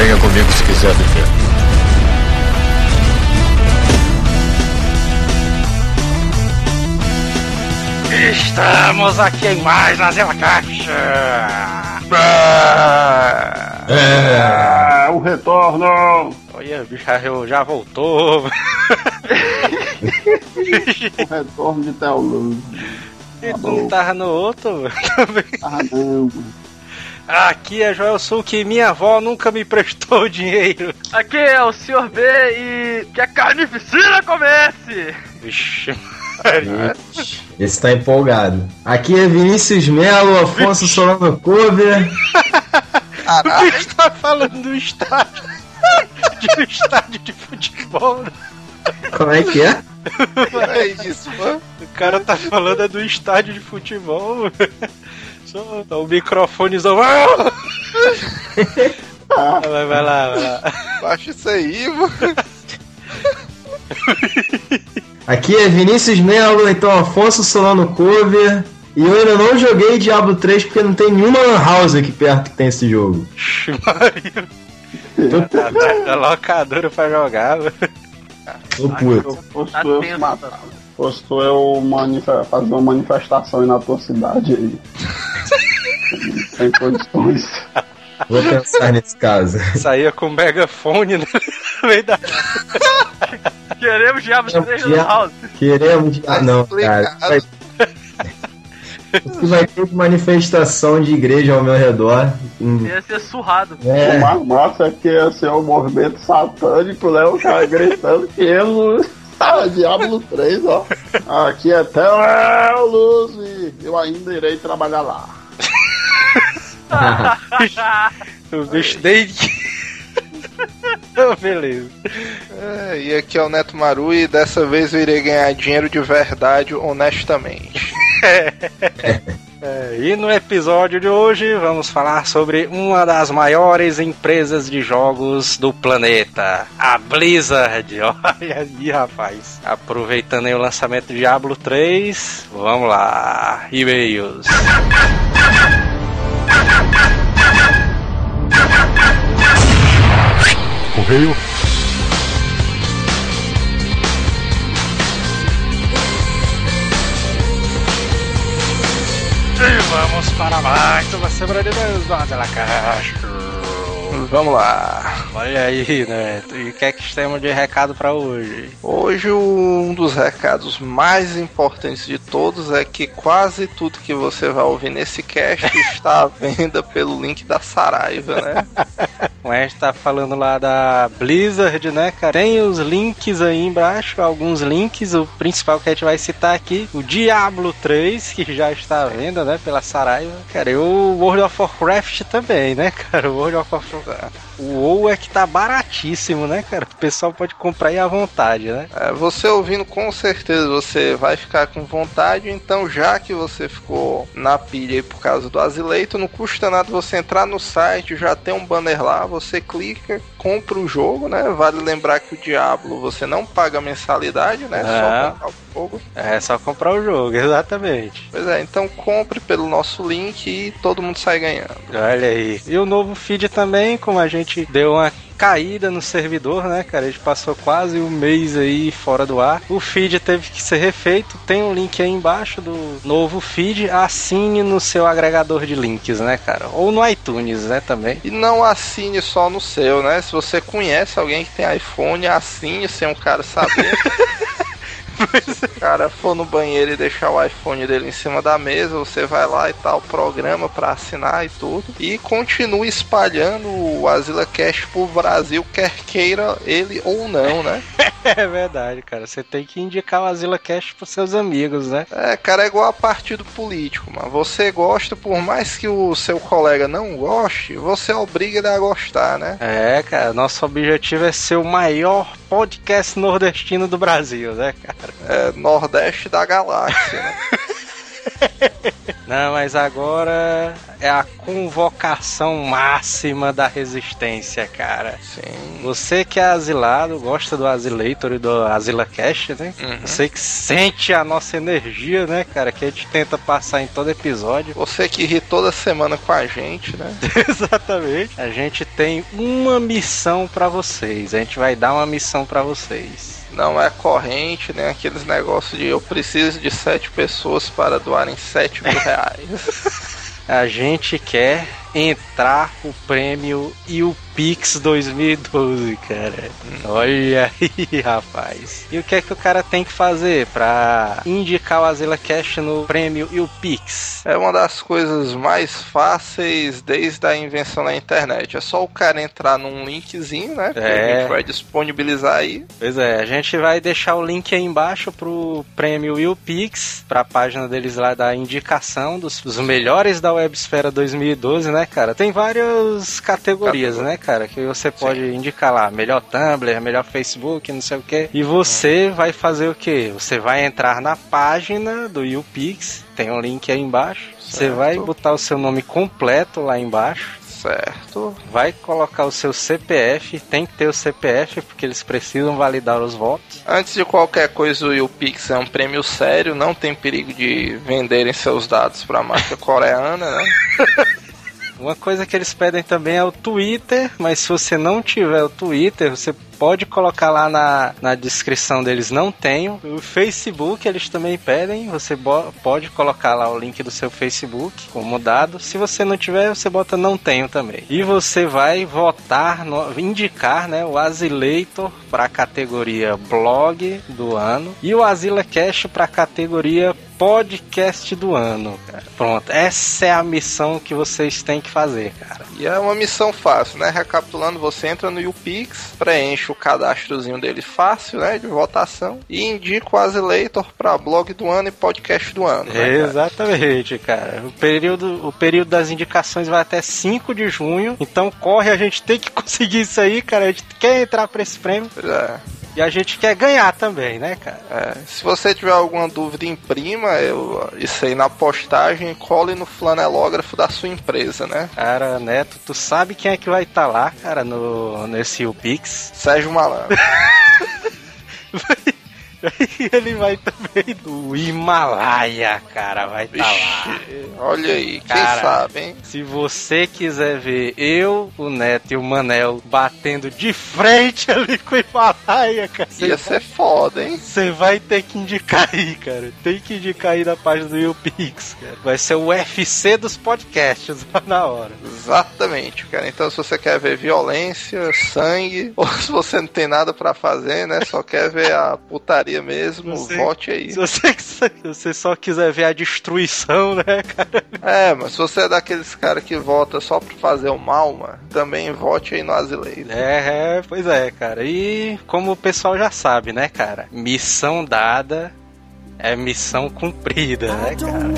Venha comigo se quiser viver. Estamos aqui em mais na Zela Caixa. É, o retorno! Olha, o bicho já, já voltou. o retorno de Teoluz. E tu não tava no outro? Também. Ah, não. Aqui é Joel Sul que minha avó nunca me prestou dinheiro. Aqui é o Sr. B e que a carnificina comece! Vixe. Esse tá empolgado. Aqui é Vinícius Melo, Afonso Solano Cover. O que está falando do estádio? De um estádio de futebol. né? Como é que é? É isso, mano. O cara tá falando é do estádio de futebol. Só tá o microfonezão. vai, vai lá, vai lá. Baixa isso aí, mano. Aqui é Vinícius Melo, então Afonso Solano Cover. E eu ainda não joguei Diablo 3 porque não tem nenhuma lan house aqui perto que tem esse jogo. Ixi, Maria. Tá da, da locadora pra jogar. Tô puto. Fosse Tá Fosse tu eu fazer uma manifestação aí na tua cidade aí. Sem condições. Vou pensar nesse caso. Saía com megafone né? no meio da. Queremos Diablo 3 no House. Queremos. Ah, não, cara. Vai... O vai ter de manifestação de igreja ao meu redor. Hum, Ia ser surrado. O É, mais massa é que ia ser um movimento satânico, né? O cara gritando que ele. Ah, Diablo 3, ó. Aqui é Teoluz e eu ainda irei trabalhar lá. O bicho desde. Oh, Beleza. É, e aqui é o Neto Maru e dessa vez eu irei ganhar dinheiro de verdade, honestamente. É, e no episódio de hoje vamos falar sobre uma das maiores empresas de jogos do planeta, a Blizzard. Olha aí, rapaz. Aproveitando aí o lançamento de Diablo 3, vamos lá. E-mails. Correio. Vamos para mais uma semana de Deus da Caixa. Vamos lá. Olha aí, né? E o que é que temos de recado pra hoje? Hoje um dos recados mais importantes de todos é que quase tudo que você vai ouvir nesse cast está à venda pelo link da Saraiva, né? Gente tá falando lá da Blizzard, né, cara? Tem os links aí embaixo, alguns links. O principal que a gente vai citar aqui, o Diablo 3, que já está à venda, né, pela Saraiva. Cara, e o World of Warcraft também, né, cara? O World of Warcraft. Joker O WoW é que tá baratíssimo, né, cara? O pessoal pode comprar aí à vontade, né? É, você ouvindo, com certeza você vai ficar com vontade. Então, já que você ficou na pilha aí por causa do Azileito, não custa nada você entrar no site, já tem um banner lá, você clica, compra o jogo, né? Vale lembrar que o Diablo você não paga mensalidade, né? É. Só comprar o jogo. É só comprar o jogo, exatamente. Pois é, então compre pelo nosso link e todo mundo sai ganhando. Olha aí. E o novo feed também, como a gente deu uma caída no servidor, né, cara? A gente passou quase um mês aí fora do ar. O feed teve que ser refeito. Tem um link aí embaixo do novo feed. Assine no seu agregador de links, né, cara? Ou no iTunes, né, também. E não assine só no seu, né? Se você conhece alguém que tem iPhone, assine sem um cara saber. O cara for no banheiro e deixar o iPhone dele em cima da mesa, você vai lá e tal, programa pra assinar e tudo. E continue espalhando o Azila Cash pro Brasil, quer queira ele ou não, né? É verdade, cara. Você tem que indicar o Azila Cash pros seus amigos, né? É, cara, é igual a partido político, mano. Você gosta, por mais que o seu colega não goste, você obriga ele a gostar, né? É, cara. Nosso objetivo é ser o maior podcast nordestino do Brasil, né, cara? É, Nordeste da galáxia, né? Não, mas agora é a convocação máxima da resistência, cara. Sim. Você que é asilado, gosta do Asilator e do Asila Cash, né? Uhum. Você que sente a nossa energia, né, cara? Que a gente tenta passar em todo episódio. Você que ri toda semana com a gente, né? Exatamente. A gente tem uma missão pra vocês. A gente vai dar uma missão pra vocês. Não é corrente, nem aqueles negócios de eu preciso de sete pessoas para doarem sete mil reais. A gente quer entrar o prêmio e o Pix 2012, cara. Olha aí, rapaz. E o que é que o cara tem que fazer pra indicar o Azila Cash no prêmio e o Pix? É uma das coisas mais fáceis desde a invenção da internet. É só o cara entrar num linkzinho, né? Que a É. gente vai disponibilizar aí. Pois é, a gente vai deixar o link aí embaixo pro prêmio e o Pix, pra página deles lá da indicação dos, dos melhores da Websfera 2012, né, cara? Tem várias categorias, né, cara? Que você pode indicar lá, melhor Tumblr, melhor Facebook, não sei o que. E você vai fazer o quê? Você vai entrar na página do YouPix, tem um link aí embaixo. Você Certo. vai botar o seu nome completo lá embaixo. Certo. Vai colocar o seu CPF, tem que ter o CPF porque eles precisam validar os votos. Antes de qualquer coisa, o YouPix é um prêmio sério, não tem perigo de venderem seus dados para a marca coreana, né? Uma coisa que eles pedem também é o Twitter, mas se você não tiver o Twitter, você pode colocar lá na, na descrição deles, não tenho. O Facebook eles também pedem, você pode colocar lá o link do seu Facebook como dado. Se você não tiver, você bota não tenho também. E você vai votar, no- indicar né, o Asilator para a categoria blog do ano e o Asila Cash para a categoria podcast do ano, cara. Pronto, essa é a missão que vocês têm que fazer, cara. E é uma missão fácil, né? Recapitulando, você entra no YouPix, preenche o cadastrozinho dele fácil, né? De votação, e indica o Asilator para blog do ano e podcast do ano. né, cara? Exatamente, cara. O período, o período das indicações vai até 5 de junho, então corre, a gente tem que conseguir isso aí, cara. A gente quer entrar pra esse prêmio Pois é. E a gente quer ganhar também, né, cara? É, se você tiver alguma dúvida, imprima eu, isso aí na postagem cole no flanelógrafo da sua empresa, né? Cara, Neto, tu sabe quem é que vai estar lá, cara, no, nesse UPix? Sérgio Malandro. Ele vai também do Himalaia, cara, vai estar lá. Vixe, olha aí, quem Cara. sabe, hein? Se você quiser ver eu, o Neto e o Manel batendo de frente ali com o Himalaia, cara, Ia ser foda, hein? você vai ter que indicar aí, cara. Tem que indicar aí na página do YouPix, cara. Vai ser o UFC dos podcasts lá na hora. Exatamente, cara. Então, se você quer ver violência, sangue, ou se você não tem nada pra fazer, né? Só quer ver a putaria mesmo, Você- vote aí. Se você, se você só quiser ver a destruição, né, cara? É, mas se você é daqueles caras que vota só pra fazer o mal, mano, também vote aí no Asileiro. É, é, pois é, cara. E como o pessoal já sabe, né, cara? Missão dada é missão cumprida, né, I cara?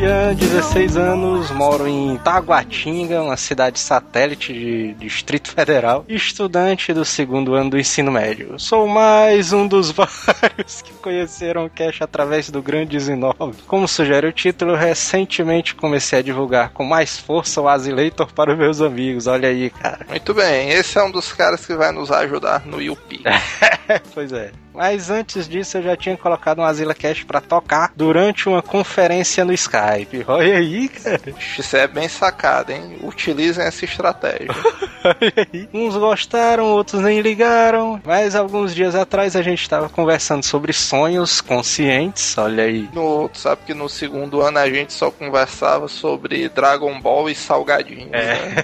Ian, 16 anos, moro em Taguatinga, uma cidade satélite de Distrito Federal, estudante do segundo ano do ensino médio. Sou mais um dos vários que conheceram o Cash através do Grande 19. Como sugere o título, recentemente comecei a divulgar com mais força o Asilator para os meus amigos. Olha aí, cara. Muito bem, esse é um dos caras que vai nos ajudar no UP. pois é. Mas antes disso eu já tinha colocado um Asila Cash pra tocar durante uma conferência no Skype. Olha aí, cara. Isso é bem sacado, hein? Utilizem essa estratégia. Olha aí. Uns gostaram, outros nem ligaram. Mas alguns dias atrás a gente estava conversando sobre sonhos conscientes. Olha aí. No, tu sabe que no segundo ano a gente só conversava sobre Dragon Ball e salgadinhos, né?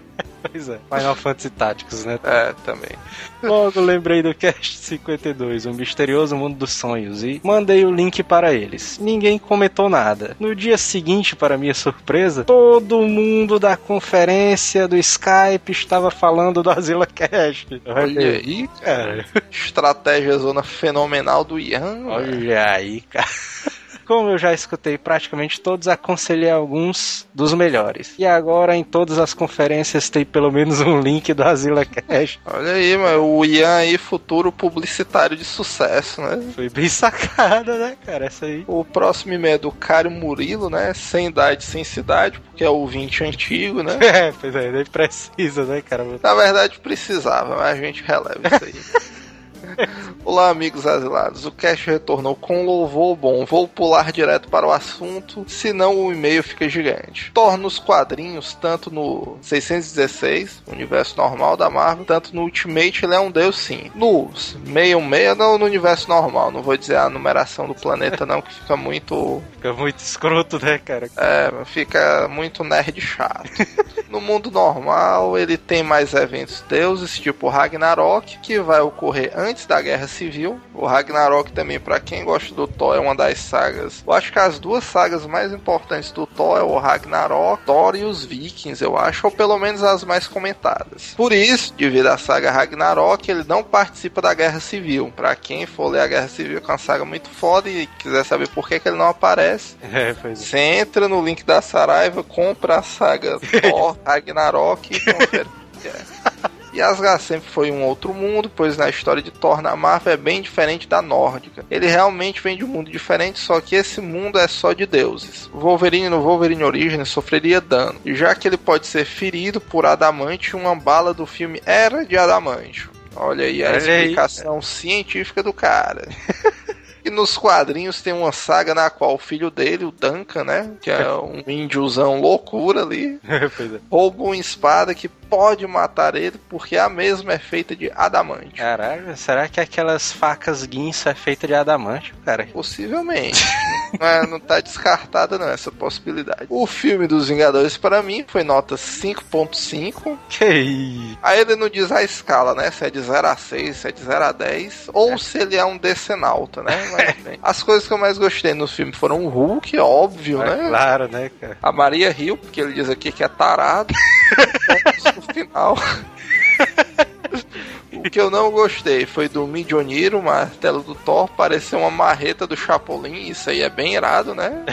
Pois é. Final Fantasy Táticos, né? É, também. Logo lembrei do Cast 52, o misterioso mundo dos sonhos, e mandei o link para eles. Ninguém comentou nada. No dia seguinte, para minha surpresa, todo mundo da conferência do Skype estava falando do Azila Cast. Olha aí, cara. Estratégia zona fenomenal do Ian. velho. Olha aí, cara. Como eu já escutei praticamente todos, aconselhei alguns dos melhores. E agora em todas as conferências tem pelo menos um link do Azila Cash. Olha aí, mano, o Ian aí, futuro publicitário de sucesso, né? Foi bem sacada, né, cara? Essa aí. O próximo e-mail é do Cário Murilo, né? Sem idade, sem cidade, porque é o 20 antigo, né? É, pois é, nem precisa, né, cara? Na verdade precisava, mas a gente releva isso aí. Olá, amigos asilados. O cast retornou com louvor bom. Vou pular direto para o assunto, senão o e-mail fica gigante. Torna os quadrinhos, tanto no 616, universo normal da Marvel, tanto no Ultimate, ele é um deus sim. No 616, não no universo normal. Não vou dizer a numeração do planeta, não, que fica muito. Fica muito escroto, né, cara? É, fica muito nerd chato. No mundo normal, ele tem mais eventos deuses, tipo Ragnarok, que vai ocorrer antes da Guerra Civil. O Ragnarok também, para quem gosta do Thor, é uma das sagas. Eu acho que as duas sagas mais importantes do Thor é o Ragnarok, Thor e os Vikings, eu acho, ou pelo menos as mais comentadas. Por isso, devido à saga Ragnarok, ele não participa da Guerra Civil. Para quem for ler a Guerra Civil, que é uma saga muito foda e quiser saber por que, que ele não aparece, É, é. você entra no link da Saraiva, compra a saga Thor, Ragnarok e confere. Asgard sempre foi um outro mundo, pois na história de Thor na Marvel é bem diferente da nórdica. Ele realmente vem de um mundo diferente, só que esse mundo é só de deuses. Wolverine no Wolverine Origins sofreria dano, já que ele pode ser ferido por adamante uma bala do filme Era de Adamantio. Olha aí a Olha aí. explicação científica do cara. E nos quadrinhos tem uma saga na qual o filho dele, o Duncan, né? Que é um índiozão loucura ali, é. rouba uma espada que pode matar ele porque a mesma é feita de adamante. Caralho, será que aquelas facas guinso é feita de adamante, cara? Possivelmente. não, é- não tá descartada não essa possibilidade. O filme dos Vingadores para mim foi nota 5.5. Que? Aí ele não diz a escala, né? Se é de 0 a 6, se é de 0 a 10, ou se ele é um decenalta, né? Mas, bem, as coisas que eu mais gostei no filme foram o Hulk, óbvio, É né? claro, né, cara? A Maria Hill, porque ele diz aqui que é tarado. final. O que eu não gostei foi do Midioniro, o martelo do Thor, parecer uma marreta do Chapolin. Isso aí é bem irado, né?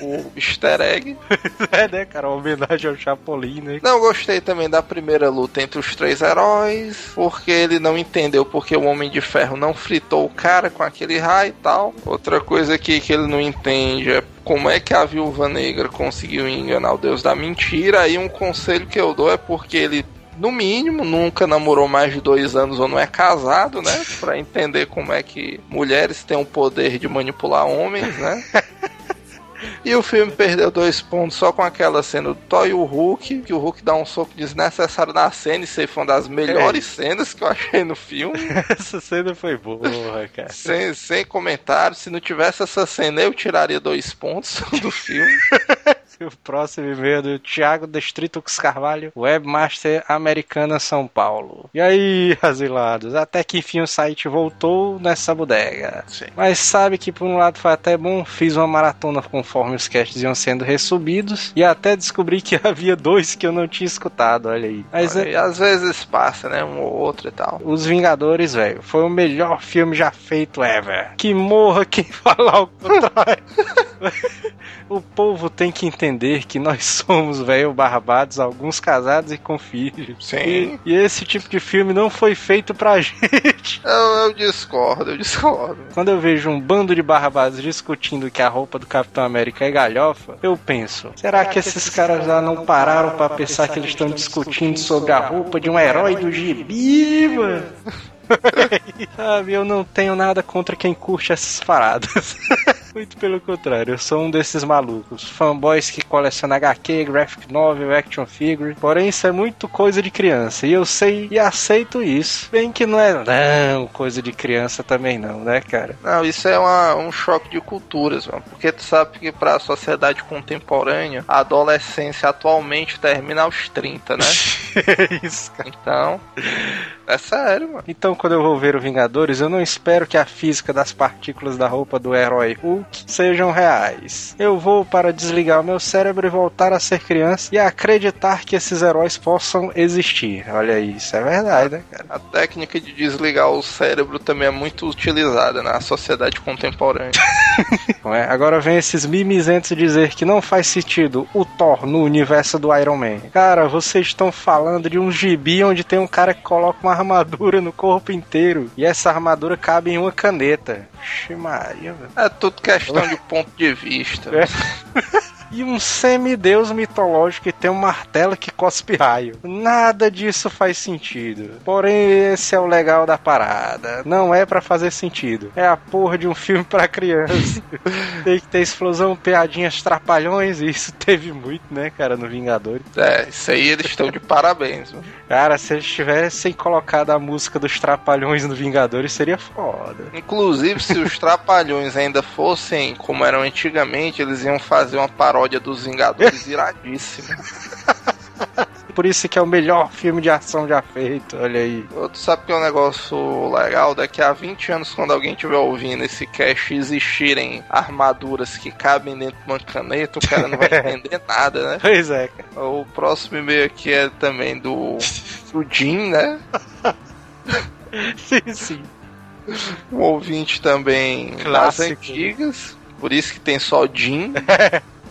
O easter egg. É, né, cara? Uma homenagem ao Chapolin, né? Não gostei também da primeira luta entre os três heróis, porque ele não entendeu porque o Homem de Ferro não fritou o cara com aquele raio e tal. Outra coisa aqui que ele não entende é como é que a Viúva Negra conseguiu enganar o Deus da Mentira. Aí um conselho que eu dou é porque ele no mínimo, nunca namorou mais de dois anos ou não é casado, né? Pra entender como é que mulheres têm o poder de manipular homens, né? E o filme perdeu dois pontos só com aquela cena do Thor e o Hulk, que o Hulk dá um soco desnecessário na cena, e isso aí foi uma das melhores cenas que eu achei no filme. Essa cena foi boa, cara. Sem, sem comentário, se não tivesse essa cena, eu tiraria dois pontos do filme. O próximo e-mail é do Thiago Destritos Carvalho, Webmaster Americana São Paulo. E aí, asilados, até que enfim o site voltou nessa bodega. Sim. Mas sabe que por um lado foi até bom, fiz uma maratona conforme os casts iam sendo ressubidos e até descobri que havia dois que eu não tinha escutado, olha aí. Mas é, E às vezes passa, né? Um ou outro e tal. Os Vingadores, velho, foi o melhor filme já feito ever. Que morra quem falar o contrário. o povo tem que entender que nós somos, velho, barbados, alguns casados e com filhos. Sim. E, e esse tipo de filme não foi feito pra gente. Eu, eu discordo, eu discordo. Quando eu vejo um bando de barbados discutindo que a roupa do Capitão América é galhofa, eu penso: será que esses caras já não pararam pra pensar que eles estão discutindo sobre a roupa de um herói do gibi, mano? Sabe, eu não tenho nada contra quem curte essas paradas. Muito pelo contrário, eu sou um desses malucos. Fanboys que colecionam HQ, graphic novel, action figure. Porém, isso é muito coisa de criança. E eu sei e aceito isso. Bem que não é não coisa de criança também não, né, cara? Não, isso é uma- um choque de culturas, mano. Porque tu sabe que pra sociedade contemporânea, a adolescência atualmente termina aos 30, né? isso, cara. Então, é sério, mano. Então, quando eu vou ver o Vingadores, eu não espero que a física das partículas da roupa do herói Hulk sejam reais. Eu vou para desligar o meu cérebro e voltar a ser criança e acreditar que esses heróis possam existir. Olha aí, isso é verdade, né, cara? A técnica de desligar o cérebro também é muito utilizada na sociedade contemporânea. É? Agora vem esses mimizentos dizer que não faz sentido o Thor no universo do Iron Man. Cara, vocês estão falando de um gibi onde tem um cara que coloca uma armadura no corpo inteiro e essa armadura cabe em uma caneta. Ximaria, velho. É tudo questão de ponto de vista. É. E um semideus mitológico que tem um martelo que cospe raio. Nada disso faz sentido. Porém, esse é o legal da parada. Não é pra fazer sentido. É a porra de um filme pra criança. tem que ter explosão, piadinhas, trapalhões. E isso teve muito, né, cara, no Vingadores. É, isso aí eles estão de parabéns. mano. Cara, se eles tivessem colocado a música dos trapalhões no Vingadores, seria foda. Inclusive, se os Trapalhões ainda fossem como eram antigamente, eles iam fazer uma paródia dos Vingadores iradíssima. Por isso que é o melhor filme de ação já feito, olha aí. Tu sabe que é um negócio legal? Daqui a 20 anos, quando alguém estiver ouvindo esse cast existirem armaduras que cabem dentro de uma caneta, o cara não vai entender nada, né? Pois é. O próximo e-mail aqui é também do, do Jim, né? Sim, sim. Um ouvinte também das antigas. Por isso que tem só Jim.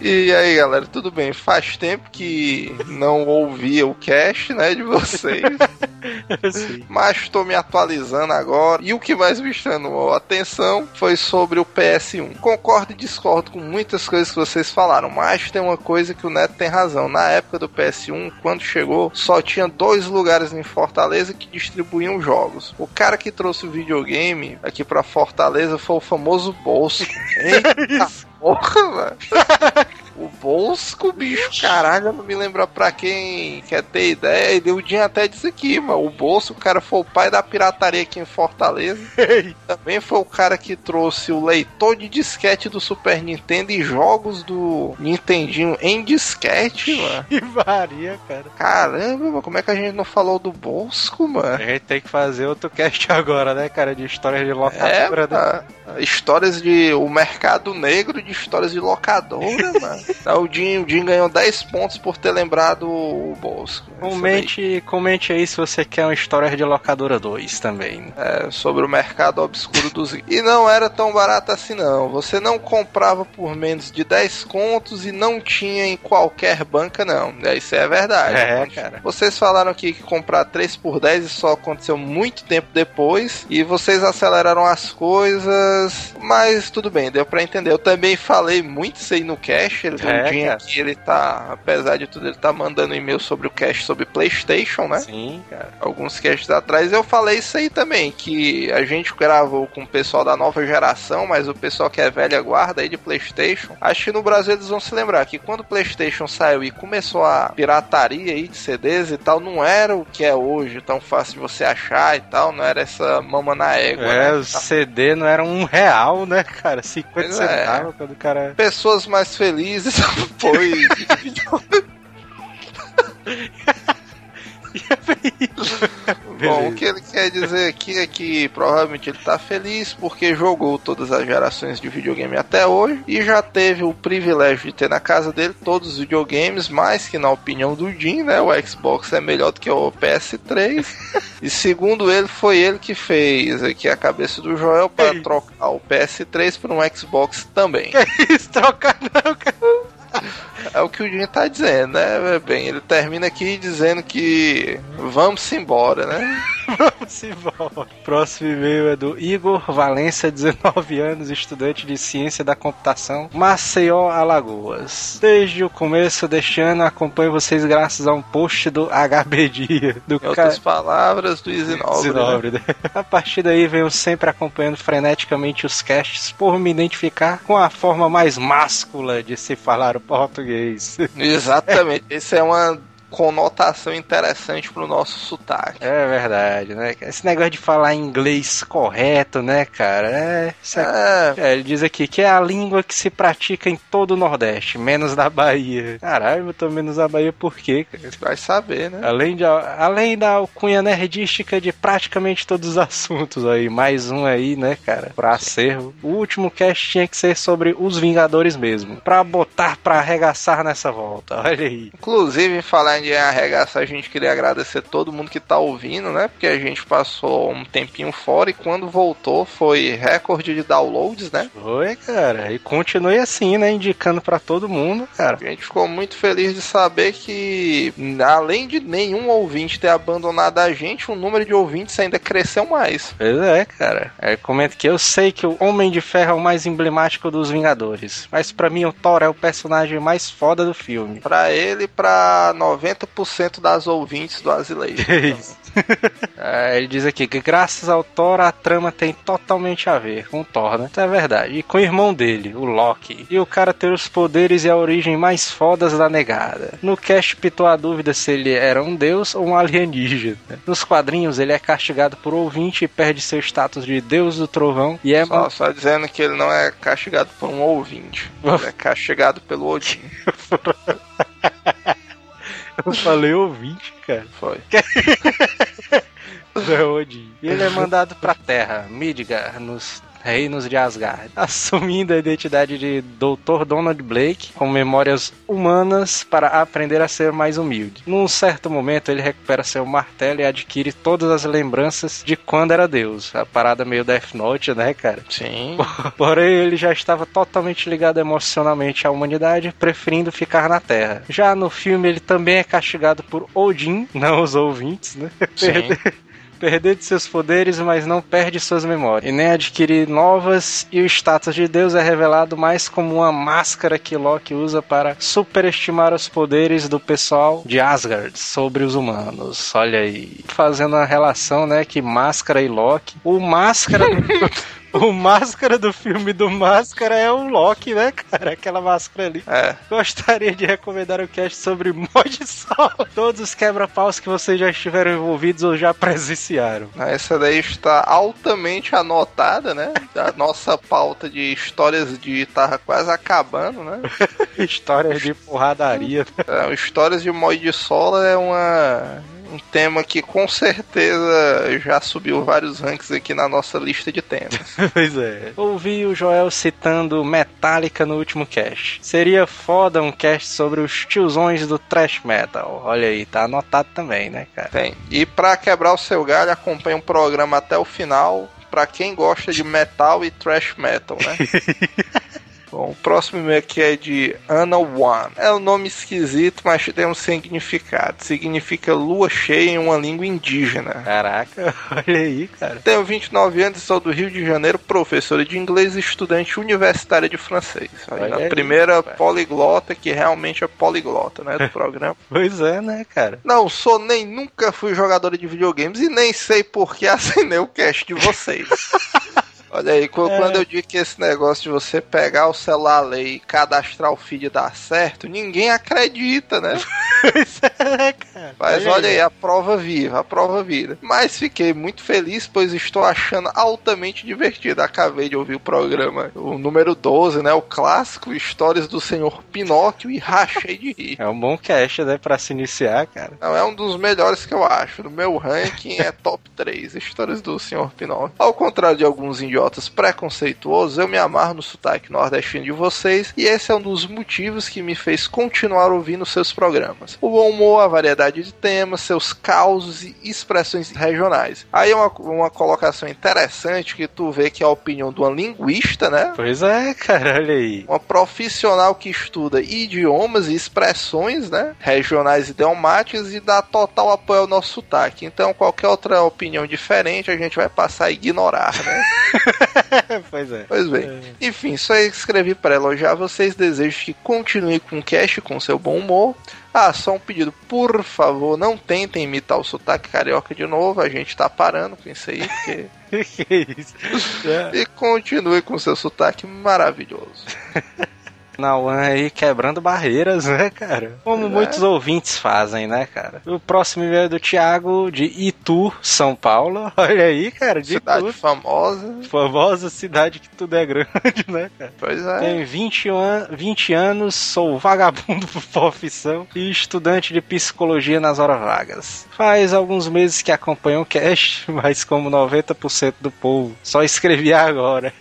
E aí, galera, tudo bem? Faz tempo que não ouvia o cast, né, de vocês. Sim. Mas estou me atualizando agora. E o que mais me chamou a atenção foi sobre o PS1. Concordo e discordo com muitas coisas que vocês falaram, mas tem uma coisa que o Neto tem razão. Na época do PS1, quando chegou, só tinha dois lugares em Fortaleza que distribuíam jogos. O cara que trouxe o videogame aqui pra Fortaleza foi o famoso Bolso. Eita porra, velho. O Bosco, bicho, caralho, não me lembro pra quem quer ter ideia. E o Dinho até disse aqui, mano. O Bolso, o cara foi o pai da pirataria aqui em Fortaleza. Também foi o cara que trouxe o leitor de disquete do Super Nintendo e jogos do Nintendinho em disquete, mano. Que varia, cara. Caramba, mano, como é que a gente não falou do Bosco, A mano? gente tem que fazer outro cast agora, né, cara? De histórias de É, locadora. né? mano. histórias de. O mercado negro de histórias de locadora, mano. Tá, O Dinho, o Dinho ganhou 10 pontos por ter lembrado o Bosco. Comente, comente aí se você quer uma história de locadora 2 também. É, sobre o mercado obscuro dos. E não era tão barato assim, não. Você não comprava por menos de 10 contos e não tinha em qualquer banca, não. Isso é verdade. É, cara. Vocês falaram aqui que comprar 3 por 10 isso só aconteceu muito tempo depois. E vocês aceleraram as coisas. Mas tudo bem, deu pra entender. Eu também falei muito isso aí no cache. Ele, É, o Dinho cara. aqui, ele tá, apesar de tudo, ele tá mandando e-mail sobre o cache sobre PlayStation, né? Sim, cara. alguns casts atrás eu falei isso aí também, que a gente gravou com o pessoal da nova geração, mas o pessoal que é velha guarda aí de Playstation, acho que no Brasil eles vão se lembrar que quando o Playstation saiu e começou a pirataria aí de CDs e tal, não era o que é hoje, tão fácil de você achar e tal, não era essa mama na égua, É, né? o CD não era um real, né, cara? 50 Pois é. centavos quando o cara. Pessoas mais felizes foi Bom, o que ele quer dizer aqui é que provavelmente ele tá feliz porque jogou todas as gerações de videogame até hoje e já teve o privilégio de ter na casa dele todos os videogames, mas que na opinião do Jim, né, o Xbox é melhor do que o PS3. e segundo ele, foi ele que fez aqui a cabeça do Joel para trocar o PS3 por um Xbox também. Isso, trocar não, cara. É o que o Jim tá dizendo, né? Bem, ele termina aqui dizendo que vamos embora, né? Vamos embora. Próximo e-mail é do Igor Valença, 19 anos, estudante de ciência da computação, Maceió, Alagoas. Desde o começo deste ano acompanho vocês graças a um post do HB Dia, do Em ca- outras palavras, do Easy Nobre, né? Né? A partir daí venho sempre acompanhando freneticamente os casts por me identificar com a forma mais máscula de se falar o português. Exatamente. Essa é uma conotação interessante pro nosso sotaque. É verdade, né? Esse negócio de falar inglês correto, né, cara? É, é- É, É, ele diz aqui que é a língua que se pratica em todo o Nordeste, menos da Bahia. Caralho, eu tô menos da Bahia por quê, cara? vai saber, né? Além, de, além da alcunha nerdística de praticamente todos os assuntos aí, mais um aí, né, cara, pra acervo. O último cast tinha que ser sobre os Vingadores mesmo, pra botar pra arregaçar nessa volta, olha aí. Inclusive, em falar grande arregaça, a gente queria agradecer todo mundo que tá ouvindo, né? Porque a gente passou um tempinho fora e quando voltou foi recorde de downloads, né? Foi, cara. E continue assim, né? Indicando pra todo mundo, cara. A gente ficou muito feliz de saber que, além de nenhum ouvinte ter abandonado a gente, o número de ouvintes ainda cresceu mais. Pois é, cara. É, comenta que eu sei que o Homem de Ferro é o mais emblemático dos Vingadores, mas pra mim o Thor é o personagem mais foda do filme. Pra ele, pra 90% das ouvintes do Azilejo. Que isso? É, ele diz aqui que graças ao Thor a trama tem totalmente a ver com o Thor, né? Isso é verdade. E com o irmão dele, o Loki. E o cara ter os poderes e a origem mais fodas da negada. No cast pitou a dúvida se ele era um deus ou um alienígena. Nos quadrinhos ele é castigado por ouvinte e perde seu status de deus do trovão e é Só, só dizendo que ele não é castigado por um ouvinte. Ele é castigado pelo Odin. Eu falei ouvinte, cara. Foi. É Odin. E ele é mandado pra Terra, Midgar, nos reinos de Asgard, assumindo a identidade de Dr. Donald Blake com memórias humanas para aprender a ser mais humilde. Num certo momento, ele recupera seu martelo e adquire todas as lembranças de quando era Deus. A parada meio Death Note, né, cara? Sim. Porém, ele já estava totalmente ligado emocionalmente à humanidade, preferindo ficar na Terra. Já no filme, ele também é castigado por Odin, não os ouvintes, né? Sim. Perder de seus poderes, mas não perde suas memórias. E nem adquirir novas, e o status de Deus é revelado mais como uma máscara que Loki usa para superestimar os poderes do pessoal de Asgard sobre os humanos. Olha aí. Fazendo a relação, né, que Máscara e Loki. O Máscara. O máscara do filme do Máscara é o Loki, né, cara? Aquela máscara ali. É. Gostaria de recomendar o cast sobre mod sol. Todos os quebra-paus que vocês já estiveram envolvidos ou já presenciaram. Essa daí está altamente anotada, né? A nossa pauta de histórias de tava quase acabando, né? Histórias de porradaria. É, histórias de mod de sola é uma um tema que com certeza já subiu vários ranks aqui na nossa lista de temas. pois é. Ouvi o Joel citando Metallica no último cast. Seria foda um cast sobre os tiozões do thrash metal. Olha aí, tá anotado também, né, cara? Tem. E pra quebrar o seu galho, acompanha o programa até o final. Pra quem gosta de metal e thrash metal, né? Bom, o próximo e-mail aqui é de Ana One. É um nome esquisito, mas tem um significado. Significa lua cheia em uma língua indígena. Caraca, olha aí, cara. Tenho 29 anos sou do Rio de Janeiro, professora de inglês e estudante universitária de francês. Olha aí, primeira poliglota, que realmente é poliglota, né, do programa. Pois é, né, cara? Não sou nem nunca fui jogadora de videogames e nem sei por que assinei o cast de vocês. Olha aí, qu- É. quando eu digo que esse negócio de você pegar o celular e cadastrar o feed dar certo, ninguém acredita, né? Pois é, cara. Mas olha aí, a prova viva, a prova viva. Mas fiquei muito feliz, pois estou achando altamente divertido. Acabei de ouvir o programa, o número 12, né? O clássico Histórias do Senhor Pinóquio e rachei de rir. É um bom cast, né, pra se iniciar, cara. Não, é um dos melhores que eu acho. No meu ranking é top 3, Histórias do Senhor Pinóquio. Ao contrário de alguns idiotas preconceituosos, eu me amarro no sotaque nordestino de vocês e esse é um dos motivos que me fez continuar ouvindo seus programas. O bom humor, a variedade de temas, seus causos e expressões regionais. Aí é uma, uma colocação interessante que tu vê que é a opinião de uma linguista, né? Pois é, cara, olha aí. uma profissional que estuda idiomas e expressões, né, regionais e idiomáticas e dá total apoio ao nosso sotaque. Então, qualquer outra opinião diferente, a gente vai passar a ignorar, né? pois é. Pois bem. Enfim, só escrevi para elogiar vocês, desejo que continue com o cast com seu bom humor. Ah, só um pedido, por favor, não tentem imitar o sotaque carioca de novo, a gente tá parando com isso aí, porque... que isso? É. e continue com seu sotaque maravilhoso. Na One aí quebrando barreiras, né, cara? Como muitos ouvintes fazem, né, cara? O próximo e-mail é do Thiago de Itu, São Paulo. Olha aí, cara, de Cidade Itu. famosa, Famosa cidade que tudo é grande, né, cara? pois é. Tenho 20, an 20 anos, sou vagabundo por profissão e estudante de psicologia nas horas vagas. Faz alguns meses que acompanho o cast, mas como 90% do povo, só escrevi agora.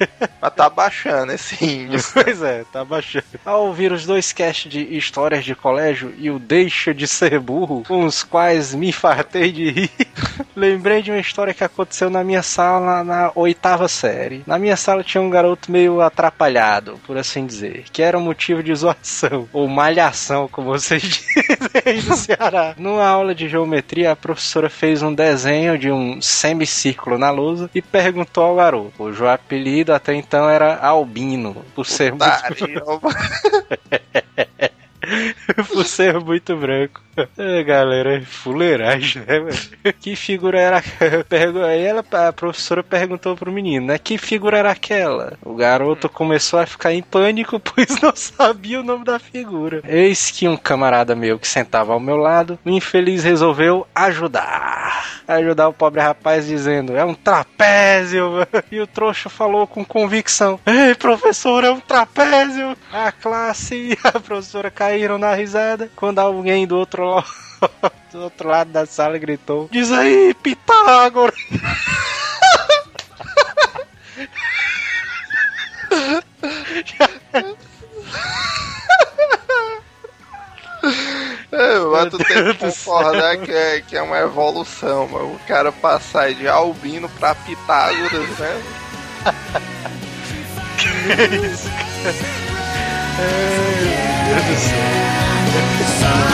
Mas tá baixando esse índice. pois é, tá baixando. Ao ouvir os dois casts de histórias de colégio e o Deixa de Ser Burro, com os quais me fartei de rir, lembrei de uma história que aconteceu na minha sala na oitava série. Na minha sala tinha um garoto meio atrapalhado, por assim dizer, que era um motivo de zoação, ou malhação, como vocês dizem aí no Ceará. Numa aula de geometria, a professora fez um desenho de um semicírculo na lousa e perguntou ao garoto, cujo apelido até então era Albino, por ser muito Putaria. por ser muito branco. É, galera, é fuleiragem, né, velho? Que figura era Pergu- Aí ela, a professora perguntou pro menino, né? Que figura era aquela? O garoto começou a ficar em pânico, pois não sabia o nome da figura. Eis que um camarada meu que sentava ao meu lado, o infeliz resolveu ajudar. Ajudar o pobre rapaz dizendo, é um trapézio. mano." E o trouxa falou com convicção, ei, professor, é um trapézio. A classe e a professora caíram na risada quando alguém do outro lado do outro lado da sala gritou: Diz aí, Pitágoras! É, mas tu tem Deus que do concordar que é, que é uma evolução, mano. O cara passar de albino pra Pitágoras, né? Tudo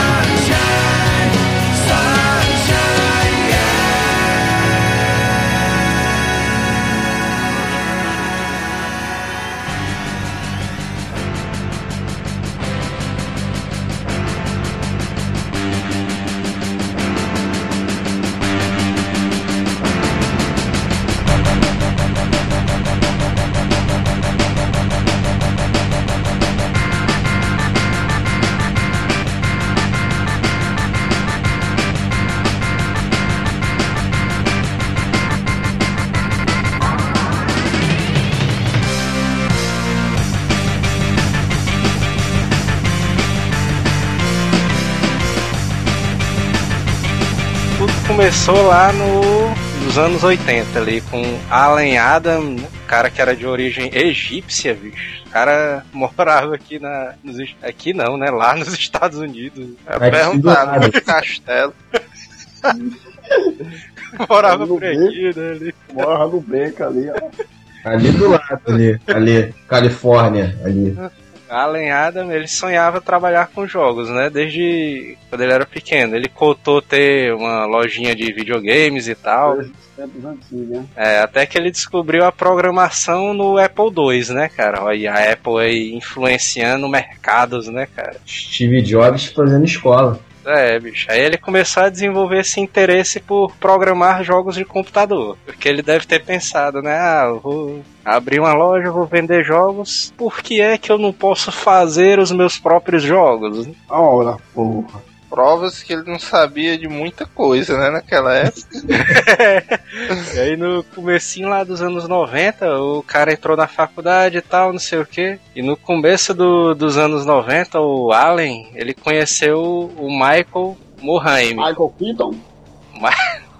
começou lá no, nos anos 80 ali, com Alan Adam, né? cara que era de origem egípcia, bicho. O cara morava aqui na. nos aqui não, né? Lá nos Estados Unidos. É perguntar lado. no castelo. Morava No por aqui, né? Ali. Morra no beco ali, ó. Ali do lado, ali. Ali. Califórnia, ali. Alan Adam, ele sonhava trabalhar com jogos, né? Desde quando ele era pequeno. Ele cotou ter uma lojinha de videogames e tal. Antigos, né? É, até que ele descobriu a programação no Apple II, né, cara? Olha, a Apple aí influenciando mercados, né, cara? Steve Jobs fazendo escola. É, bicho. Aí ele começou a desenvolver esse interesse por programar jogos de computador. Porque ele deve ter pensado, né? Ah, vou abrir uma loja, vou vender jogos. Por que é que eu não posso fazer os meus próprios jogos? Ora, porra. Provas que ele não sabia de muita coisa, né, naquela época. E aí no comecinho lá dos anos 90, o cara entrou na faculdade e tal, não sei o que. E no começo do- dos anos 90, o Allen, ele conheceu o Michael Morhaime. Michael Keaton?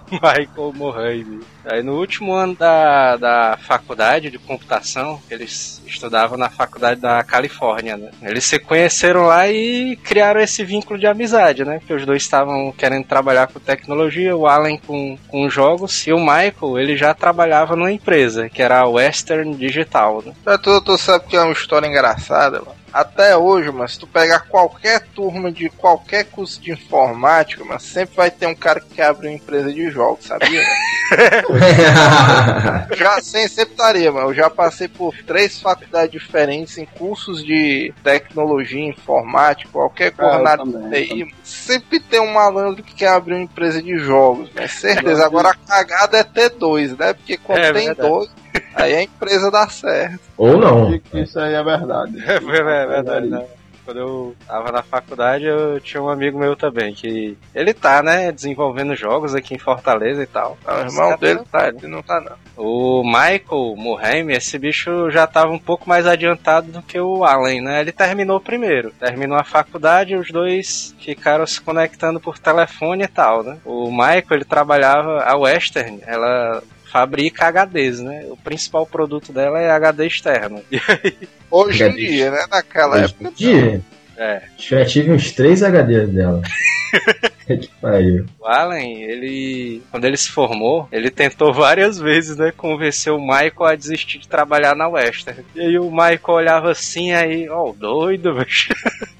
Michael Morhaime. Aí no último ano da, da faculdade de computação, eles estudavam na faculdade da Califórnia, né? Eles se conheceram lá e criaram esse vínculo de amizade, né? Que os dois estavam querendo trabalhar com tecnologia, o Allen com, com jogos, e o Michael, ele já trabalhava numa empresa, que era a Western Digital, né? Tu, tu sabe que é uma história engraçada, mano. Até hoje, mas se tu pegar qualquer turma de qualquer curso de informática, mas sempre vai ter um cara que quer abrir uma empresa de jogos, sabia? já sem sempre estaria, mano. Eu já passei por três faculdades diferentes em cursos de tecnologia, informática, qualquer coisa na área também, de TI. Sempre tem um malandro que quer abrir uma empresa de jogos, né? Certeza. Agora a cagada é ter dois, né? Porque quando É tem verdade. dois, aí a empresa dá certo. Ou não. Que Isso aí é verdade. É verdade, né? Quando eu tava na faculdade, eu tinha um amigo meu também, que ele tá, né, desenvolvendo jogos aqui em Fortaleza e tal. Ah, O irmão dele tá, ele não tá não. O Michael Muhaime, esse bicho já tava um pouco mais adiantado do que o Allen, né? Ele terminou primeiro. Terminou a faculdade, os dois ficaram se conectando por telefone e tal, né? O Michael, ele trabalhava, a Western, ela fabrica HDs, né? O principal produto dela é HD externo. Hoje em dia, né? Naquela Hoje época. em dia, É. já tive uns 3 HDs dela. que pariu. O Allen, ele. Quando ele se formou, ele tentou várias vezes, né? Convencer o Michael a desistir de trabalhar na Western. E aí o Michael olhava assim, aí, ó, doido, velho.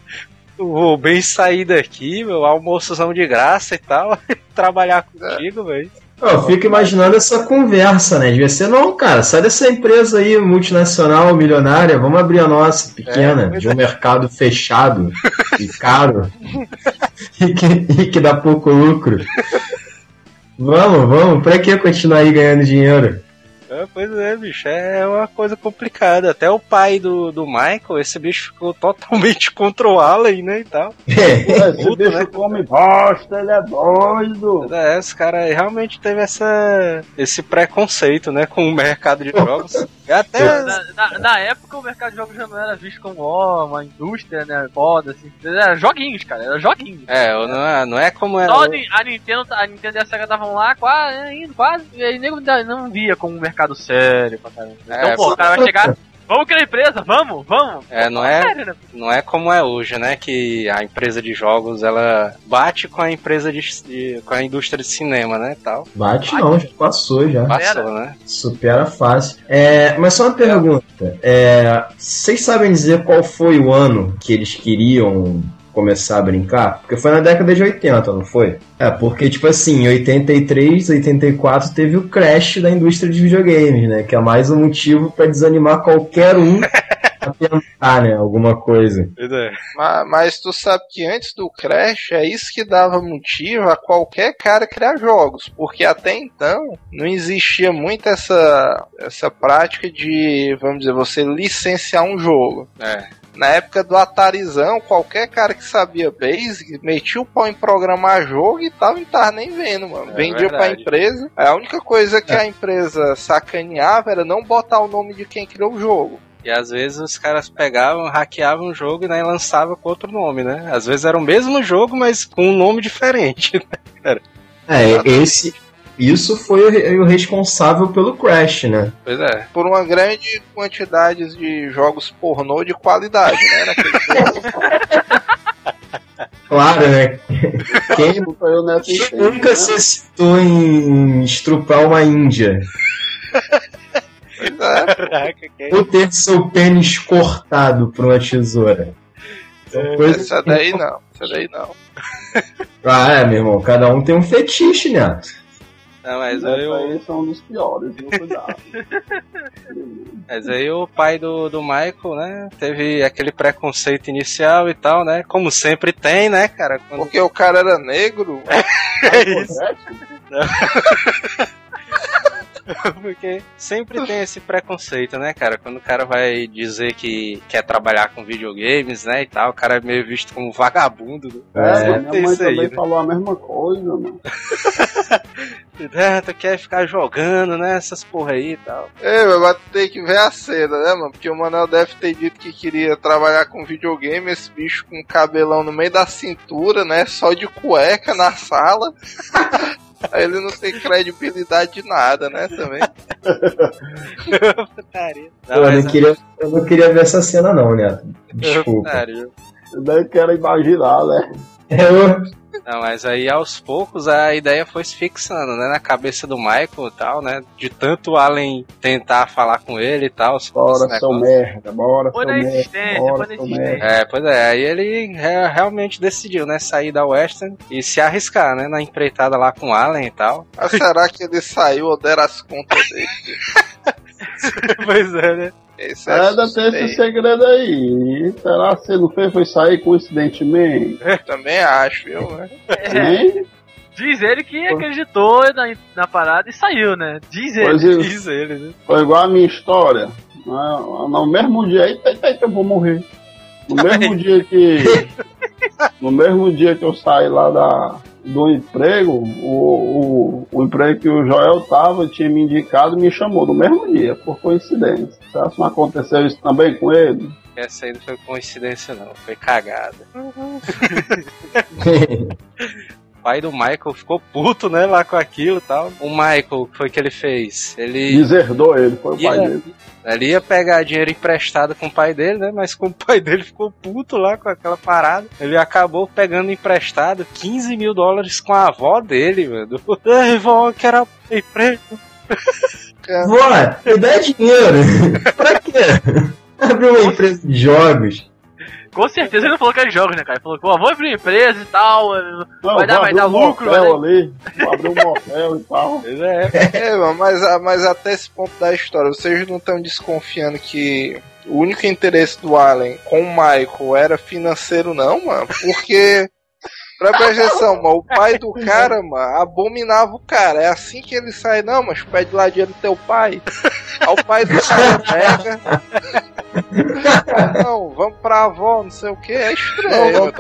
Eu Vou bem sair daqui, meu, almoçozão de graça e tal. Trabalhar contigo, velho. Eu fico imaginando essa conversa, né? Devia ser, não, cara, sai dessa empresa aí, multinacional, milionária, vamos abrir a nossa, pequena, É, de um mercado fechado e caro, e, que, e que dá pouco lucro. Vamos, vamos, pra que continuar aí ganhando dinheiro? É, pois é, bicho, é uma coisa complicada. Até o pai do, do Michael, esse bicho ficou totalmente contra o Allen, né, e tal. Esse Puta, bicho né? come bosta, ele é doido. É, esse cara realmente teve essa, esse preconceito, né, com o mercado de jogos. E até Na, na- na época o mercado de jogos já não era visto como ó, uma indústria, né? Foda, assim. Era joguinhos, cara, era joguinhos. É, não é, não é como é. Só a Ni- a Nintendo, a Nintendo e a Sega estavam lá, quase, é, quase, e aí nego não via como um mercado sério pra caramba. Então, É, pô, o cara vai chegar, vamos criar empresa, vamos, vamos. É, não é, Sério, né? não é como é hoje, né? Que a empresa de jogos ela bate com a empresa de, de- com a indústria de cinema, né? Tal. Bate não, já passou já. Passou, né? Supera fácil. É, mas só uma pergunta. É, vocês sabem dizer qual foi o ano que eles queriam começar a brincar? Porque foi na década de 80, não foi? É, porque, tipo assim, em 83, 84 teve o crash da indústria de videogames, né? Que é mais um motivo pra desanimar qualquer um a tentar, né? Alguma coisa. É. Mas, mas tu sabe que antes do Crash é isso que dava motivo a qualquer cara criar jogos, porque até então não existia muito essa, essa prática de, vamos dizer, você licenciar um jogo. É. Na época do Atarizão, qualquer cara que sabia Basic metia o pau em programar jogo e tava, não tava nem vendo, mano. É Vendia pra verdade. empresa. A única coisa que a empresa sacaneava era não botar o nome de quem criou o jogo. E às vezes os caras pegavam, hackeavam o jogo e né, lançavam com outro nome, né? Às vezes era o mesmo jogo, mas com um nome diferente. É, esse. Isso foi o, re- o responsável pelo crash, né? Pois é. Por uma grande quantidade de jogos pornô de qualidade, né? Naquele. Claro, né? Quem Nunca Quem né? se excitou em estrupar uma índia? Pois é. Caraca, que... Ou ter seu pênis cortado por uma tesoura? São coisas Essa daí não, essa daí não. Ah, é, meu irmão, cada um tem um fetiche, né? Não, mas aí, o, aí são dos piores, viu? Cuidado. mas aí o pai do, do Michael, né? Teve aquele preconceito inicial e tal, né? Como sempre tem, né, cara? Quando... Porque o cara era negro. É isso. Porque sempre tem esse preconceito, né, cara? Quando o cara vai dizer que quer trabalhar com videogames, né, e tal, o cara é meio visto como vagabundo. É, né? mas minha Tem mãe isso aí, também né? falou a mesma coisa, mano. Ah, tu quer ficar jogando, né, essas porra aí e tal. É, mas tem que ver a cena, né, mano? Porque o Manel deve ter dito que queria trabalhar com videogame, esse bicho com cabelão no meio da cintura, né? Só de cueca na sala. Aí ele não tem credibilidade de nada, né, também. Pô, eu, não queria, eu não queria ver essa cena, não, né? Desculpa. Eu nem quero imaginar, né? Eu, Não, mas aí aos poucos a ideia foi se fixando, né, na cabeça do Michael e tal, né, de tanto o Allen tentar falar com ele e tal. Bora, seu negócio. merda, bora, seu merda. Bora, seu merda. É, pois é, aí ele re- realmente decidiu, né, sair da Western e se arriscar, né, na empreitada lá com o Allen e tal. Mas será que ele saiu ou deram as contas dele? pois é, né. Esse é É, deve ter suspeito. esse segredo aí. Será que você não fez? Foi sair coincidentemente? Também acho, viu, né? É, diz ele que acreditou na, na parada e saiu, né? Diz ele. Pois é, Diz ele, né. foi igual a minha história. No, no mesmo dia, eita, eita, eita, eu vou morrer. No mesmo dia que. No mesmo dia que eu saí lá da, do emprego, o, o, o emprego que o Joel tava, tinha me indicado e me chamou no mesmo dia, por coincidência. Será que não aconteceu isso também com ele? Essa aí não foi coincidência não, foi cagada. O pai do Michael ficou puto, né, lá com aquilo e tal. O Michael, o que foi que ele fez? Ele Deserdou ele, foi o ia, pai dele. ele ia pegar dinheiro emprestado com o pai dele, né? Mas como o pai dele ficou puto lá com aquela parada, ele acabou pegando emprestado 15 mil dólares com a avó dele, mano. Ai, vó, que era emprego. Vó, me dá dinheiro. pra quê? Abrir uma empresa de jogos. Com certeza ele não falou que era jogos, né, cara? Ele falou que o avô abrir empresa e tal, Não, vai dar, vou vai dar um lucro, motel né? ali, vou abrir um motel e tal. É. É, mano, mas, a- mas até esse ponto da história, vocês não estão desconfiando que o único interesse do Allen com o Michael era financeiro, não, mano? Porque. Pra prestar atenção, mano, o pai do cara, mano, abominava o cara. É assim que ele sai, não, mas pede lá dinheiro do teu pai. Aí o pai do cara pega. Não, vamos pra avó, não sei o que, é estranho.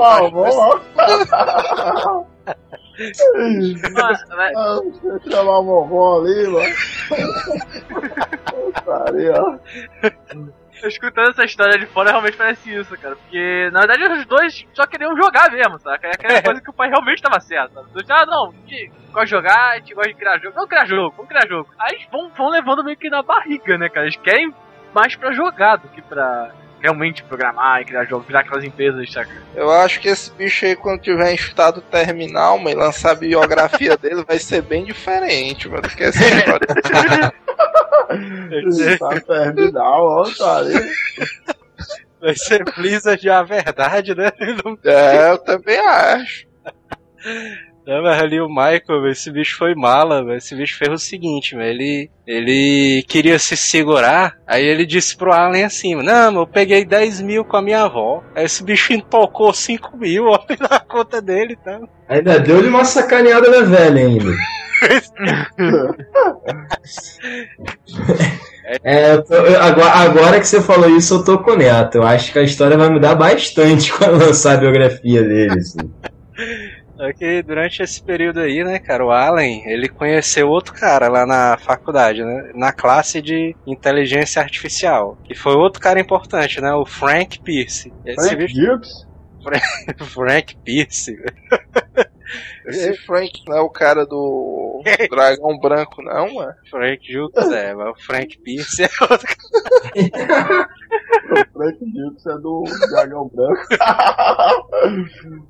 Não, mas- Ah, Deixa eu chamar a vovó ali, mano. Putaria. escutando essa história de fora realmente parece isso, cara. Porque, na verdade, os dois só queriam jogar mesmo, sabe? É aquela coisa que o pai realmente tava certo, sabe? Os dois, ah, não, a gente gosta de jogar, a gente gosta de criar jogo. Vamos criar jogo, vamos criar jogo. Aí eles vão, vão levando meio que na barriga, né, cara? Eles querem mais pra jogar do que pra realmente programar e criar jogo, criar aquelas empresas, saca? Eu acho que esse bicho aí, quando tiver em estado terminal, mano, e lançar a biografia dele, vai ser bem diferente, mano, do que essa história. Terminal, ó, tá ali. Vai ser Blizzard a verdade, né? É, eu também acho. Não, mas ali o Michael, esse bicho foi mala, esse bicho fez o seguinte, ele, ele queria se segurar, aí ele disse pro Allen assim, não, eu peguei 10 mil com a minha avó, aí esse bicho tocou 5 mil, ó, na conta dele tal. Ainda deu-lhe uma sacaneada na velha ainda. É, tô- agora, agora que você falou isso, eu tô com o Neto. Eu acho que a história vai mudar bastante quando lançar a biografia dele. assim. Só que durante esse período aí, né, cara, o Allen, ele conheceu outro cara lá na faculdade, né, na classe de inteligência artificial, que foi outro cara importante, né, o Frank Pierce. Esse Frank bicho, Dukes? Frank Pierce, Esse Frank não é o cara do Dragão Branco, não, mano. Frank Jukes, é, mas o Frank Pierce é outro O Frank Dukes é do Dragão Branco.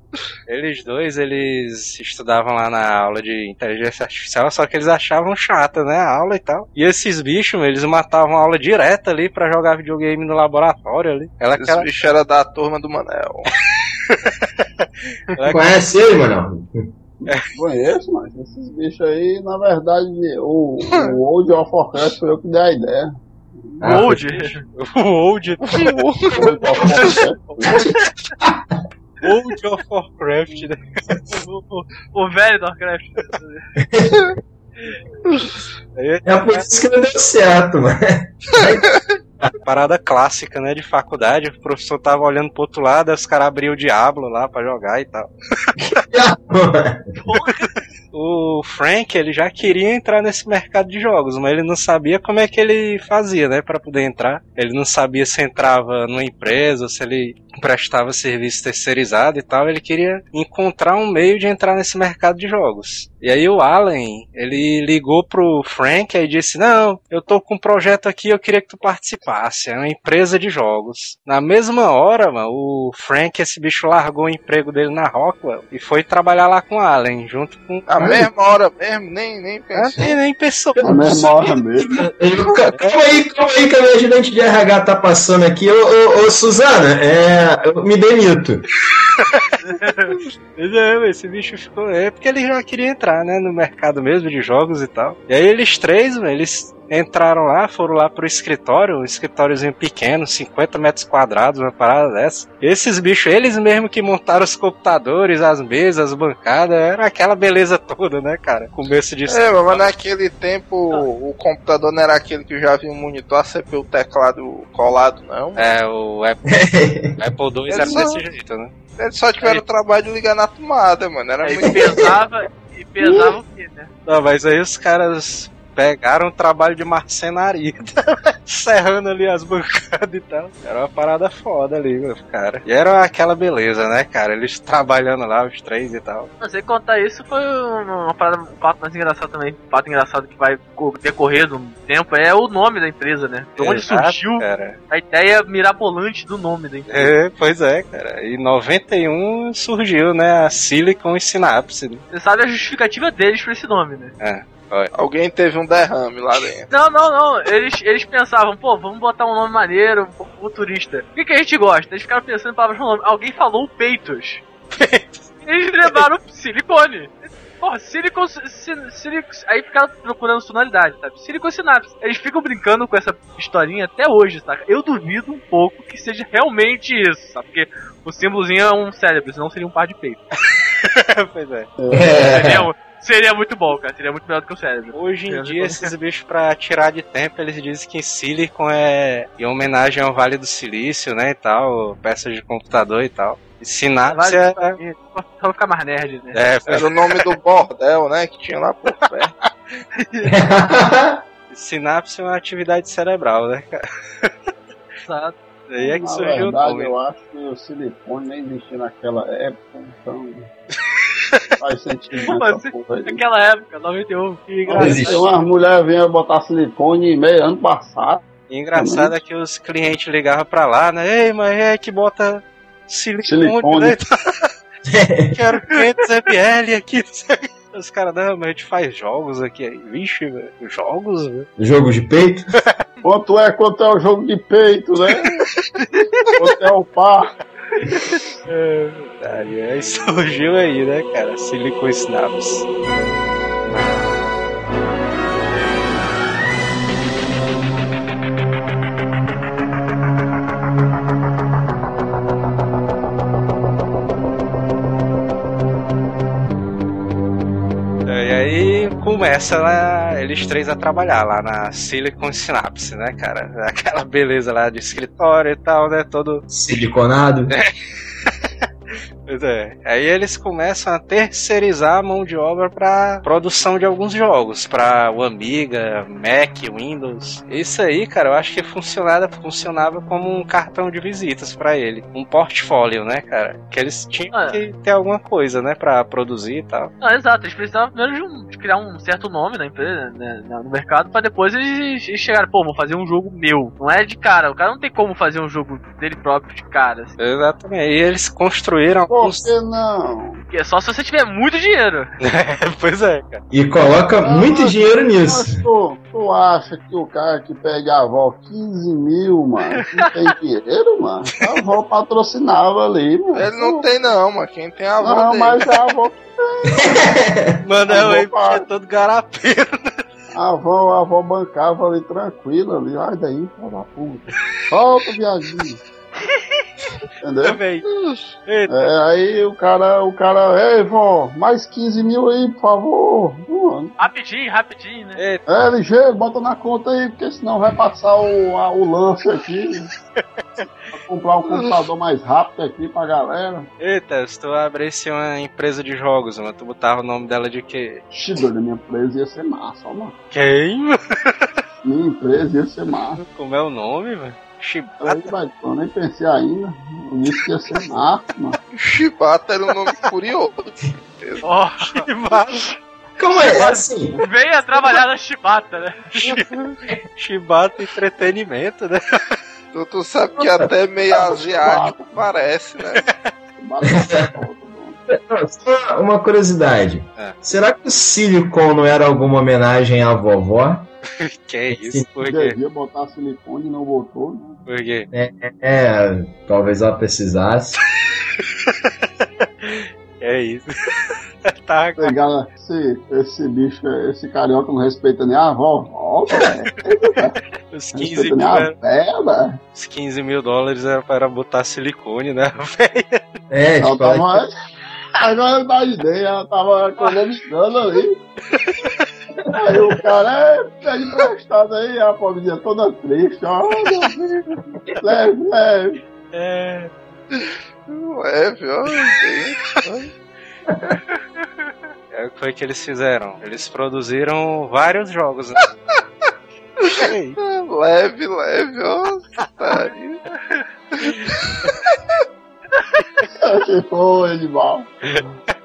Eles dois, eles estudavam lá na aula de inteligência artificial, só que eles achavam chata, né, a aula e tal. E esses bichos, eles matavam a aula direta ali pra jogar videogame no laboratório ali. Ela Esse aquela... bicho era da turma do Manel. Conhece ele, mano? Conheço, mas esses bichos aí, na verdade, o, o Old of Warcraft foi eu que dei a ideia. Ah. O Old, Old of Warcraft. Old of Warcraft, né? o, o velho do Warcraft. É por isso que não deu certo, mano. parada clássica, né, de faculdade, o professor tava olhando pro outro lado, aí os caras abriam o Diablo lá pra jogar e tal. O Frank, ele já queria entrar nesse mercado de jogos, mas ele não sabia como é que ele fazia, né, para poder entrar. Ele não sabia se entrava numa empresa, se ele prestava serviço terceirizado e tal. Ele queria encontrar um meio de entrar nesse mercado de jogos. E aí o Allen, ele ligou pro Frank e disse: "Não, eu tô com um projeto aqui, eu queria que tu participasse. É uma empresa de jogos". Na mesma hora, mano, o Frank, esse bicho largou o emprego dele na Rockwell e foi trabalhar lá com o Allen, junto com A mesma hora mesmo, nem, nem ah, pensei. nem, nem pensou. Na mesma hora mesmo. Calma aí, calma aí que a minha ajudante de RH tá passando aqui. Ô, ô, ô, Suzana, é, eu me demito. Esse bicho ficou. É porque ele já queria entrar, né? No mercado mesmo de jogos e tal. E aí eles três, eles entraram lá, foram lá pro escritório, um escritóriozinho pequeno, 50 metros quadrados, uma parada dessa. Esses bichos, eles mesmo que montaram os computadores, as mesas, as bancadas, era aquela beleza toda, né, cara? Começo de. É, mas naquele tempo o computador não era aquele que já vinha um monitor, a CPU, o teclado colado, não. É, o Apple, Apple II era Eles só- desse jeito, né? Eles só tiveram o trabalho de ligar na tomada, mano. Era Aí muito pesava, e pesava o quê, né? Não, mas aí os caras pegaram o trabalho de marcenaria, serrando ali as bancadas e tal. Era uma parada foda ali, meu cara. E era aquela beleza, né, cara? Eles trabalhando lá, os três e tal. Não sei contar isso, foi uma, parada, um fato mais engraçado também. Um fato engraçado que vai co- decorrer do tempo é o nome da empresa, né? De onde Exato, surgiu Cara. a ideia mirabolante do nome da empresa. É, pois é, cara. Em 91 surgiu, né, a Silicon e Synapse. né? Você sabe a justificativa deles pra esse nome, né? É. Alguém teve um derrame lá dentro. Não, não, não. Eles, eles pensavam, pô, vamos botar um nome maneiro, um pouco futurista. O que, que a gente gosta? Eles ficaram pensando em palavras com nome. Alguém falou peitos. Eles levaram silicone. Porra, silicon, si- silicon. Aí ficaram procurando sonoridade, sabe? Silicon Synapse. Eles ficam brincando com essa historinha até hoje, saca? Eu duvido um pouco que seja realmente isso, sabe? Porque o símbolozinho é um cérebro, senão seria um par de peitos. pois é. Seria, seria muito bom, cara. Seria muito melhor do que o cérebro. Hoje em Eu dia, esses bichos, pra tirar de tempo, eles dizem que Silicon é em homenagem ao Vale do Silício, né, e tal, peças de computador e tal. E Synapse é... Só ficar mais nerd, né? É, Era o nome do bordel, né? Que tinha lá por perto. Sinapse é uma atividade cerebral, né, cara? Exato. Daí é que Na surgiu o verdade, nome. eu acho que o silicone nem existia naquela época, então. Faz sentido assim? Naquela época, 91, que engraçado. umas mulheres vinham botar silicone meio ano passado. E engraçado é que os clientes ligavam pra lá, né? Ei, mas é que bota silicone, Silicone. né? Quero 500 ml aqui. Os caras, não, mas a gente faz jogos aqui. Aí, Vixe, velho, jogos, velho. Jogo de peito? Quanto é, quanto é o jogo de peito, né? quanto é o par. Aí, aí surgiu aí, né, cara? Silicon Synapse. Começa lá, eles três a trabalhar lá na Silicon Synapse, né, cara? Aquela beleza lá de escritório e tal, né? Todo Siliconado? Pois é. Aí eles começam a terceirizar a mão de obra para produção de alguns jogos, para o Amiga, Mac, Windows. Isso aí, cara, eu acho que funcionava, funcionava como um cartão de visitas para ele, um portfólio, né, cara? Que eles tinham Ah. que ter alguma coisa, né, para produzir e tal. Não, exato, eles precisavam primeiro de, um- de criar um certo nome na empresa, né, no mercado, pra depois eles, eles chegarem, pô, vou fazer um jogo meu. Não é de cara, o cara não tem como fazer um jogo dele próprio de cara. assim. Exatamente. E eles construíram Por que não? Porque é só se você tiver muito dinheiro. pois é, cara. E coloca muito dinheiro Mas nisso. tu, tu acha que o cara que pede a avó 15 mil, mano, não tem dinheiro, mano? A avó patrocinava ali, mano. Ele não tem não, mano. Quem tem a avó Não, dele. mas a avó, Mano, é o é todo garapeiro. a avó, a avó bancava ali tranquila ali. Ai daí, filha da puta. Solta, viadinho. Entendeu? também. É, aí o cara, o cara, ei, vó, mais 15 mil aí, por favor. Mano. Rapidinho, rapidinho, né? É, ligeiro, bota na conta aí, porque senão vai passar o, a- o lance aqui. Pra comprar um computador mais rápido aqui pra galera. Eita, se tu abrisse uma empresa de jogos, mano, tu botava o nome dela de quê? Ixi, doido, minha empresa ia ser massa, ó, mano. Quem? Minha empresa ia ser massa. Como é o nome, velho? Chibata? Vai, eu nem pensei ainda. Disse que ia ser massa, mano. Chibata era um nome curioso. Ó, Chibata. Como é? Assim, venha trabalhar na Chibata, né? Chibata Entretenimento, né? Tu, tu sabe que até meio asiático parece, né? só uma curiosidade. É. Será que o Silicon não era alguma homenagem à vovó? Que é isso? Por quê? Devia botar silicone e não botou, né? Por quê? É, talvez ela precisasse. É isso. tá, Pegar esse, esse bicho, esse carioca não respeita nem a avó. Volta, velho. os Não 15 respeita mil, era- velha, velho. os 15 mil dólares era para botar silicone, né? É, Ela tipo, tava. Agora eu imaginei, ela tava economizando ali. Aí o cara é, emprestado aí, a pobrezinha toda triste, ó. Leve, leve. É. É, viu? É o que foi que eles fizeram. Eles produziram vários jogos, né? Leve, leve, ó. putaria. Que foi, animal.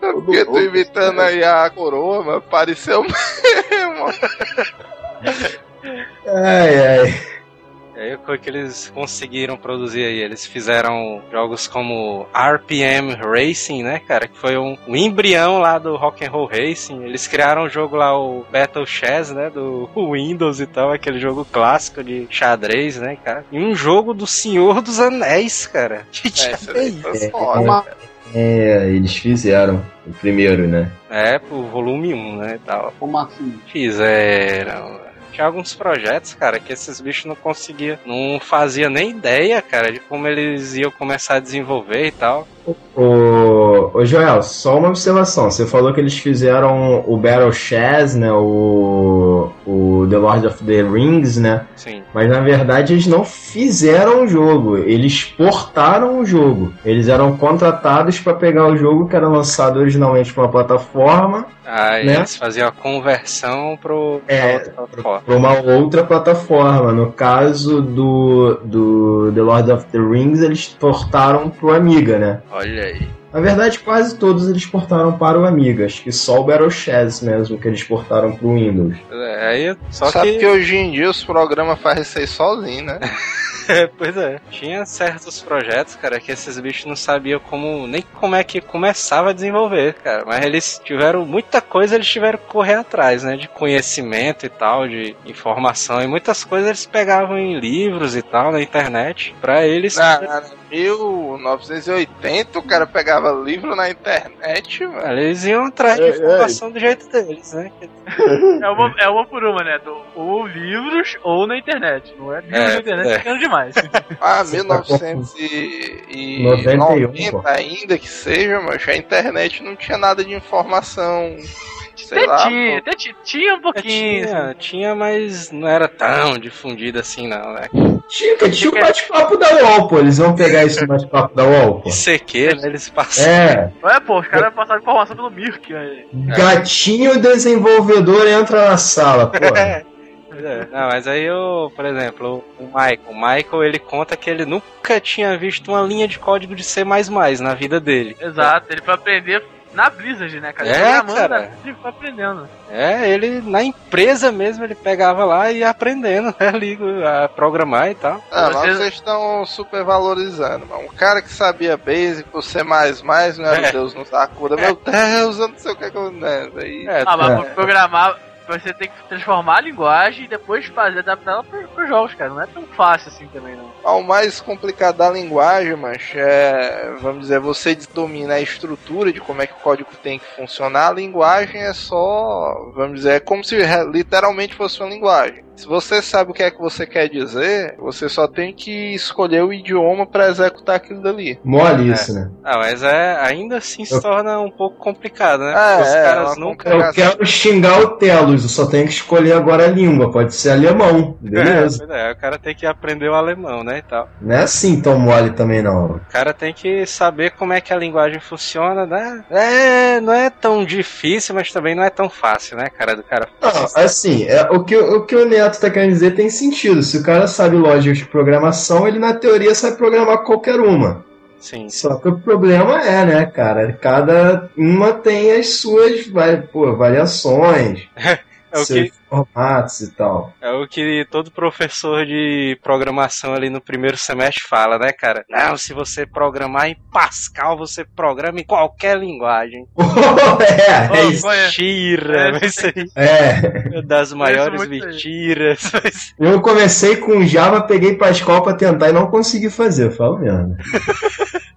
Porque tô imitando aí a coroa, mas pareceu mesmo. Ai, ai. É o que eles conseguiram produzir aí. Eles fizeram jogos como RPM Racing, né, cara? Que foi um, um embrião lá do Rock and Roll Racing. Eles criaram um jogo lá, o Battle Chess, né? Do Windows e tal, aquele jogo clássico de xadrez, né, cara? E um jogo do Senhor dos Anéis, cara. Que É, isso é foi É, foda. Uma- É, eles fizeram o primeiro, né? É, pro volume 1, né, tal. Como assim? Fizeram. Tinha alguns projetos, cara, que esses bichos não conseguiam. Não fazia nem ideia, cara, de como eles iam começar a desenvolver e tal. Ô, ô Joel, só uma observação. Você falou que eles fizeram o Battle Chess, né? O, o The Lord of the Rings, né? Sim. Mas na verdade eles não fizeram o jogo, eles portaram o jogo. Eles eram contratados para pegar o jogo que era lançado originalmente para uma plataforma Aí Né? eles faziam a conversão pro. É, para uma outra plataforma. No caso do, do The Lord of the Rings, eles portaram pro Amiga, né? Olha aí. Na verdade, quase todos eles portaram para o Amiga. Acho que só o Battle Chess mesmo que eles portaram pro Windows. É, Aí, só Sabe que. que... hoje em dia os programas fazem isso aí sozinho, né? É, pois é. Tinha certos projetos, cara, que esses bichos não sabiam como. nem como é que começava a desenvolver, cara. Mas eles tiveram muita coisa, eles tiveram que correr atrás, né? De conhecimento e tal, de informação. E muitas coisas eles pegavam em livros e tal, na internet, pra eles. Na, na 1980 o cara pegava livro na internet, mano. Eles iam atrás de informação do jeito deles, né? É uma, é uma por uma, né? Do- Ou livros ou na internet. Não é livros É, na internet é. ficando demais. Ah, tá confuso. 1990 pô. ainda que seja, mas a internet não tinha nada de informação. Sei Até lá. tinha, pô. tinha, tinha um pouquinho. assim. Tinha, tinha, mas não era tão difundida assim, não, né? Tinha, tinha o bate-papo da UOL, pô. Eles vão pegar esse bate-papo da UOL, pô. CQ, né? Eles passaram. É, É, pô, os caras passaram informação pelo Mirk. aí. gatinho desenvolvedor entra na sala, pô. É, Não, mas aí eu, por exemplo, o Michael. O Michael ele conta que ele nunca tinha visto uma linha de código de C na vida dele. Exato, ele foi aprender na Blizzard, né, cara? É, Ele cara. na Blizzard e foi aprendendo. É, ele na empresa mesmo ele pegava lá e ia aprendendo né, ali a programar e tal. Ah, mas Vocês- vocês estão super valorizando. mano. Um cara que sabia Basic, o C, não era É. Deus no Sakura. Meu Deus, eu não sei o que é que eu. Né, aí. É, Ah, mas É. pra programar, você tem que transformar a linguagem e depois fazer, adaptar ela pro- pros jogos, cara. Não é tão fácil assim também, não. O mais complicado da linguagem, mas é, vamos dizer, você domina a estrutura de como é que o código tem que funcionar. A linguagem é só, vamos dizer, é como se literalmente fosse uma linguagem. Se você sabe o que é que você quer dizer, você só tem que escolher o idioma para executar aquilo dali. Mole isso, né? Ah, mas é, ainda assim se Eu- torna um pouco complicado, né? É, Porque os é, caras uma nunca. Eu quero xingar o Telos, eu só tenho que escolher agora a língua. Pode ser alemão, beleza? É, é, o cara tem que aprender o alemão, né, e tal. Não é assim tão mole também, não. O cara tem que saber como é que a linguagem funciona, né? É, não é tão difícil, mas também não é tão fácil, né, cara, do cara. Não, assim, é, o, que, o que o Neto tá querendo dizer tem sentido. Se o cara sabe lógica de programação, ele na teoria sabe programar qualquer uma. Sim. Só que o problema é, né, cara? Cada uma tem as suas pô, variações, É o que formatos e tal. É o que todo professor de programação ali no primeiro semestre fala, né, cara? Não, se você programar em Pascal, você programa em qualquer linguagem. é, é isso. Mentira! É, isso aí É. é das maiores mentiras. mas- Eu comecei com Java, peguei Pascal pra tentar e não consegui fazer, falo mesmo.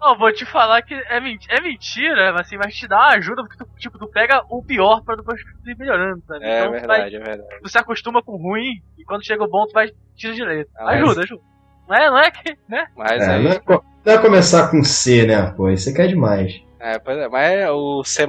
Ó, vou te falar que é, é mentira, mas assim, mas te dá uma ajuda, porque tu, tipo, tu pega o pior pra depois tu ir melhorando, sabe? É Então, tu vai- verdade, é verdade. Tu se acostuma com o ruim e quando chega o bom tu vai tira direito. Ah, mas- ajuda, ajuda. Não é, não é que, né? Mas É, aí. não, é, não é começar com C, né? Pô, isso aqui é demais. É, pois é, mas o C++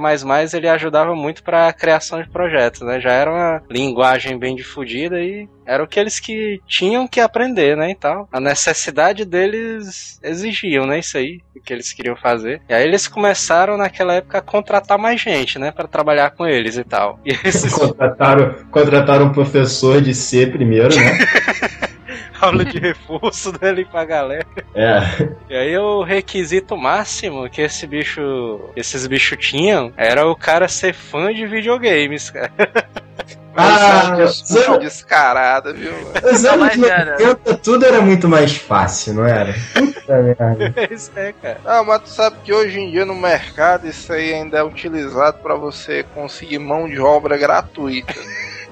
ele ajudava muito pra criação de projetos, né? Já era uma linguagem bem difundida e era o que eles que tinham que aprender, né, e tal. A necessidade deles exigiam, né, isso aí, o que eles queriam fazer. E aí eles começaram naquela época a contratar mais gente, né, para trabalhar com eles e tal. E esses Contrataram, contrataram um professor de C primeiro, né? aula de reforço dele pra galera. É. E aí o requisito máximo que esse bicho, esses bichos tinham era o cara ser fã de videogames, cara. Ah, Desculpa Zé- descarada, viu? Não, anos mas era. 90 tudo era muito mais fácil, não era? Puta merda. Isso é, cara. Ah, mas tu sabe que hoje em dia no mercado isso aí ainda é utilizado pra você conseguir mão de obra gratuita.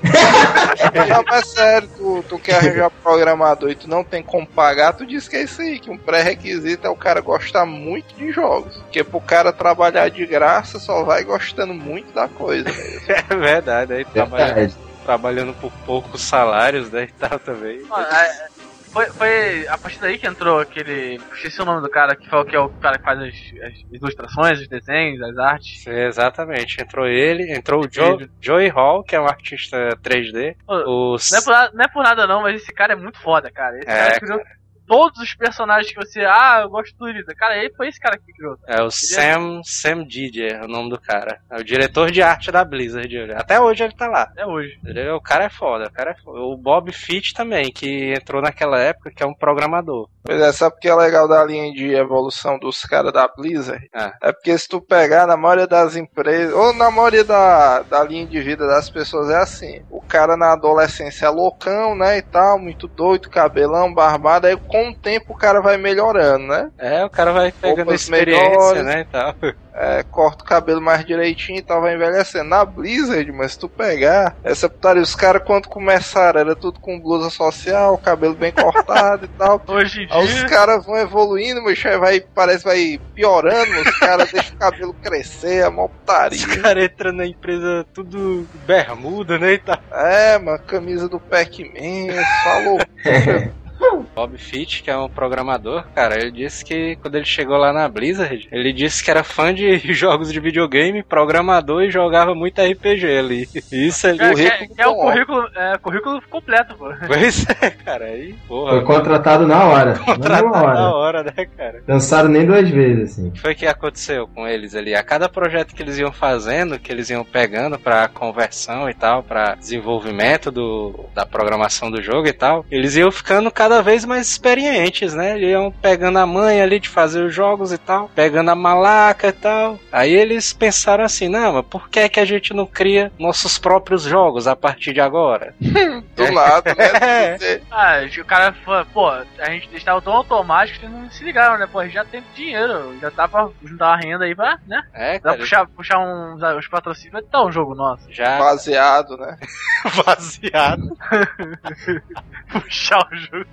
não, mas sério, tu, tu quer arranjar programador e tu não tem como pagar, tu diz que é isso aí, que um pré-requisito é o cara gostar muito de jogos. Porque pro cara trabalhar de graça só vai gostando muito da coisa. É verdade, aí trabalha, trabalhando por poucos salários, né, e tal também. É, Foi, foi a partir daí que entrou aquele. Esqueci o nome do cara que falou que é o cara que faz as, as ilustrações, os desenhos, as artes. Sim, Exatamente, entrou ele, entrou o Joe, Joey Hall, que é um artista 3D. O Não é, por nada, não é por nada não, mas esse cara é muito foda, cara. Esse É, cara criou todos os personagens que você. Ah, eu gosto do Lisa. Cara, ele foi esse cara que criou. É o Sam, Sam Didier, é o nome do cara. É o diretor de arte da Blizzard. Até hoje ele tá lá. Até hoje. Ele é- o cara é foda, o cara é foda. O Bob Fitch também, que entrou naquela época, que é um programador. Pois é, sabe o que é legal da linha de evolução dos caras da Blizzard? Ah. É porque se tu pegar na maioria das empresas, ou na maioria da, da linha de vida das pessoas, é assim. O cara na adolescência é loucão, né, e tal, muito doido, cabelão, barbado, aí com o tempo o cara vai melhorando, né? É, o cara vai pegando Roupas experiência, melhores. né, e tal. É, corta o cabelo mais direitinho e tal, vai envelhecendo. Na Blizzard, mas se tu pegar, essa putaria, os caras quando começaram era tudo com blusa social, cabelo bem cortado e tal. Hoje em Aí os dia. caras vão evoluindo, mas vai, parece vai piorando, os caras deixam o cabelo crescer, a mó putaria. Os caras entram na empresa tudo bermuda, né, e tal. É, mano, camisa do Pac-Man, falou. Bob Fitch, que é um programador, cara, ele disse que quando ele chegou lá na Blizzard, ele disse que era fã de jogos de videogame, programador e jogava muito RPG ali. Isso ali. É, que é, é o bom. currículo, é, currículo completo, pô. Pois é, cara, aí, porra, Foi contratado na hora. Na contratado na hora. hora, né, cara? Pensaram nem duas vezes, assim. O que foi que aconteceu com eles ali? A cada projeto que eles iam fazendo, que eles iam pegando pra conversão e tal, pra desenvolvimento do, da programação do jogo e tal, eles iam ficando cada vez mais experientes, né? Eles iam pegando a manha ali de fazer os jogos e tal, pegando a malaca e tal. Aí eles pensaram assim, não, mas por que que a gente não cria nossos próprios jogos a partir de agora? Do lado, né? Ah, o cara foi, pô, a gente estava tão automático que não se ligaram, né? Pô, a gente já tem dinheiro, já dá pra juntar uma renda aí pra, né? É, Dá pra cara, puxar, puxar uns, os patrocínios, vai dar um jogo nosso. já Baseado, né? baseado. puxar o jogo.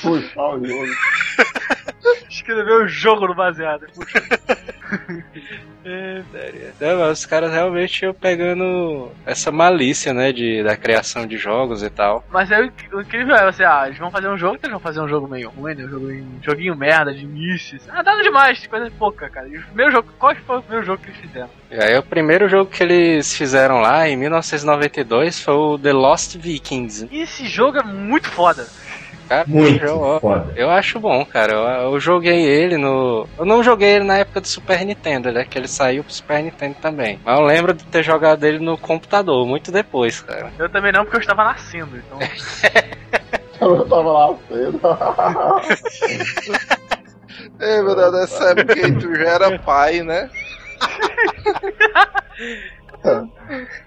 Puxar o jogo. Escrever o jogo no baseado. Puxa. É. Não, os caras realmente iam pegando essa malícia, né, de, da criação de jogos e tal. Mas aí o incrível é você, ah, eles vão fazer um jogo, então eles vão fazer um jogo meio ruim, né? Um jogo, um joguinho merda de início. Ah, nada demais, coisa pouca, cara. E o primeiro jogo, qual foi o primeiro jogo que eles fizeram? E aí o primeiro jogo que eles fizeram lá, em 1992, foi o The Lost Vikings. E esse jogo é muito foda. Cara, Muito eu, foda. eu acho bom, cara. Eu, eu joguei ele no. Eu não joguei ele na época do Super Nintendo, né? Que ele saiu pro Super Nintendo também. Mas eu lembro de ter jogado ele no computador, muito depois, cara. Eu também não, porque eu estava nascendo, então. Eu tava lá cedo. É verdade, essa época aí tu já era pai, né?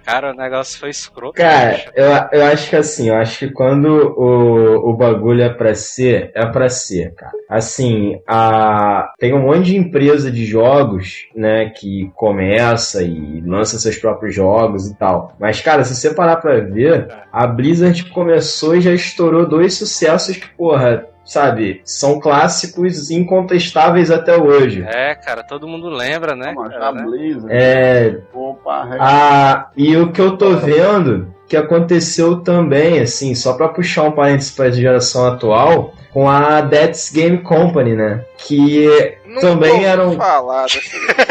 Cara, o negócio foi escroto. Cara, bicho. eu, eu acho que assim, eu acho que quando o, o bagulho é pra ser, é pra ser, cara. Assim, a, tem um monte de empresa de jogos, né, que começa e lança seus próprios jogos e tal. Mas, cara, se você parar pra ver, a Blizzard começou e já estourou dois sucessos que, porra, sabe, são clássicos incontestáveis até hoje. É, cara, todo mundo lembra, né? Cara, tá né? Blizzard. É, Opa, Ah, e o que eu tô vendo que aconteceu também, assim, só pra puxar um parênteses pra geração atual, com a Death's Game Company, né? Que Nunca também eram. falar dessa-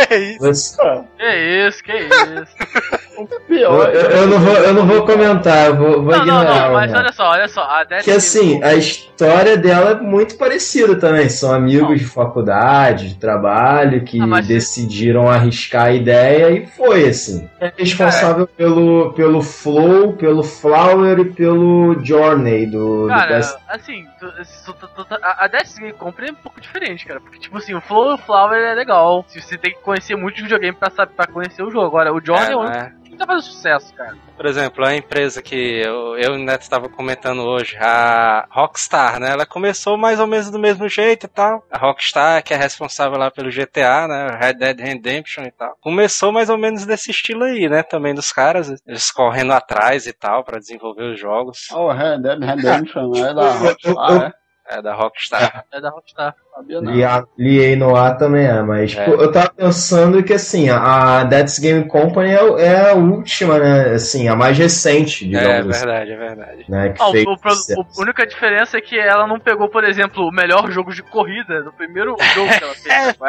É isso. Você- Que isso, que isso. O Eu, pior eu- eu não vou, eu não vou comentar, eu vou, vou Não, não, ignorar. não, mas né? olha só, olha só. A Death Que assim, a história dela é muito parecida também. São amigos de faculdade, de trabalho, que Ah, mas- decidiram arriscar a ideia e foi assim. É responsável pelo, pelo Flow, pelo Flower e pelo Journey do, do Cara, PS. assim, tu- tu- tu- tu- a a Death Game Company é um pouco diferente, cara. Porque, tipo assim, o Flower é legal. Se Você tem que conhecer muito de videogame pra, saber, pra conhecer o jogo. Agora, o Johnny é, É, o é? que tá fazendo sucesso, cara. Por exemplo, a empresa que eu, eu e o Neto estava comentando hoje, a Rockstar, né? Ela começou mais ou menos do mesmo jeito e tal. A Rockstar, que é responsável lá pelo GTA, né? Red Dead Redemption e tal. Começou mais ou menos desse estilo aí, né? Também dos caras, eles correndo atrás e tal para desenvolver os jogos. O Red Dead Redemption é da Eu- Rockstar, é? É da Rockstar. É da Rockstar. Não. E a Liei Noir também é, mas É. pô, eu tava pensando que assim, a Death's Game Company é, é a última, né? Assim, a mais recente, É digamos assim, verdade, é verdade. né? Que Ah, o- o, a única diferença é que ela não pegou, por exemplo, o melhor jogo de corrida do primeiro jogo que ela fez. não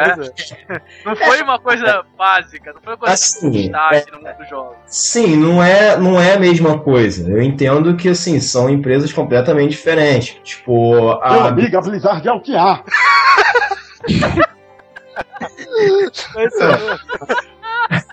é? Não foi uma coisa básica, não foi uma coisa Assim, de destaque no mundo dos jogos. Sim, não é, não é a mesma coisa. Eu entendo que assim, são empresas completamente diferentes. Tipo, Meu a amigo, a Blizzard é o que há. Mas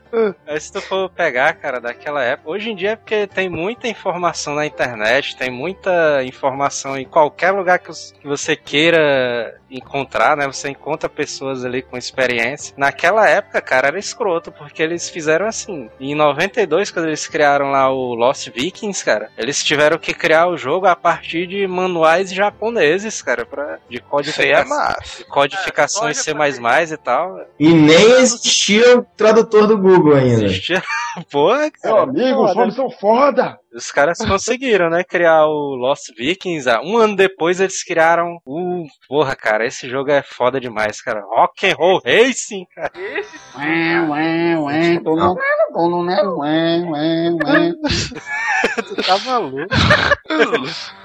se tu for pegar, cara, daquela época, hoje em dia é porque tem muita informação na internet, tem muita informação em qualquer lugar que você queira encontrar, né? Você encontra pessoas ali com experiência. Naquela época, cara, era escroto, porque eles fizeram assim. Em 92, quando eles criaram lá o Lost Vikings, cara, eles tiveram que criar o jogo a partir de manuais japoneses, cara, pra, de Isso aí é codificação. massa. de codificação É, em C++ e tal. e nem existia o tradutor do Google ainda. Existia... Meu cara. amigo, os homens são foda. Os caras conseguiram, né, criar o Lost Vikings. Ah, Um ano depois eles criaram o... Porra, cara, esse jogo é foda demais, cara. Rock and Roll Racing, cara. Esse Ué, ué, ué, né, ué, ué, ué. Tu tá maluco.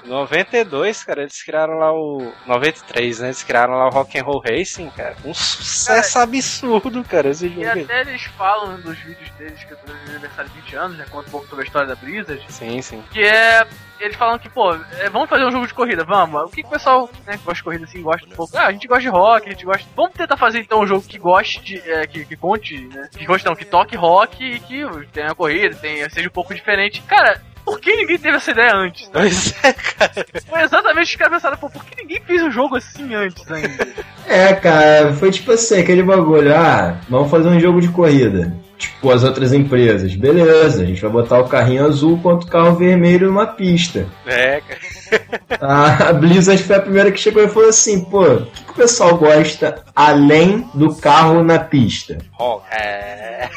92, cara, eles criaram lá o... 93, né, eles criaram lá o Rock and Roll Racing, cara. Um sucesso absurdo, cara, esse E jogo. aí. até eles falam nos vídeos deles que eu tô no aniversário de 20 anos, né? Conta um pouco sobre a história da Blizzard. Sim, sim. Que é. Eles falam que, pô, é, vamos fazer um jogo de corrida, vamos. O que, que o pessoal né, que gosta de corrida assim gosta um pouco? Ah, a gente gosta de rock, a gente gosta. Vamos tentar fazer então um jogo que goste de. é, que, que conte, né? Que goste não, que toque rock e que tenha corrida, tenha, seja um pouco diferente. Cara. Por que ninguém teve essa ideia antes? tá? Pois é, cara. Foi exatamente o que os caras pensaram, pô, por que ninguém fez um jogo assim antes ainda? É, cara, foi tipo assim, aquele bagulho, ah, vamos fazer um jogo de corrida. Tipo as outras empresas. Beleza, a gente vai botar o carrinho azul contra o carro vermelho numa pista. É, cara. A Blizzard foi a primeira que chegou e falou assim, pô, o que, que o pessoal gosta além do carro na pista? Rock. É.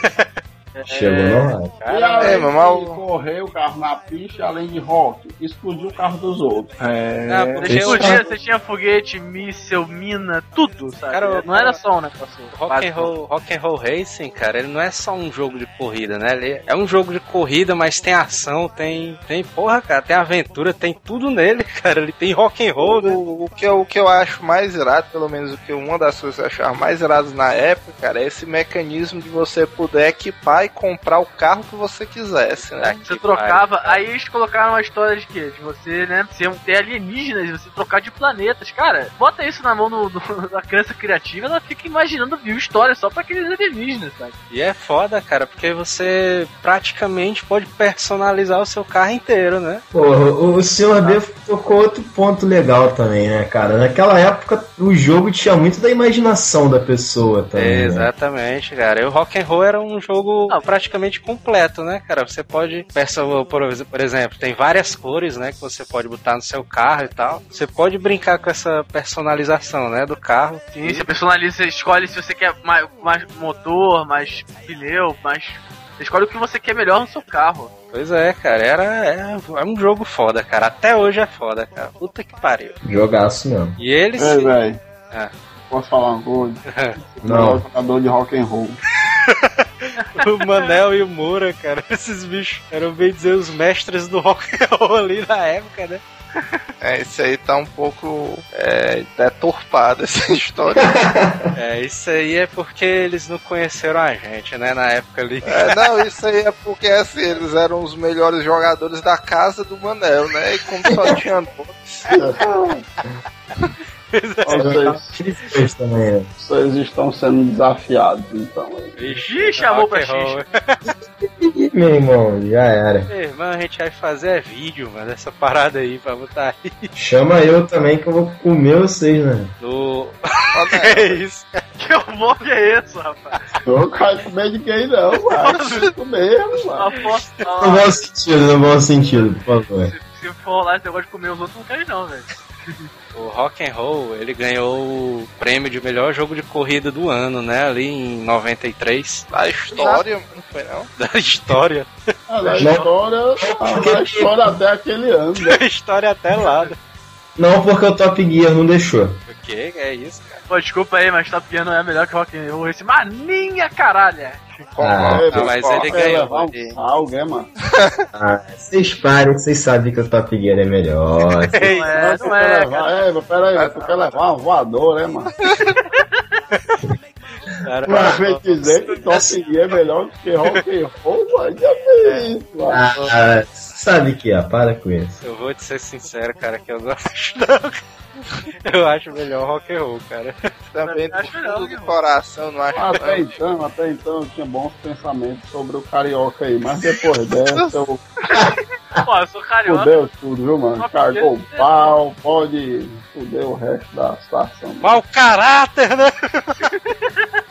Chegou no E Cara, além é, mas mal- de correr o carro na pista, além de rock, explodir o carro dos outros. Porque o, podia, você tinha foguete, míssel, mina, tudo, sabe? Cara, não era só um negócio. Rock and. Roll, Rock and Roll Racing, cara, ele não é só um jogo de corrida, né? Ele é um jogo de corrida, mas tem ação, tem, tem porra, cara, tem aventura, tem tudo nele, cara. Ele tem rock and roll, né? O, o que eu, o que eu acho mais irado, pelo menos o que uma das coisas que eu achava mais iradas na época, cara, é esse mecanismo de você poder equipar e comprar o carro que você quisesse, né? Você trocava, aí eles colocaram uma história de quê? De você, né, ser, ter alienígenas, você trocar de planetas. Cara, bota isso na mão do, do- da criança criativa, ela fica imaginando mil histórias só pra aqueles alienígenas, sabe? E é foda, cara, porque você praticamente pode personalizar o seu carro inteiro, né? Porra, o, o Sr. B tocou outro ponto legal também, né, cara? Naquela época o jogo tinha muito da imaginação da pessoa também. né? Exatamente, cara. E o Rock and Roll era um jogo Ah. Praticamente completo, né, cara? Você pode, perso- por ex- por exemplo, tem várias cores, né, que você pode botar no seu carro e tal. Você pode brincar com essa personalização, né, do carro. Sim, você personaliza, você escolhe se você quer mais, mais motor, mais pneu, mais. Você escolhe o que você quer melhor no seu carro. Pois é, cara, era é, é um jogo foda, cara. Até hoje é foda, cara. Puta que pariu. Jogaço mesmo. E eles. Ei, velho. É. Posso falar uma coisa? Não. Sou jogador de rock and roll. o Manel e o Moura, cara, esses bichos eram bem dizer os mestres do rock and roll ali na época, né? É, esse aí tá um pouco é, deturpado essa história. É, isso aí é porque eles não conheceram a gente, né? Na época ali. É, não, isso aí é porque assim, eles eram os melhores jogadores da casa do Manel, né? E como só tinha dois. Vocês, também, né? vocês estão sendo desafiados, então. Ixi, chamou pra Rock and roll. Ih, meu irmão, já era. Meu irmão, a gente vai fazer é vídeo, mano, essa parada aí pra botar aí Chama eu também que eu vou comer vocês, né? Manel, é isso. Que que é isso, rapaz? Eu não quero comer ninguém, não, mano. Isso mesmo, mano. No bom sentido, no bom sentido, por favor. Se for lá esse negócio de comer os outros, não quero não, velho. O Rock and Roll, ele ganhou o prêmio de melhor jogo de corrida do ano, né? Ali em 93 da história, não foi não? da história. Ah, na história, ah, na história até aquele ano, né? Da história até lá. Não porque o Top Gear não deixou. Que é isso, cara? Pô, desculpa aí, mas Top Gear não é melhor que Rock and Roll. Esse maninha, caralho. Ah, É, Ah, mas pô, ele quer ganhou, é, mano. ah, vocês parem, que vocês sabem que o Top Gear é melhor. Não é, não é, levar, cara. é, mas peraí, tu quer levar um voador, né, mano? Cara, Pra ver dizer que Top Gear é melhor que Rock and Roll, mano. Já fez isso, mano. Ah, sabe que é, para com isso. eu vou te ser sincero, cara, que eu não acho não. Eu acho melhor rock and roll, cara. Também do Acho não, fundo do irmão. coração, não acho Até não. então, até então eu tinha bons pensamentos sobre o carioca aí, mas depois dessa eu Pô, eu sou carioca. fudeu tudo, viu, mano? Cargou o pau, pode fuder o resto da situação. Mau caráter, né?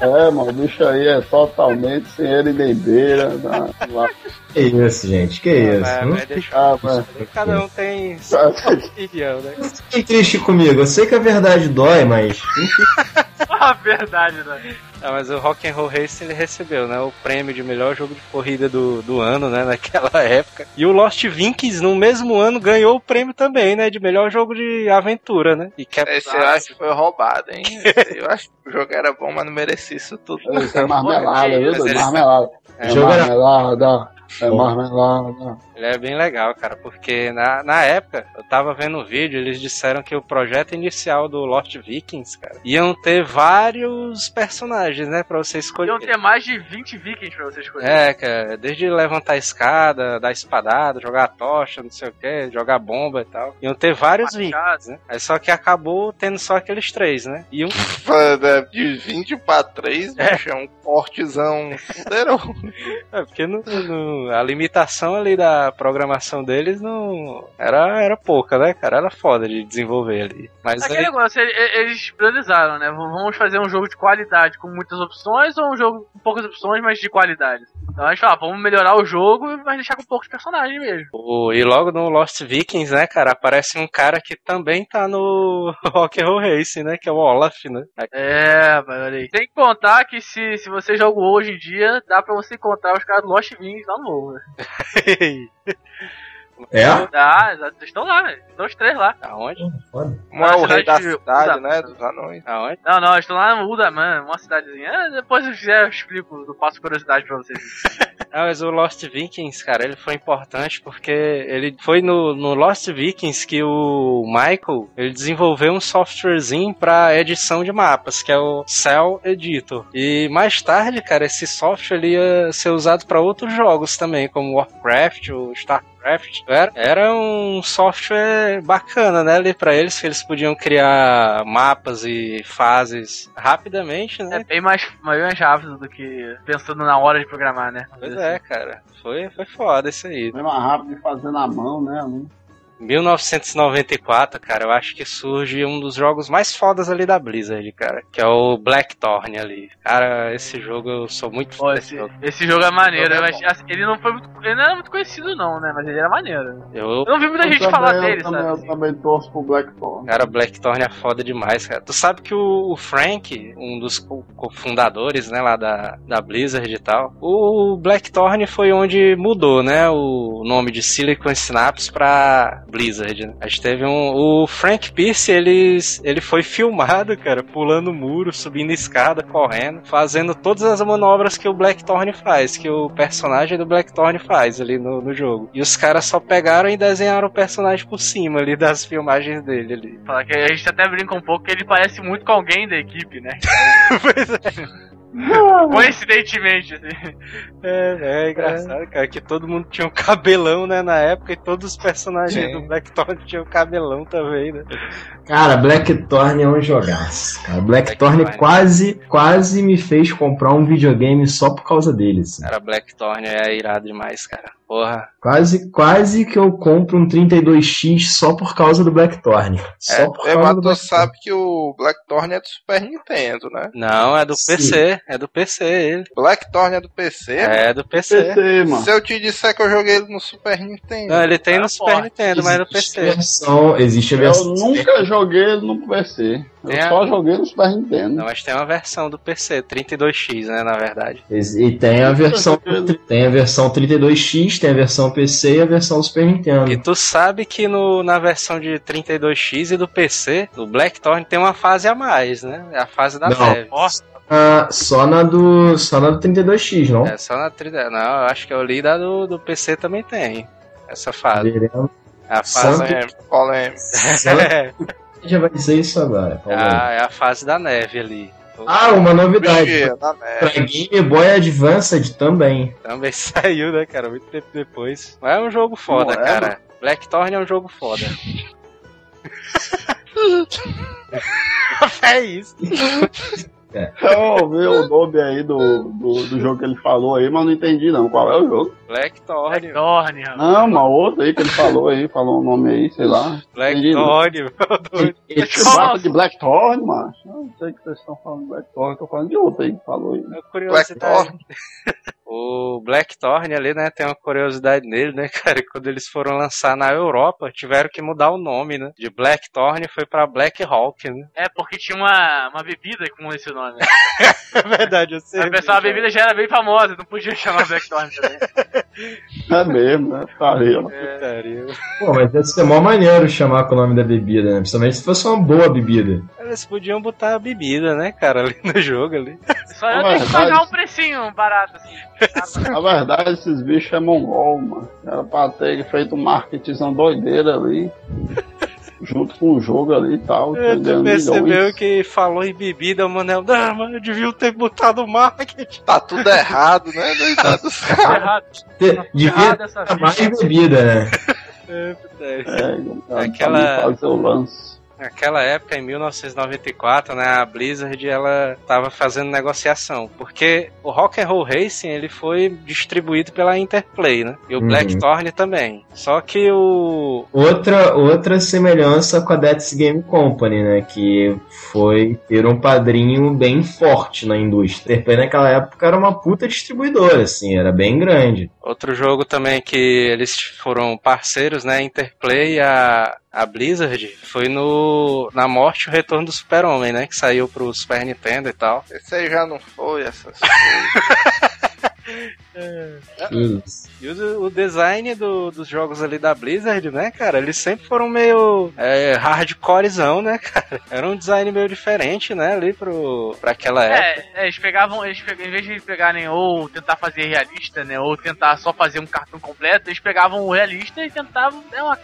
É, mano, o bicho aí é totalmente sem ele nem beira. Né? Lá. Que isso, gente, que isso. Mas, Não mas deixa Ah, mano. Cada um tem sua opinião, né? fiquem triste comigo. Eu sei que a verdade dói, mas. Ah, verdade, né? Ah, mas o Rock and Roll Racing ele recebeu, né, o prêmio de melhor jogo de corrida do, do ano, né, naquela época. E o Lost Vikings no mesmo ano ganhou o prêmio também, né, de melhor jogo de aventura, né? E que Esse eu acho que foi roubado, hein? Eu acho que o jogo era bom, mas não merecia isso tudo. Isso é marmelada, viu? Eles- Marmelada. É Jogo era- marmelada. É Bom. marmelada. Ele é bem legal, cara, porque na, na época, eu tava vendo o vídeo, eles disseram que o projeto inicial do Lost Vikings, cara, iam ter vários personagens, né, pra você escolher. Iam ter mais de 20 vikings pra você escolher. É, cara, desde levantar a escada, dar espadada, jogar a tocha, não sei o que, jogar bomba e tal. Iam ter vários Machado. vikings, né? Aí só que acabou tendo só aqueles três, né? E um. né, De 20 pra 3, bicho, é um cortezão. É, porque no- a limitação ali da programação deles não. Era, era pouca, né, cara? Era foda de desenvolver ali. Mas Aquele aí, negócio, ele- ele- eles priorizaram, né? Vamos fazer um jogo de qualidade com muitas opções ou um jogo com poucas opções, mas de qualidade? Então a gente fala, vamos melhorar o jogo, mas deixar com poucos personagens mesmo. o- e logo no Lost Vikings, né, cara, aparece um cara que também tá no Rock and Roll Racing, né? Que é o Olaf, né? É, mas olha aí. Tem que contar que se, se você joga hoje em dia, dá pra você encontrar os caras do Lost Wings lá no né? É? Eles estão lá, velho. Estão os três lá. Aonde? Foda. Não é o Na rei da cidade de- cidade, da- né? Dos anões. Aonde? Não, não, eles estão lá no Udaman, uma cidadezinha. É, depois se eu quiser eu explico, eu passo curiosidade pra vocês. Ah, mas o Lost Vikings, cara, ele foi importante porque ele foi no, no Lost Vikings que o Michael ele desenvolveu um softwarezinho para edição de mapas, que é o Cell Editor. E mais tarde, cara, esse software ele ia ser usado para outros jogos também, como Warcraft, o StarCraft. Era, era um software bacana, né, ali para eles que eles podiam criar mapas e fases rapidamente, É né? bem mais, bem mais rápido do que pensando na hora de programar, né? Pois é, cara. Foi, foi foda isso aí. É mais rápido de fazer na mão, né? Ali. 1994, cara, eu acho que surge um dos jogos mais fodas ali da Blizzard, cara, que é o Blackthorn ali. Cara, esse jogo eu sou muito fã esse, jogo. esse jogo é maneiro, jogo é mas assim, ele não foi muito, ele não era muito conhecido não, né? Mas ele era maneiro. Eu, Eu não vi muita Eu gente também- falar dele, também, sabe? Eu também torço pro Blackthorn. Cara, Blackthorn é foda demais, cara. Tu sabe que o, o Frank, um dos co- cofundadores, né, lá da, da Blizzard e tal, o Blackthorn foi onde mudou, né, o nome de Silicon Synapse pra Blizzard, né? A gente teve um. O Frank Pierce, eles, ele foi filmado, cara, pulando muro, subindo escada, correndo, fazendo todas as manobras que o Blackthorn faz, que o personagem do Blackthorn faz ali no, no jogo. E os caras só pegaram e desenharam o personagem por cima ali das filmagens dele ali. Falar que a gente até brinca um pouco que ele parece muito com alguém da equipe, né? pois é. Coincidentemente, assim. É, é engraçado, cara, que todo mundo tinha um cabelão, né, na época, e todos os personagens Sim. do Blackthorn tinham cabelão também, né? Cara, Blackthorn é um jogaço. Cara. Blackthorn Blackthorn. quase, quase me fez comprar um videogame só por causa dele. assim. Cara, Blackthorn é irado demais, cara. Porra. Quase, quase que eu compro um 32X só por causa do Blackthorn. Só É, por é, causa mas do Blackthorn. sabe que o Blackthorn é do Super Nintendo, né? Não, é do Sim. PC, é do PC ele. Blackthorn é do PC? É do PC. PC, mano. Se eu te disser que eu joguei ele no Super Nintendo. Não, ele tem no Ah, Super forte. Nintendo, mas é do PC. versão, existe a Eu versão. nunca joguei ele no PC. Eu É. só joguei no Super Nintendo. Não, mas tem uma versão do PC, 32X, né, na verdade. E tem a versão tem a versão 32X, tem a versão PC e a versão Super Nintendo. E tu sabe que no, na versão de 32X e do PC, o Blackthorn tem uma fase a mais, né? É a fase da Não. neve. Nossa, Ah, só na do só na do 32X, não? É só na 30. Não, eu acho que eu li da do, do PC também tem. Essa fase. Veremos. A fase. Polêmico, polêmico. Só na- já vai dizer isso agora. Paulo. Ah, é a fase da neve ali. Ah, uma novidade. Neve. Pra Game Boy Advanced também. Também saiu, né, cara? Muito tempo depois. Mas é um jogo foda, Não é, cara. Blackthorn é um jogo foda. é isso. Eu ouvi o nome aí do, do, do jogo que ele falou aí, mas não entendi não. Qual é o jogo? Blackthorn. Blackthorn. Não, uma outra aí que ele falou aí, falou o nome aí, sei lá. Blackthorn, meu doido. Que bata de Blackthorn, mano. Não sei o que vocês estão falando de Blackthorn, tô falando de outra aí que falou aí. É curiosidade. O Blackthorn ali, né, tem uma curiosidade nele, né, cara? Quando eles foram lançar na Europa, tiveram que mudar o nome, né? De Blackthorn foi pra Black Hawk, né? É, porque tinha uma, uma bebida com esse nome. Né? É verdade, eu sei. A pessoa, a bebida já era bem famosa, não podia chamar Blackthorn também. É mesmo, né? Tá aí, ó. Putaria. Pô, mas deve ser mó maneiro chamar com o nome da bebida, né? Principalmente se fosse uma boa bebida. Eles podiam botar a bebida, né, cara, ali no jogo ali. Só eu tenho que pagar um precinho barato, assim. Na verdade, esses bichos é mongol, mano. Era pra ter feito um marketingzão doideira ali. Junto com o jogo ali e tal. É, tu percebeu milhões. que falou em bebida, o Manel, não, mano, eu devia ter botado marketing. Tá tudo errado, né? Doidado. Tá errado. Te- Devia Errado essa ter vida. mais bebida, né? É. É, cara, Aquela- pra mim fazer o lance. Naquela época, em 1994, né, a Blizzard ela tava fazendo negociação, porque o Rock and Roll Racing ele foi distribuído pela Interplay, né? E o Uhum. Blackthorn também. Só que o Outra, outra semelhança com a Death's Game Company, né? Que foi ter um padrinho bem forte na indústria. Interplay naquela época era uma puta distribuidora, assim, era bem grande. outro jogo também que eles foram parceiros, né, Interplay e a a Blizzard foi no na morte e o retorno do Super-Homem, né, que saiu pro Super Nintendo e tal. Esse aí já não foi, essas Isso. E o, o design do- dos jogos ali da Blizzard, né, cara, eles sempre foram meio é, hardcorezão, né, cara? Era um design meio diferente, né, ali pro, pra aquela época. É, é, eles pegavam, eles pegam, em vez de pegarem ou tentar fazer realista, né, ou tentar só fazer um cartão completo, eles pegavam o realista e tentavam é uma,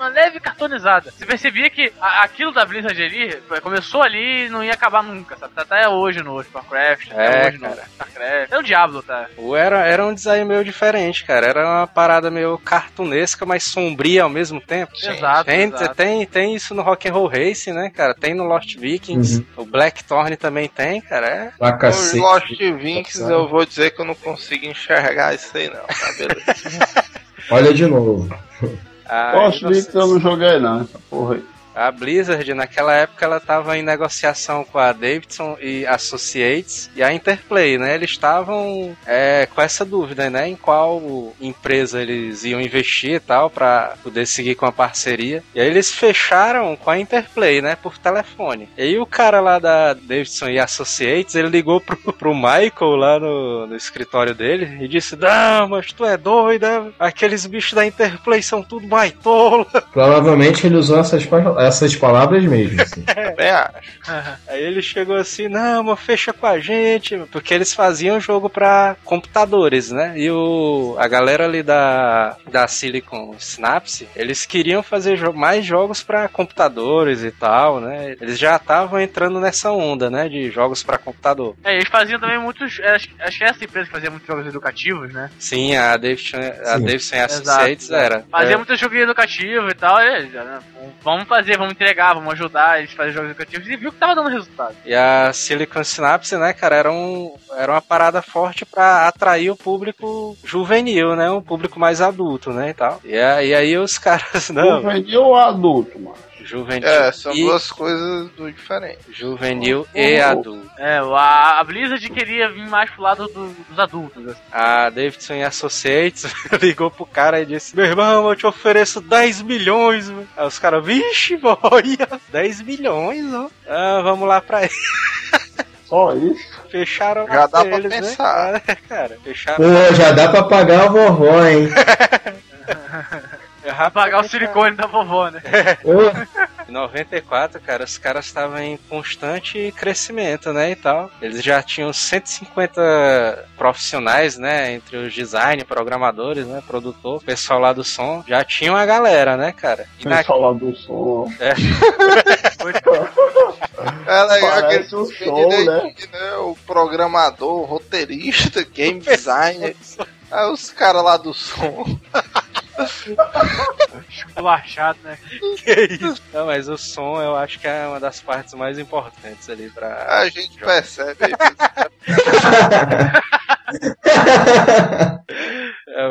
uma leve cartonizada. Você percebia que a- aquilo da Blizzard ali começou ali e não ia acabar nunca, sabe? Tá Até hoje no Warcraft, até É, hoje no cara. StarCraft. É o Diablo, tá? O Era, era um design meio diferente, cara. Era uma parada meio cartunesca, mas sombria ao mesmo tempo. Exato, Tem, exato. tem, tem isso no Rock and Roll Racing, né, cara? Tem no Lost Vikings. O Blackthorn também tem, cara. É. Cacete. Lost Vinks, eu vou dizer que eu não consigo enxergar isso aí, não. Tá, beleza. Olha de novo. Ah, sei. Vikings eu não joguei não, essa porra aí. A Blizzard, naquela época, ela estava em negociação com a Davidson e Associates e a Interplay, né? Eles estavam é, com essa dúvida, né? Em qual empresa eles iam investir e tal, para poder seguir com a parceria. E aí eles fecharam com a Interplay, né? Por telefone. E aí o cara lá da Davidson e Associates, ele ligou pro, pro Michael lá no, no escritório dele e disse: Não, mas tu é doida, aqueles bichos da Interplay são tudo baitola. Provavelmente ele usou essas, essas palavras mesmo. assim. Acho. Aí ele chegou assim, não, mas fecha com a gente, porque eles faziam jogo pra computadores, né? E o, a galera ali da, da Silicon Synapse, eles queriam fazer jo- mais jogos pra computadores e tal, né? Eles já estavam entrando nessa onda, né? De jogos pra computador. É, eles faziam também muitos. é, Acho, acho que é essa empresa que fazia muitos jogos educativos, né? Sim, a Davidson, a Sim. Davidson Associates era. Fazia É, muito jogo educativo e tal. E, eles, né, vamos fazer, vamos entregar, vamos ajudar eles a fazer jogos educativos. E viu que tava dando resultado. E a Silicon Synapse, né, cara, era, um, era uma parada forte pra atrair o público juvenil, né? Um público mais adulto, né, e tal. E, e aí os caras, não, Juvenil ou adulto, mano? Juvenil É, são e, duas coisas do diferentes. juvenil e adulto. É, a, a Blizzard queria vir mais pro lado do- dos adultos. assim. A Davidson e Associates ligou pro cara e disse: Meu irmão, eu te ofereço 10 milhões. mano." Aí os caras, vixe, boia, 10 milhões, ó. Ah, vamos lá pra ele. Só isso. Fecharam Já dá pra eles, pensar. né? Cara, fecharam. Pô, já dá pra pagar a vovó, hein? Vai pagar o silicone da vovó, né? Em 94, cara, os caras estavam em constante crescimento, né, e tal. Eles já tinham 150 profissionais, né, entre os design, programadores, né, produtor, pessoal lá do som, já tinham a galera, né, cara. E na... Pessoal lá do som. É legal Parece que um show, né? né? O programador, o roteirista, game designer. Aí os caras lá do som. Esculachado, né? que isso? Não, mas o som eu acho que é uma das partes mais importantes ali pra... A gente percebe.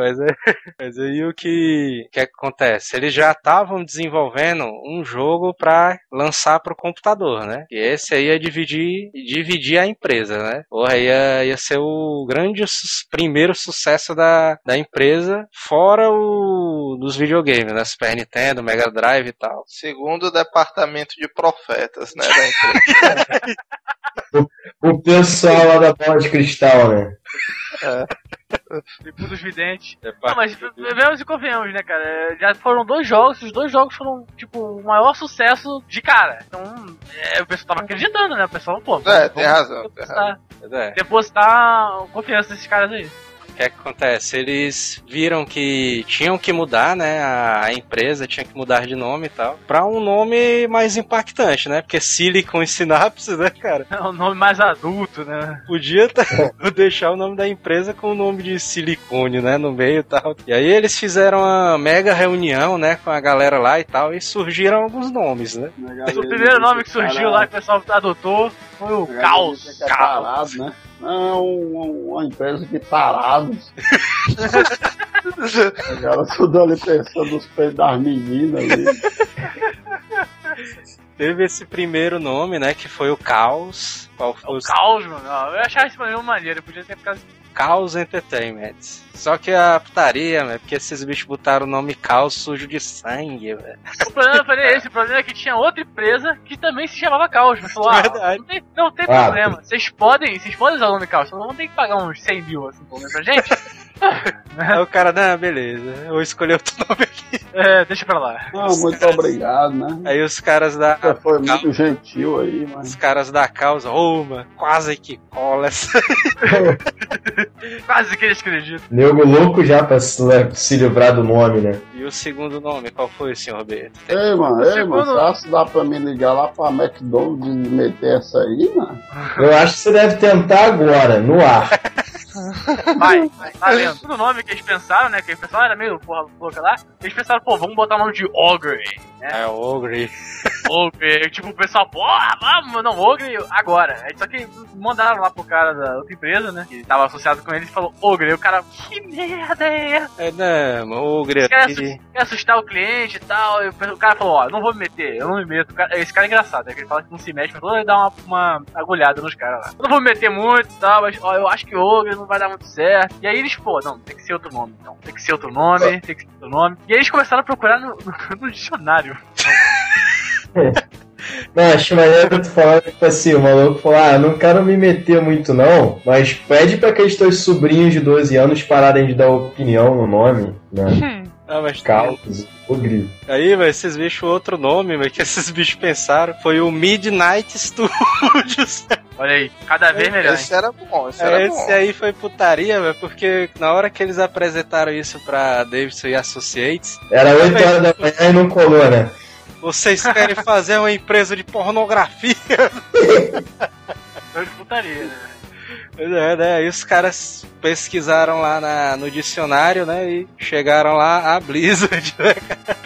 É, mas, é- mas aí o que, que acontece? Eles já estavam desenvolvendo um jogo pra lançar pro computador, né? E esse aí ia dividir, dividir a empresa, né? Porra, ia, ia ser o grande primeiro sucesso da, da empresa, fora o dos videogames, né? Super Nintendo, Mega Drive e tal. Segundo o departamento de profetas, né? Da empresa. o pessoal lá da bola de cristal, né? Tipo dos videntes. Não, mas vemos e convenhamos, né, cara? É, Já foram dois jogos, os dois jogos foram, tipo, o maior sucesso de cara. Então, é, o pessoal tava acreditando, né? O pessoal, pô, É, tem razão, tem razão. depositar, é. depositar confiança nesses caras aí. O que, é que acontece? Eles viram que tinham que mudar, né? A, a empresa tinha que mudar de nome e tal. Pra um nome mais impactante, né? Porque Silicon e Synapse, né, cara? É um nome mais adulto, né? Podia tá- deixar o nome da empresa com o nome de silicone, né? No meio e tal. E aí eles fizeram uma mega reunião, né? Com a galera lá e tal. E surgiram alguns nomes, né? O primeiro nome que surgiu lá que o pessoal adotou foi o Caos. É tarado, né? Não, uma, uma empresa de tarados. Pegaram tudo ali pensando nos peitos das meninas ali. Teve esse primeiro nome, né? Que foi o Caos. Qual foi O Caos, mano. Eu achava esse nome maneiro, podia ter ficado. Caos Entertainment. Só que a putaria, velho, porque esses bichos botaram o nome Caos sujo de sangue, velho. O problema foi esse, o problema é que tinha outra empresa que também se chamava Caos. Mas falou, ah, Verdade. não tem, não tem Ah. problema. Vocês podem, vocês podem usar o nome Caos, só não vão ter que pagar uns 100 mil assim, pelo menos pra gente. Aí o cara, não, beleza, eu vou escolher outro nome aqui. É, deixa pra lá. Não, muito obrigado, né? Aí os caras da. Você foi muito gentil aí, mas. Os caras da causa, Roma, quase que cola essa. Quase que eles acreditam. Nego louco já pra se, se livrar do nome, né? E o segundo nome, qual foi, senhor B? Ei, mano, ei, segundo- mano, que dá pra me ligar lá pra McDonald's e meter essa aí, mano? Eu acho que você deve tentar agora, no ar. Vai, vai, tá vendo? O nome que eles pensaram, né? Que eles pensaram era meio porra louca lá. Eles pensaram, pô, vamos botar o nome de Ogre. É, o Ogre. Ogre, tipo, o pessoal, porra, vamos, não, Ogre, agora. Aí, só que mandaram lá pro cara da outra empresa, né? Que tava associado com ele e falou, Ogre. E o cara, que merda é essa? É, não, o Ogre Quer, assustar, o cliente e tal. E o cara falou, ó, não vou me meter, eu não me meto. Esse cara é engraçado, né? Que ele fala que não se mexe, mas todo ele dá uma, uma agulhada nos caras lá. Eu não vou me meter muito e tal, mas ó, eu acho que Ogre não vai dar muito certo. E aí eles, pô, não, tem que ser outro nome, então. Tem que ser outro nome, tem que ser outro nome. E aí eles começaram a procurar no, no- no dicionário. Não, acho maneiro tu falar, tipo assim, o maluco falou, ah, não quero me meter muito não, mas pede pra aqueles teus sobrinhos de 12 anos pararem de dar opinião no nome, né? Ah, mas Caos, ogre. Aí, velho, esses bichos, outro nome, velho, que esses bichos pensaram foi o Midnight Studios. Olha aí, cada vez melhor. hein? Esse era bom, esse era É, bom. esse aí foi putaria, velho, porque na hora que eles apresentaram isso pra Davidson e Associates, Era 8 horas da manhã e não colou, né? vocês querem fazer uma empresa de pornografia? Foi de putaria, né? É, né? Aí os caras pesquisaram lá na- no dicionário, né? E chegaram lá a Blizzard, né?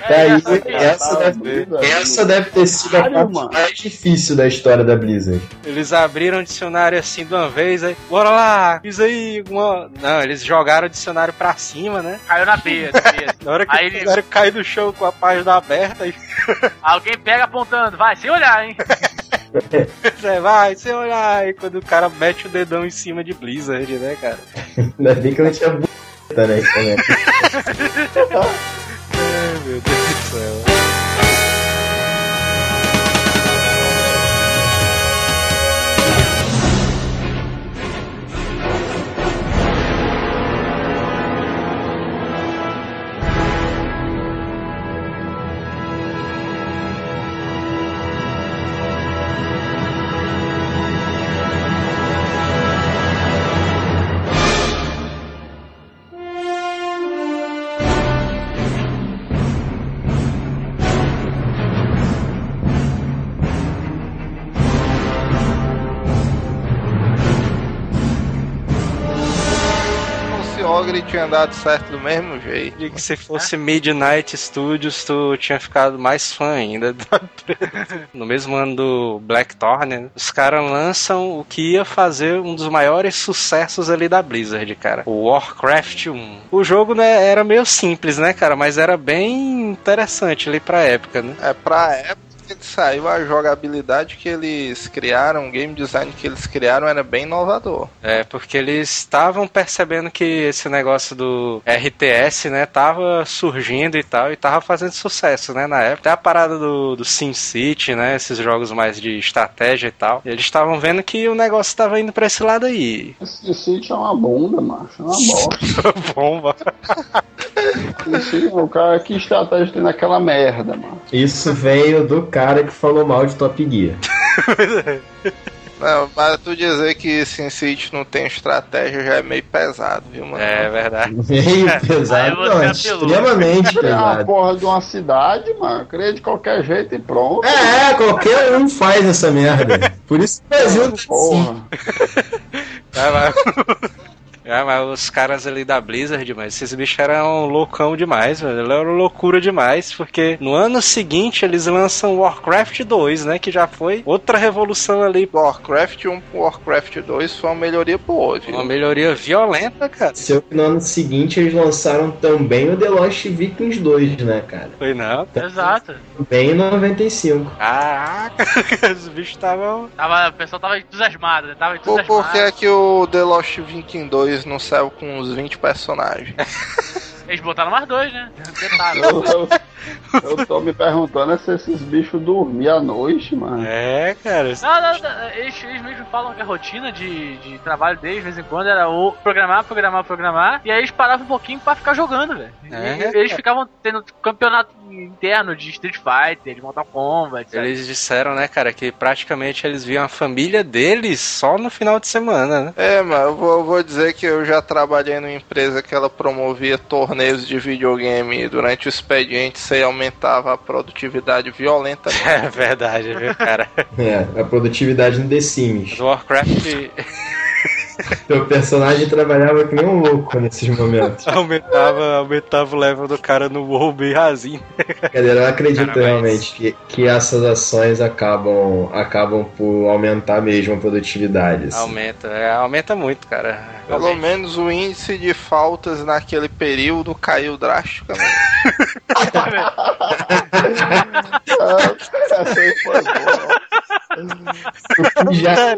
Daí, essa, Tá, deve, essa deve ter sido a parte mais difícil da história da Blizzard. Eles abriram o dicionário assim de uma vez, aí, bora lá, fiz aí uma. Não, eles jogaram o dicionário pra cima, né? Caiu na beia, na hora que Aí o ele- dicionário cai do chão com a página aberta, aí Alguém pega apontando, vai, sem olhar, hein? você vai, você olhar, aí quando o cara mete o dedão em cima de Blizzard, né, cara? Ainda bem que eu não tinha b****, né? também. Ai, meu Deus do céu. Tinha dado certo do mesmo jeito. E que se fosse Midnight Studios, tu tinha ficado mais fã ainda. da empresa. no mesmo ano do Blackthorn, né, os caras lançam o que ia fazer um dos maiores sucessos ali da Blizzard, cara. O Warcraft 1. O jogo né, era meio simples, né, cara? Mas era bem interessante ali pra época, né? É, pra época que saiu a jogabilidade que eles criaram, o game design que eles criaram era bem inovador. É, porque eles estavam percebendo que esse negócio do RTS, né, tava surgindo e tal, e tava fazendo sucesso, né, na época. Até a parada do, do SimCity, né, esses jogos mais de estratégia e tal. Eles estavam vendo que o negócio tava indo pra esse lado aí. Esse é uma bunda, macho. É uma bosta. Bomba. Esse, o cara, que estratégia tem naquela merda, mano? Isso veio do cara que falou mal de Top Gear. Não, mas tu dizer que SimCity não tem estratégia já é meio pesado, viu, mano? É verdade. Meio pesado, não, apelou. extremamente É uma pesado. porra de uma cidade, mano. Cria de qualquer jeito e pronto. É, é, qualquer um faz essa merda. Por isso que o Brasil tá assim. Porra. É, mas... É, mas os caras ali da Blizzard, mas esses bichos eram loucão demais, velho. Eles eram loucura demais, porque no ano seguinte eles lançam Warcraft 2, né? Que já foi outra revolução ali. Warcraft 1 pro Warcraft 2 foi uma melhoria boa, viu? Uma melhoria violenta, cara. Seu que no ano seguinte eles lançaram também o The Lost Vikings 2, né, cara? Foi não. Exato. Bem em 95. Caraca, os bichos estavam. Tava, o pessoal tava entusiasmado, né? Tava Por, entusiasmado. por que é que o The Lost Viking 2 não saiu com uns 20 personagens? Eles botaram mais dois, né? Eu, eu, eu tô me perguntando é se esses bichos dormiam à noite, mano. É, cara. Não, não, não, eles, eles mesmos falam que a rotina de, de trabalho deles, de vez em quando, era o programar, programar, programar, e aí eles paravam um pouquinho pra ficar jogando, velho. É, eles ficavam tendo campeonato interno de Street Fighter, de Mortal Kombat, sabe? Eles disseram, né, cara, que praticamente eles viam a família deles só no final de semana, né? É, mas eu vou, eu vou dizer que eu já trabalhei numa empresa que ela promovia torneios de videogame e durante o expediente você aumentava a produtividade violentamente. É verdade, viu, cara? É, a produtividade no The Sims. Warcraft. Teu personagem trabalhava que nem um louco nesses momentos. Aumentava, aumentava o level do cara no WoW bem rasinho. Galera, eu acredito Cara, mas- realmente que, que essas ações acabam, acabam por aumentar mesmo a produtividade. assim. Aumenta, é, aumenta muito, cara. Pelo menos o índice de faltas naquele período caiu drasticamente. Essa aí foi boa. Já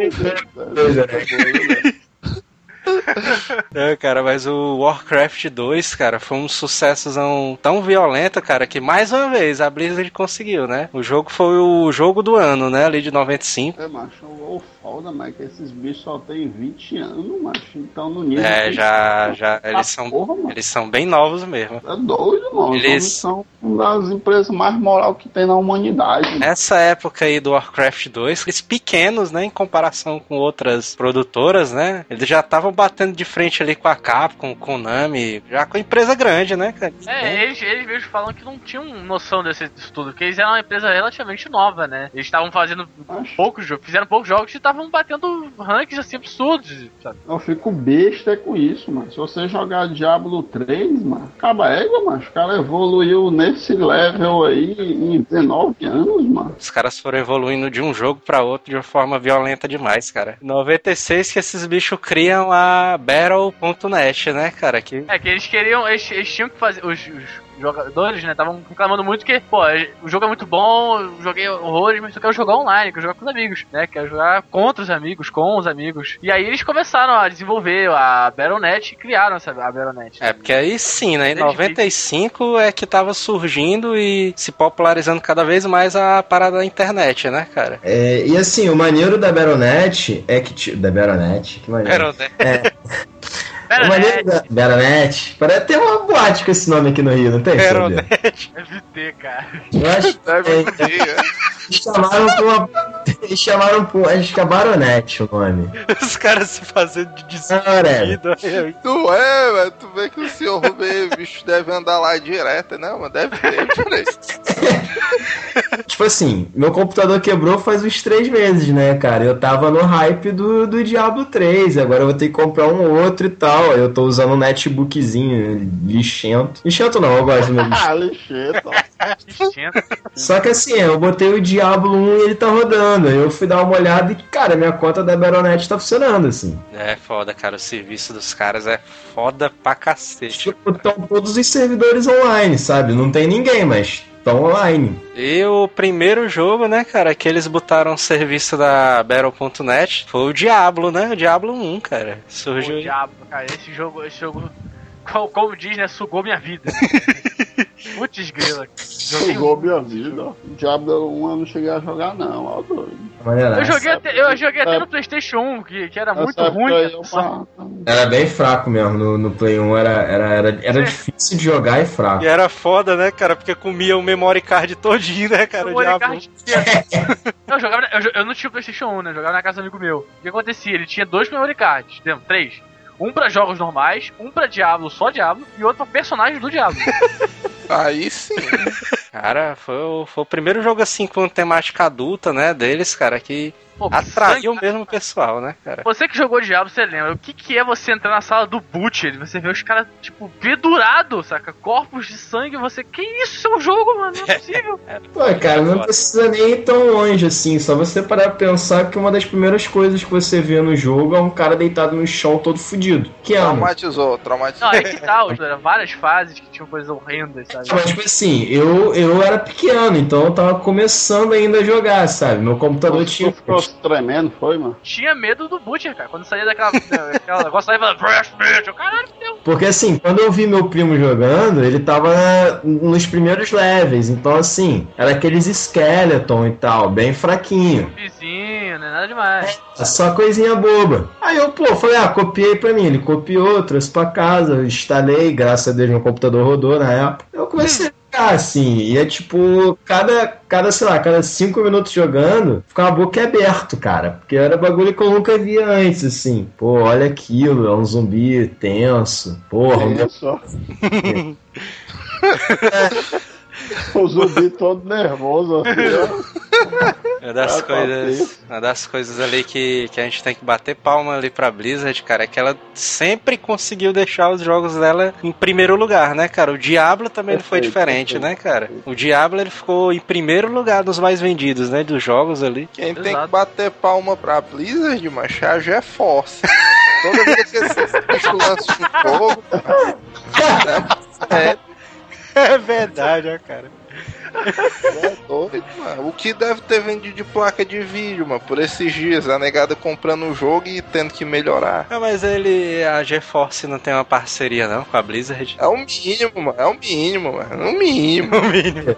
né? É, cara, mas o Warcraft 2, cara, foi um sucessozão tão violento, cara, que mais uma vez a Blizzard conseguiu, né? O jogo foi o jogo do ano, né? Ali de 95. É, macho, o foda, mas que esses bichos só tem 20 anos, macho. Então no nível. É, que- já, já, Ah, eles são, porra, mano. eles são bem novos mesmo. É doido, mano. Eles- Eles são uma das empresas mais moral que tem na humanidade. Nessa época aí do Warcraft 2, eles pequenos, né, em comparação com outras produtoras, né? Eles já estavam batendo de frente ali com a Capcom, com Konami, já com empresa grande, né, cara? É, eles, eles mesmos falam que não tinham noção desse, disso tudo, porque eles eram uma empresa relativamente nova, né? Eles estavam fazendo Macho, poucos jogos, fizeram poucos jogos e estavam batendo ranks assim absurdos, sabe? eu fico besta com isso, mano. Se você jogar Diablo 3, mano, acaba égua, mano. O cara evoluiu nesse level aí em 19 anos, mano. Os caras foram evoluindo de um jogo pra outro de uma forma violenta demais, cara. Em 96 que esses bichos criam a Battle.net, né, cara? Que É que eles queriam, eles, eles tinham que fazer, os, os jogadores, né, estavam reclamando muito que, pô, o jogo é muito bom, eu joguei horrores, mas eu quero jogar online, quero jogar com os amigos, né, quero jogar contra os amigos, com os amigos. E aí eles começaram a desenvolver a Battle.net e criaram essa a Battle.net. É, porque aí sim, né? Em Desde 95 é que tava surgindo e se popularizando cada vez mais a parada da internet, né, cara? É, e assim, o maneiro da Baronet é que. Da Baronet? Que maneiro. O maneiro da Baronet. Parece ter uma boate com esse nome aqui no Rio, não tem? Silvio? Deve ter, cara. Eu acho que Deve tem. um dia. Eles chamaram por uma. Eles chamaram por. Acho que é Baronet o nome. Os caras se fazendo de despedido. Tu é, velho. Tu vê que o senhor Rubem, o bicho deve andar lá direto, né, mano? Deve ter, peraí. Tipo assim, meu computador quebrou faz uns três meses, né, cara? Eu tava no hype do, do Diablo 3, agora eu vou ter que comprar um outro e tal. Eu tô usando um netbookzinho lixento. Lixento não, eu gosto do meu Ah, lixeta. Só que assim, eu botei o Diablo 1 e ele tá rodando. Eu fui dar uma olhada e, cara, minha conta da Baronet tá funcionando, assim. É foda, cara. O serviço dos caras é foda pra cacete. Tipo, estão todos os servidores online, sabe? Não tem ninguém, mas estão online. E o primeiro jogo, né, cara, que eles botaram o serviço da Battle.net foi o Diablo, né? O Diablo 1, cara. Surgiu. O diabo, cara, esse jogo, esse jogo, como, como diz, né, sugou minha vida. Putz grila. Joguei Jogou minha vida. Diablo 1 eu não cheguei a jogar, não. Ó, doido. Eu joguei até, eu joguei até É. no Playstation 1, que, que era Nessa muito ruim. Era bem fraco mesmo no, no Play 1, era, era, era, era difícil de jogar e fraco. E era foda, né, cara? Porque comia o memory card todinho, né, cara? O Memory card eu, jogava, eu, eu não tinha o Playstation 1, né? Eu jogava na casa do amigo meu. O que acontecia? Ele tinha dois memory cards, três. Um pra jogos normais, um pra Diablo, só Diablo, e outro pra personagens do Diablo. Aí sim. Cara, foi o, foi o primeiro jogo assim com temática adulta, né, deles, cara, que Pô, atraiu sangue- mesmo o pessoal, né, cara? Você que jogou Diablo, você lembra. O que, que é você entrar na sala do Butcher e você vê os caras, tipo, pendurados, saca? Corpos de sangue, você. Que isso? Isso é um jogo, mano? Não é possível. Pô, cara, não precisa nem ir tão longe assim. Só você parar pra pensar que uma das primeiras coisas que você vê no jogo é um cara deitado no chão todo fudido. Que é, mano? Traumatizou, traumatizou. Não, é que tal, eram várias fases que tinham coisas horrendas, sabe? Mas, tipo assim, eu, eu era pequeno, então eu tava começando ainda a jogar, sabe? Meu computador tinha. Ficou tremendo, foi, mano? Tinha medo do Butcher, cara. Quando saía daquela. daquela negócio saía Breast Meat. Eu, caralho, meu. Porque assim, quando eu vi meu primo jogando, ele tava nos primeiros levels. Então, assim, era aqueles skeleton e tal, bem fraquinho. Vizinho, não é nada demais. Só coisinha boba. Aí eu, pô, falei, ah, copiei pra mim. Ele copiou, trouxe pra casa, instalei, graças a Deus meu computador rodou na época. Eu comecei jogar, assim, e é tipo, cada, cada, sei lá, cada cinco minutos jogando, ficava boca aberto, cara. Porque era bagulho que eu nunca via antes, assim. Pô, olha aquilo, é um zumbi tenso. Porra, um Olha só. o zumbi todo nervoso, assim, ó. Uma das, Ah, coisas, uma das coisas ali que, que a gente tem que bater palma ali pra Blizzard, cara, é que ela sempre conseguiu deixar os jogos dela em primeiro lugar, né, cara? O Diablo também não foi Perfeito, diferente, perfeito. né, cara? O Diablo ele ficou em primeiro lugar dos mais vendidos, né, dos jogos ali. Quem tem Exato. que bater palma pra Blizzard, macho, é a GeForce. Toda vez que esse bicho lança um jogo, é, É verdade, ó, cara. É doido, mano. O que deve ter vendido de placa de vídeo, mano, por esses dias. A negada comprando o jogo e tendo que melhorar. É, mas ele, a GeForce não tem uma parceria não com a Blizzard. É o mínimo, mano. É o mínimo, mano. É o mínimo.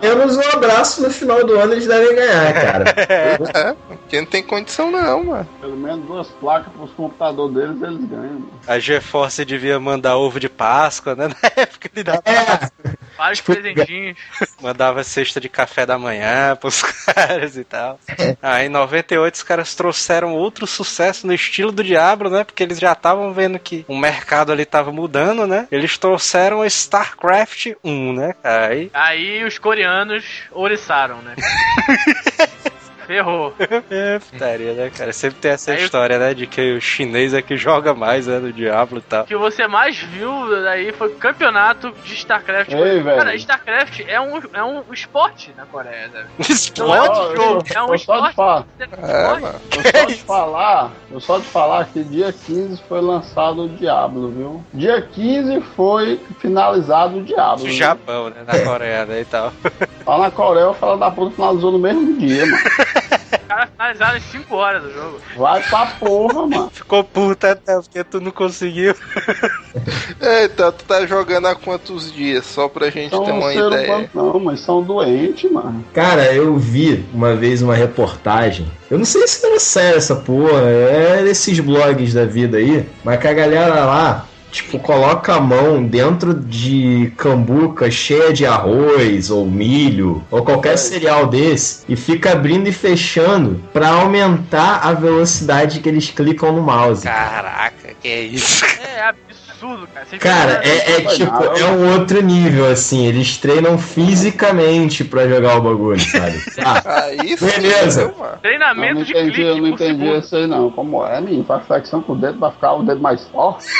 Pelo menos um abraço no final do ano eles devem ganhar, cara. É, porque não tem condição não, mano. Pelo menos duas placas pros computadores deles, eles ganham. mano. A GeForce devia mandar ovo de Páscoa, né? Na época ele dava, É, Vários presentinhos. mandava cesta de café da manhã pros caras e tal. Aí em 98 os caras trouxeram outro sucesso no estilo do Diablo, né? Porque eles já estavam vendo que o mercado ali tava mudando, né? Eles trouxeram o StarCraft 1, né? Aí Aí os coreanos ouriçaram, né? Ferrou. É, putaria, né, cara? Sempre tem essa Aí eu- história, né? De que o chinês é que joga mais, né? No Diablo e tal. O que você mais viu aí foi o campeonato de StarCraft. Ei, velho. Cara, StarCraft é um, é um esporte na Coreia, sabe? Não é Esporte? um jogo, é um eu só de esporte. falar, É, mano. eu só de falar, eu só de falar que dia 15 foi lançado o Diablo, viu? Dia 15 foi finalizado o Diablo. Do viu? Japão, né? Na Coreia, né? E tal. Lá na Coreia, o fala da puta finalizou no mesmo dia, mano. Os caras finalizaram em 5 horas do jogo. Vai pra porra, mano. Ficou puta até porque tu não conseguiu. Eita, tu tá jogando há quantos dias? Só pra gente São ter uma ser ideia. não, mas são doentes, mano. Cara, eu vi uma vez uma reportagem. Eu não sei se era sério essa porra, é desses blogs da vida aí, mas que a galera lá, tipo, coloca a mão dentro de cambuca cheia de arroz ou milho ou qualquer cereal desse e fica abrindo e fechando pra aumentar a velocidade que eles clicam no mouse. Caraca, que é isso? É absurdo, cara. Vocês Cara, é, é tipo, é um outro nível, assim. Eles treinam fisicamente pra jogar o bagulho, sabe? Ah, sim, Beleza. viu, mano? Eu Treinamento não de entendi, clique eu não por entendi segundo. isso aí não. Como é, menino? Faz flexão com o dedo pra ficar o dedo mais forte.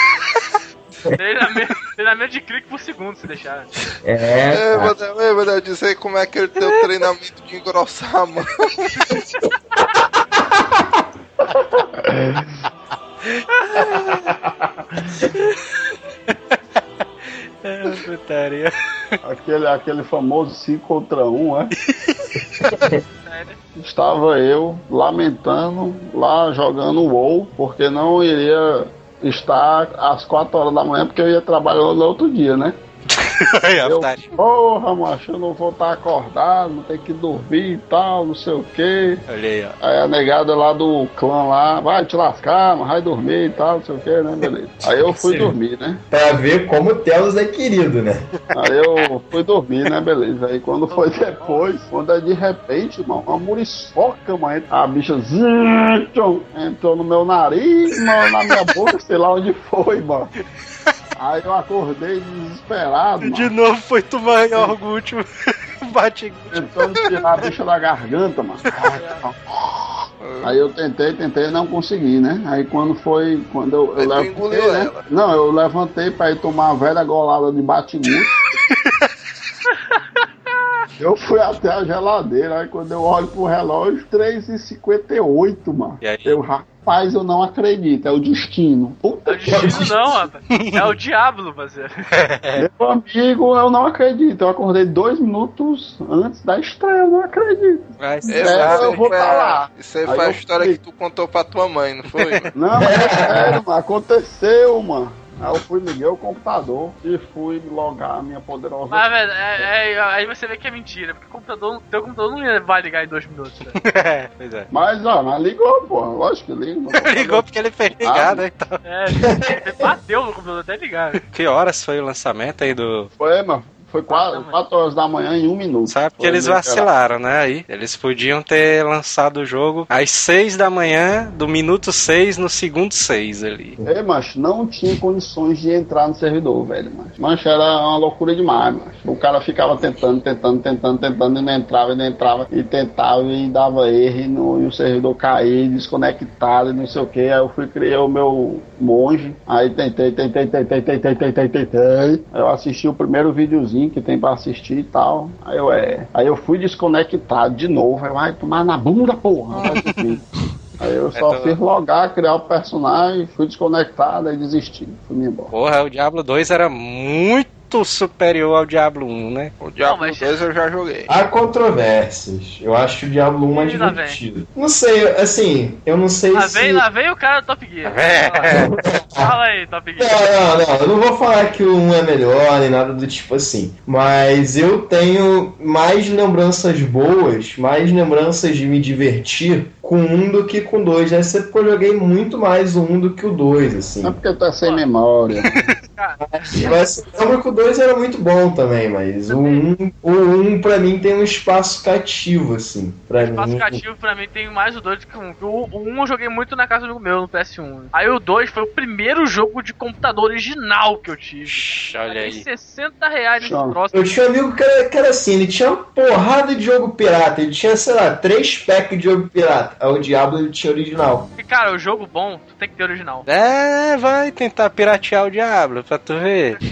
Treinamento, treinamento de clique por segundo, se deixar. é, É. Manel, é, Manel, diz aí como é que ele tem o treinamento de engrossar a mão. É, putaria. Aquele, aquele famoso 5 contra 1, é? Sério. Estava eu lamentando lá jogando WoW, porque não iria estar às 4 horas da manhã, porque eu ia trabalhar no outro dia, né? Aí, a Eu, porra, macho, eu não vou estar acordado, não tem que dormir e tal, não sei o. Olha aí, ó. Aí a negada lá do clã lá, vai te lascar, mas vai dormir e tal, não sei o que, né? Beleza. Aí eu fui Sim. dormir, né? Pra ver como o Telos é querido, né? Aí eu fui dormir, né? Beleza. Aí quando foi depois, quando é de repente, mano, uma muriçoca, mano, a bicha entrou no meu nariz, mano, na minha boca, sei lá onde foi, mano. Aí eu acordei desesperado, De mano, novo foi tomar iogurte. Bate. tentando tirar a bicha da garganta, mano. Aí eu tentei, tentei, não consegui, né? Aí quando foi, quando eu, eu levantei, né? Não, eu levantei pra ir tomar uma velha golada de bate-muito. Eu fui até a geladeira, aí quando eu olho pro relógio, 3h58, mano. E aí? Eu, rapaz, eu não acredito, é o destino. Puta É o destino não, rapaz. É o diabo, parceiro. Meu amigo, eu não acredito. Eu acordei dois minutos antes da estreia, eu não acredito. Vai É, Exato, eu vou pra lá. Isso aí Aí foi a história fui. que tu contou pra tua mãe, não foi? mano? Não, é sério, mano, aconteceu, mano. Aí eu fui, liguei o computador e fui logar a minha poderosa. Mas, velho, é- é- aí você vê que é mentira, porque o computador, teu computador não ia- vai ligar em dois minutos, né? É, pois é. Mas, ó, mas ligou, pô. Lógico que liga. Ligou porque ele fez ligar, né? Então. É, bateu no computador até ligar. Que horas foi o lançamento aí do. Foi, mano. Foi 4, horas da manhã em um minuto. Sabe que eles vacilaram, né? Aí eles podiam ter lançado o jogo às 6 da manhã, do minuto 6 no segundo 6 ali. É, macho, não tinha condições de entrar no servidor, velho, macho. Macho, era uma loucura demais, macho. O cara ficava tentando, tentando, tentando, tentando, e não entrava, e não entrava, e tentava, e dava erro, e, no- e o servidor caía, desconectado, e não sei o que. Aí eu fui criar o meu monge, aí tentei, tentei, tentei, tentei, tentei, tentei. Aí eu assisti o primeiro videozinho que tem pra assistir e tal. Aí eu, é. Aí eu fui desconectado de novo, aí vai tomar na bunda, porra. vai dormir. Aí eu só Então- fiz logar, criar o personagem, fui desconectado e desisti. Fui embora. Porra, o Diablo 2 era muito superior ao Diablo 1, né? O Diablo mas- 2 eu já joguei. Há controvérsias. Eu acho o Diablo 1 mais Ih, lá vem. divertido. Não sei, assim, eu não sei Lá se. vem, lá vem o cara do Top Gear. É. Fala aí, Top Gear. Não, não, não. Eu não vou falar que o 1 é melhor nem nada do tipo assim. Mas eu tenho mais lembranças boas, mais lembranças de me divertir com um do que com dois. Deve ser porque eu joguei muito mais o 1 do que o 2, assim. É porque tu é sem memória. Mas eu lembro que o 2 era muito bom também, mas o 1, o 1 pra mim tem um espaço cativo, assim. Pra Espaço mim. cativo pra mim tem mais o 2 do que o 1. O, o 1 eu joguei muito na casa do meu, no PS1. Aí o 2 foi o primeiro jogo de computador original que eu tive. Olha aí. 60 reais nesse Não. troço. Eu tinha um amigo que era, que era assim, ele tinha uma porrada de jogo pirata. Ele tinha, sei lá, três packs de jogo pirata. Aí o Diablo ele tinha original. E cara, o jogo bom, tu tem que ter original. É, vai tentar piratear o Diablo pra tu ver.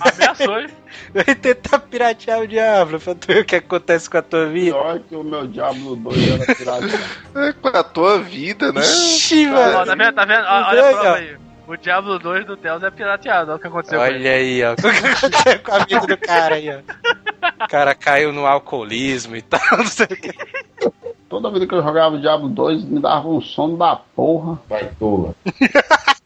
Ameaçou, hein? Vai tentar piratear o Diablo pra tu ver o que acontece com a tua vida. Pior que o meu Diablo 2 era pirata. É com a tua vida, né? Ixi, Ó, mano. tá vendo? Tá vendo? Olha a prova aí. O Diablo 2 do Theos é pirateado. Olha o que aconteceu com ele. Olha aí, ó. O que aconteceu com a vida do cara aí, ó. O cara caiu no alcoolismo e tal, não sei o que. Toda vida que eu jogava o Diablo 2 me dava um sono da porra. Vai, tola.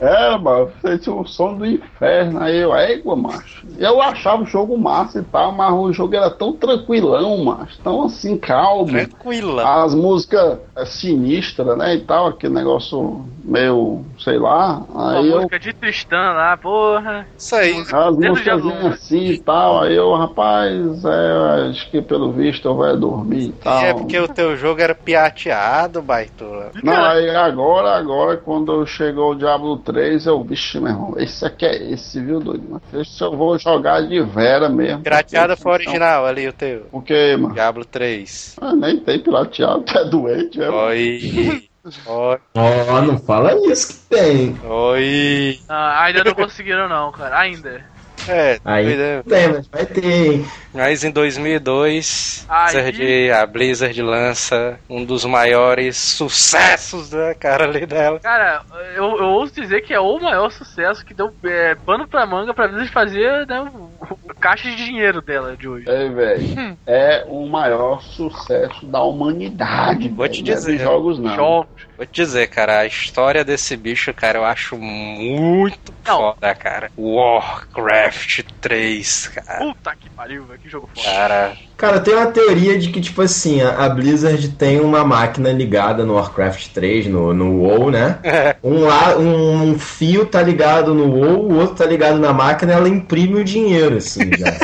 Era, mano, você tinha um sono do inferno. Aí eu, égua, macho. Eu achava o jogo massa e tal, mas o jogo era tão tranquilão, macho. Tão assim, calmo. Tranquila. As músicas é, sinistras, né, e tal, aquele negócio meio, sei lá. Uma Aí eu, música de Tristan lá, porra. Isso aí. as músicas assim e tal, aí eu, rapaz, é, acho que pelo visto eu vou dormir e tal. É porque o teu jogo era pirateado, baitola. Não, aí agora, agora, quando chegou o Diablo 3, eu, vixe, meu irmão, esse aqui é esse, viu, doido? Mas esse eu vou jogar de vera mesmo. Pirateada Porque- foi original ali o teu. Por quê, mano? Diablo 3. Ah, nem tem pirateado, tu é doente, é? Oi. Oi. Ó, não fala isso que tem. Oi. Ah, ainda não conseguiram não, cara. Ainda. É, Aí doido. tem, mas vai ter, hein? Mas em 2002, Aí- Blizzard, a Blizzard lança um dos maiores sucessos da cara ali dela. Cara, eu, eu ouso dizer que é o maior sucesso que deu é, pano pra manga pra Blizzard fazer né, o, o caixa de dinheiro dela de hoje. É, velho. É o maior sucesso da humanidade. Vou te não é dizer. jogos, não. Jogos. Vou te dizer, cara, a história desse bicho, cara, eu acho muito Não. foda, cara. Warcraft 3, cara. Puta que pariu, velho. Que jogo foda. Cara, Cara, tem uma teoria de que, tipo assim, a Blizzard tem uma máquina ligada no Warcraft 3, no, no WoW, né? Um, lá, um, um fio tá ligado no WoW, o outro tá ligado na máquina ela imprime o dinheiro, assim, já.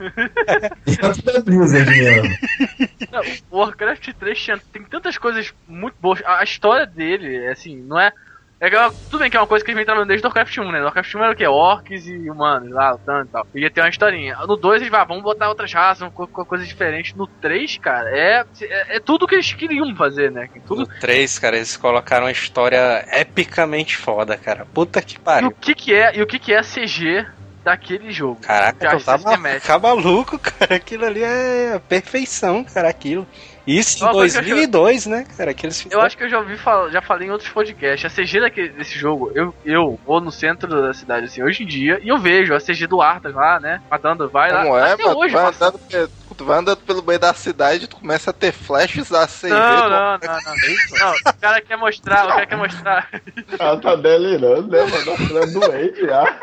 Dentro da Blizzard mesmo. Não, o Warcraft 3 tinha, tem tantas coisas muito boas. A, a história dele, assim, não é. É que é uma- tudo bem que é uma coisa que eles vem trabalhando desde o Warcraft 1, né? O Warcraft 1 era o quê? Orcs e humanos lá, lutando e tal. Ia ter uma historinha. No 2 eles vão, vamos botar outras raças, vamos co- co- coisas diferentes. No 3, cara, é, é, é tudo que eles queriam fazer, né? Tudo. no 3, cara, eles colocaram uma história epicamente foda, cara. Puta que E o pariu. que que é, e o que que é CG daquele jogo? Caraca, tá, se ma- remete. tá maluco, cara. Aquilo ali é perfeição, cara, aquilo. Isso em Uma coisa que eu 2002, né, cara, que eles Eu acho que eu já ouvi falar, já falei em outros podcasts. A CG daquele, desse jogo, eu, eu vou no centro da cidade assim hoje em dia e eu vejo a CG do Arthas lá, né? Matando, vai lá. Como é, Até mano? hoje, tu, vai andando, tu vai andando pelo meio da cidade e tu começa a ter flashes da CV. Não, não, não, não, não. O cara quer mostrar, o cara quer mostrar. O cara tá delirando, né, mano? Ele é doente já.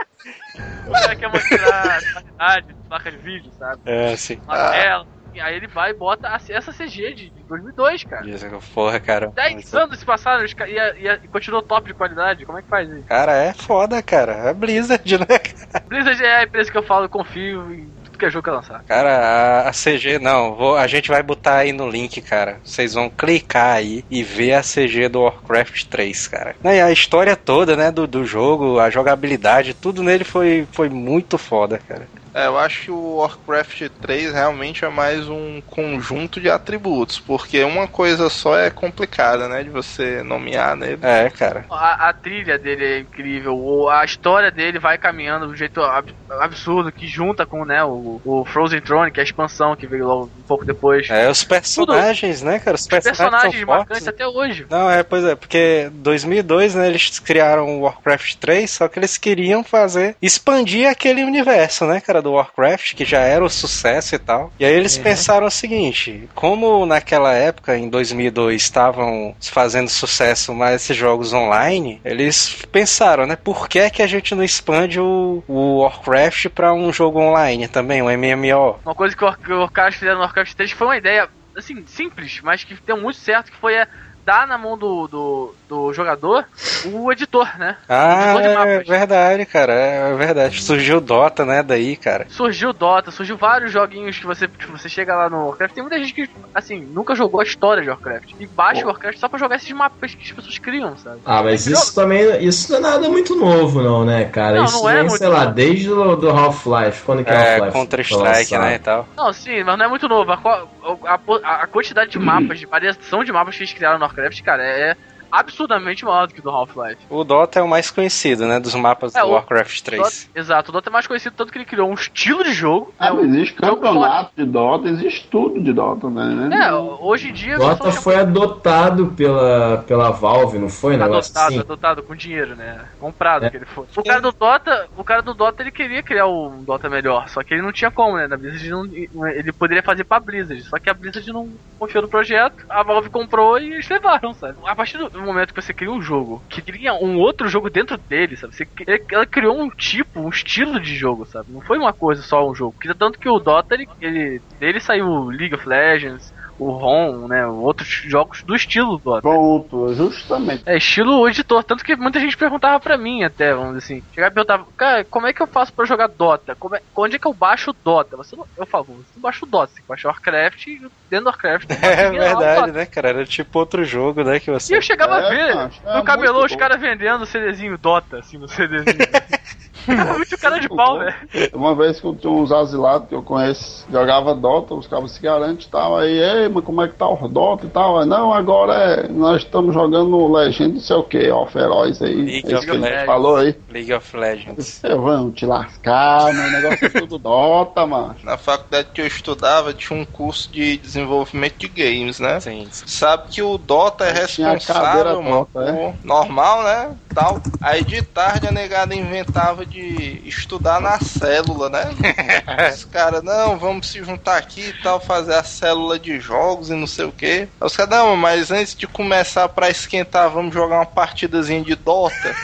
O cara quer mostrar a qualidade, placa de vídeo, sabe? É. Uma tela. Aí ele vai e bota essa CG de de 2002, cara. Que, Porra, cara. 10 anos se passaram e, e, e continuou top de qualidade. Como é que faz isso? Cara, é foda, cara. É Blizzard, né? Blizzard é a empresa que eu falo, confio em tudo que é jogo que lançar. Cara, a, a CG, não, vou, a gente vai botar aí no link, cara. Vocês vão clicar aí e ver a CG do Warcraft 3, cara. E a história toda, né, do, do jogo, a jogabilidade, tudo nele foi, foi muito foda, cara. É, eu acho que o Warcraft 3 realmente é mais um conjunto de atributos, porque uma coisa só é complicada, né, de você nomear nele. É, cara. A, a trilha dele é incrível, a história dele vai caminhando de um jeito ab- absurdo, que junta com né, o, o Frozen Throne, que é a expansão que veio logo um pouco depois. É, os personagens, né, cara? Os Os personagens, personagens são marcantes fortes. até hoje. Não, é, pois é, porque 2002, né, eles criaram o Warcraft 3, só que eles queriam fazer, expandir aquele universo, né, cara, do Warcraft, que já era o sucesso e tal. E aí eles pensaram o seguinte, como naquela época, em 2002, estavam fazendo sucesso mais esses jogos online, eles pensaram, né, por que que a gente não expande o, o Warcraft pra um jogo online também, um MMO? Uma coisa que o- que caras fizeram no Warcraft 3 foi uma ideia, assim, simples, mas que deu muito certo, que foi é, dar na mão do, do, do jogador o editor, né? Ah, Editor de é verdade, cara, é verdade. Surgiu o Dota, né, daí, cara. Surgiu Dota, surgiu vários joguinhos que você, que você chega lá no Warcraft. Tem muita gente que, assim, nunca jogou a história de Warcraft. E baixa o Warcraft só pra jogar esses mapas que as pessoas criam, sabe? Ah, mas isso também, isso não é nada muito novo, não, né, cara? Não, isso não é vem, muito sei lá, novo. desde o do Half-Life. Quando que é, É, Half-Life? Counter-Strike, foi lançado? né, e tal. Não, sim, mas não é muito novo. A, a, a- a quantidade de mapas, de variação de mapas que eles criaram no Warcraft, cara, é absurdamente maior do que do Half-Life. O Dota é o mais conhecido, né, dos mapas É, do o- Warcraft 3. Dota- exato, o Dota é mais conhecido tanto que ele criou um estilo de jogo. Ah, né, mas existe campeonato de Dota, existe tudo de Dota, né? É, hoje em dia. Dota foi adotado pela, pela Valve, não foi? Negócio adotado, assim? adotado com dinheiro, né? Comprado É. que ele foi. O cara do Dota, o cara do Dota ele queria criar um Dota melhor, só que ele não tinha como, né? Na Blizzard não, ele poderia fazer pra Blizzard, só que a Blizzard não confiou no projeto, a Valve comprou e eles levaram, sabe? A partir do momento que você cria um jogo, que cria um outro jogo dentro dele, sabe? Você, ela criou um tipo, um estilo de jogo, sabe? Não foi uma coisa só um jogo. Tanto que o Dota, ele, ele dele saiu League of Legends, o ROM, né? Outros jogos do estilo Dota. Pronto, justamente. É, estilo editor. Tanto que muita gente perguntava pra mim até, vamos dizer assim. Chegava e perguntava, cara, como é que eu faço pra jogar Dota? Como é- onde é que eu baixo o Dota? Você não, eu falo, você não baixa o Dota, você baixa o Warcraft e dentro do Warcraft. É verdade, né, cara? Era tipo outro jogo, né, que E você... eu chegava É, a ver é no cabelô muito os caras vendendo o CDzinho Dota, assim, no CDzinho. Era muito cara de pau, né? Uma vez que eu tinha uns asilados que eu conheço, jogava Dota, os cabos se garantem e tal. Aí, ei, mas como é que tá o Dota e tal? Aí, não, agora é, nós estamos jogando Legend, não sei o que, ó, feroz aí. League é of isso que a gente Legends. falou aí. League of Legends. Eu, vamos te lascar, meu negócio é tudo Dota, mano. Na faculdade que eu estudava tinha um curso de desenvolvimento de games, né? Sim, sim. Sabe que o Dota é responsável, mano, Dota, é? normal, né? Tal. Aí de tarde a negada inventava de estudar na célula, né? Os caras, não, vamos se juntar aqui e tal, fazer a célula de jogos e não sei o que. Os caras, não, mas antes de começar pra esquentar, vamos jogar uma partidazinha de Dota.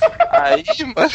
Aí, mano.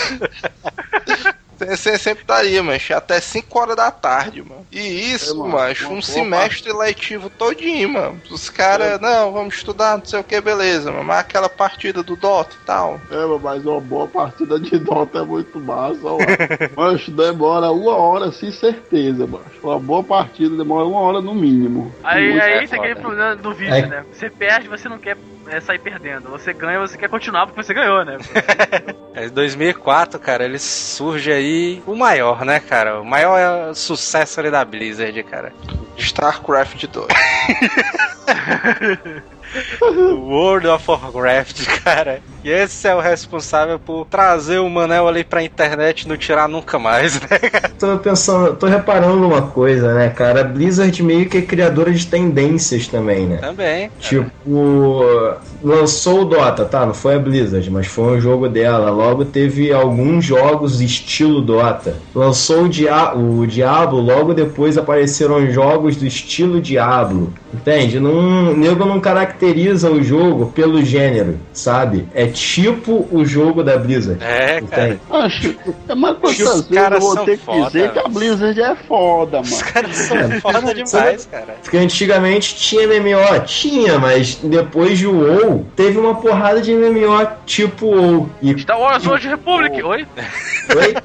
Você sempre estaria, mas até 5 horas da tarde, mano. E isso, É, mano, um semestre letivo todinho, mano. Os caras, não, vamos estudar, não sei o que, beleza, mano. Mas aquela partida do Dota e tal. É, mas uma boa partida de Dota é muito massa, ó. Mas demora uma hora, sem certeza, mano. Uma boa partida demora uma hora no mínimo. Aí, Muito aí é tem aquele problema do vídeo, É. né? Você perde, você não quer é, sair perdendo. Você ganha, você quer continuar porque você ganhou, né? É, Em 2004, cara, ele surge aí o maior, né, cara? O maior é, sucesso ali da Blizzard, cara. StarCraft 2. World of Warcraft, cara. E esse é o responsável por trazer o Manel ali pra internet e não tirar nunca mais, né? Tô pensando, tô reparando uma coisa, né, cara? A Blizzard meio que é criadora de tendências também, né? Também. Tipo, lançou o Dota, tá? Não foi a Blizzard, mas foi um jogo dela. Logo teve alguns jogos estilo Dota. Lançou o, Dia o Diablo, logo depois apareceram jogos do estilo Diablo. Entende? Não, o nego não caracteriza o jogo pelo gênero, sabe? É tipo o jogo da Blizzard. É, cara. Acho, mas quantas Os vezes eu caras vou são ter que foda, dizer que a. Blizzard é foda, Os mano. caras são foda demais, cara. Porque antigamente tinha MMO, tinha, mas depois de WoW, teve uma porrada de MMO tipo WoW. E Star Wars Old Republic, oi? Oi?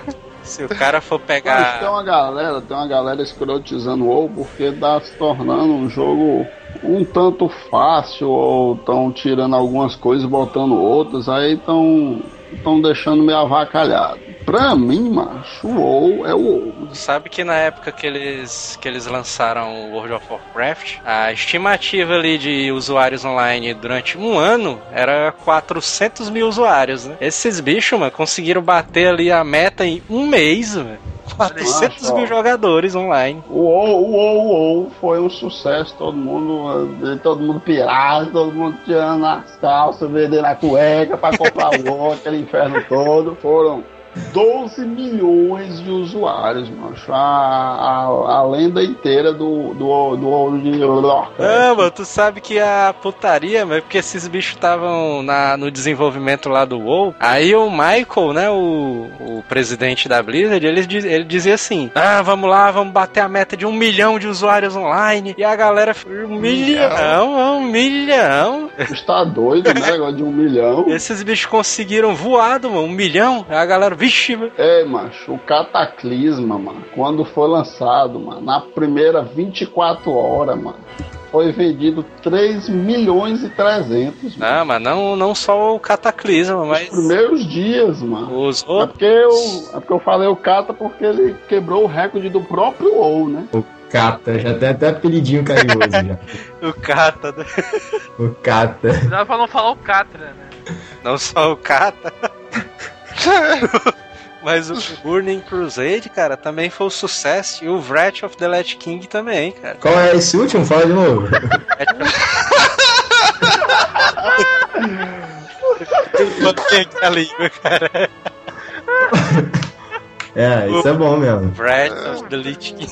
Se o cara for Mas tem pegar. uma galera, tem uma galera escrotizando o WoW porque tá se tornando um jogo um tanto fácil ou estão tirando algumas coisas e botando outras, aí estão deixando meio avacalhado. Pra mim, macho, o WoW é o WoW. Sabe que na época que eles, que eles lançaram o World of Warcraft, a estimativa ali de usuários online durante um ano era 400 mil usuários, né? Esses bichos, mano, conseguiram bater ali a meta em um mês, mano. 400 Nossa, mil ó. jogadores online. O WoW, o WoW, o WoW foi um sucesso, todo mundo, eh, todo mundo pirado, todo mundo tirando as calças, vendendo a cueca pra comprar o WoW, aquele inferno todo. Foram 12 milhões de usuários, macho. A, a, a lenda inteira do, do, do. Ah, mano, tu sabe que a putaria, mas porque esses bichos estavam no desenvolvimento lá do WoW. Aí o Michael, né, o, o presidente da Blizzard, ele, ele dizia assim: Ah, vamos lá, vamos bater a meta de um milhão de usuários online. E a galera, um milhão, um milhão. Está doido, né? Negócio de um milhão. Esses bichos conseguiram voado, mano, um milhão. A galera, vixe, mano. É, macho, o Cataclisma, mano, quando foi lançado, mano, na primeira 24 horas, mano, foi vendido 3 milhões e 300, mano. Não, mas não, não só o Cataclisma, Nos mas primeiros dias, mano. os É outros. porque, eu, é porque eu falei o Cata porque ele quebrou o recorde do próprio WoW, né? O Cata, já tem até apelidinho carinhoso já. O Cata, né? O Cata. Dá pra não falar o Catra, né? Não só o Kata. Mas o Burning Crusade, cara, também foi um sucesso. E o Wrath of the Lich King também, cara. Qual é esse último? Fala de novo. Aqui a língua, cara. É, isso é bom mesmo. Wrath of the Lich King.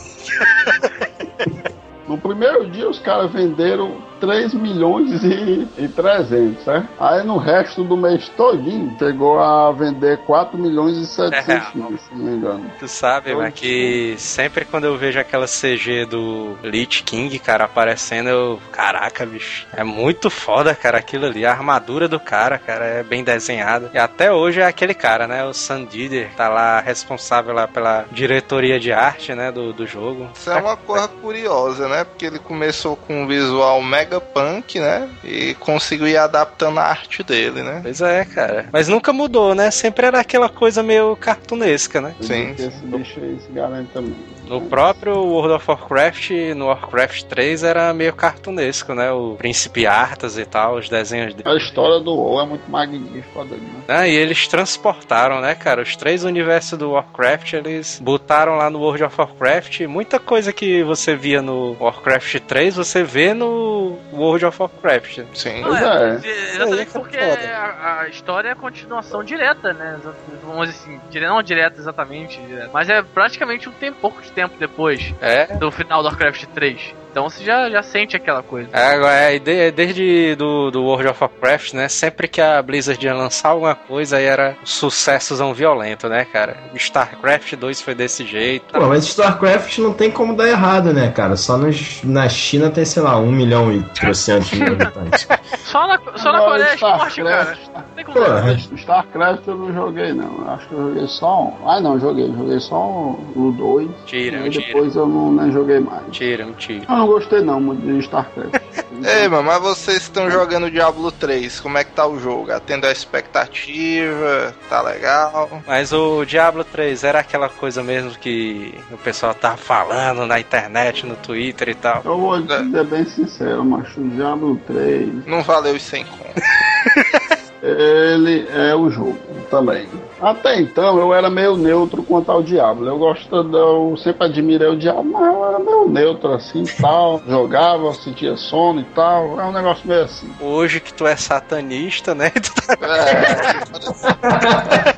No primeiro dia os caras venderam 3 milhões e, e 300, certo? Aí no resto do mês todinho chegou a vender 4 milhões e 700 mil, se não me engano. Tu sabe, mas que sempre quando eu vejo aquela CG do Lich King, cara, aparecendo, eu. Caraca, bicho. É muito foda, cara, aquilo ali. A armadura do cara, cara, é bem desenhada. E até hoje é aquele cara, né? O Sandider, tá lá responsável lá pela diretoria de arte, né? Do, do jogo. Isso é uma coisa curiosa, né? Porque ele começou com um visual mega punk, né? E conseguiu ir adaptando a arte dele, né? Pois é, cara. Mas nunca mudou, né? Sempre era aquela coisa meio cartunesca, né? Sim. Esse bicho aí se garante também. No próprio World of Warcraft, no Warcraft 3 era meio cartunesco, né? O Príncipe Arthas e tal, os desenhos dele. A história do WoW é muito magnífica, né? Ah, e eles transportaram, né, cara? Os três universos do Warcraft, eles botaram lá no World of Warcraft. Muita coisa que você via no Warcraft 3, você vê no World of Warcraft. Sim. Pois Não, é. de- Exatamente é porque foda. a, a história é a continuação direta, né? Vamos dizer assim, não direta exatamente, direta, mas é praticamente um tempo, pouco de tempo depois É. do final do Warcraft 3. Então você já, já sente aquela coisa. É, agora, é, de- desde do, do World of Warcraft, né? Sempre que a Blizzard ia lançar alguma coisa, aí era um sucessozão violento, né, cara? StarCraft 2 foi desse jeito. Pô, mas StarCraft não tem como dar errado, né, cara? Só nos, na China tem, sei lá, um milhão e trocentos mil habitantes. Só na, só na Coreia é esporte, cara. StarCraft, Não StarCraft eu não joguei não. Acho que eu joguei só um. Ah não, joguei. Joguei só o 2. Tira, e depois eu não nem joguei mais. Mentira, mentira. Eu não gostei não muito de StarCraft. Ei, mano, mas vocês estão jogando Diablo 3, como é que tá o jogo? Atendo a expectativa, tá legal? Mas o Diablo 3 era aquela coisa mesmo que o pessoal tava falando na internet, no Twitter e tal. Eu vou dizer bem sincero, macho, o Diablo 3, Não valeu os 100 conto. ele é o jogo também. Até então eu era meio neutro quanto ao Diablo. Eu gosto, de- eu sempre admirei o Diablo, mas eu era meio neutro assim e tal. Jogava, sentia sono e tal. É um negócio meio assim. Hoje que tu é satanista, né? Tu tá- É.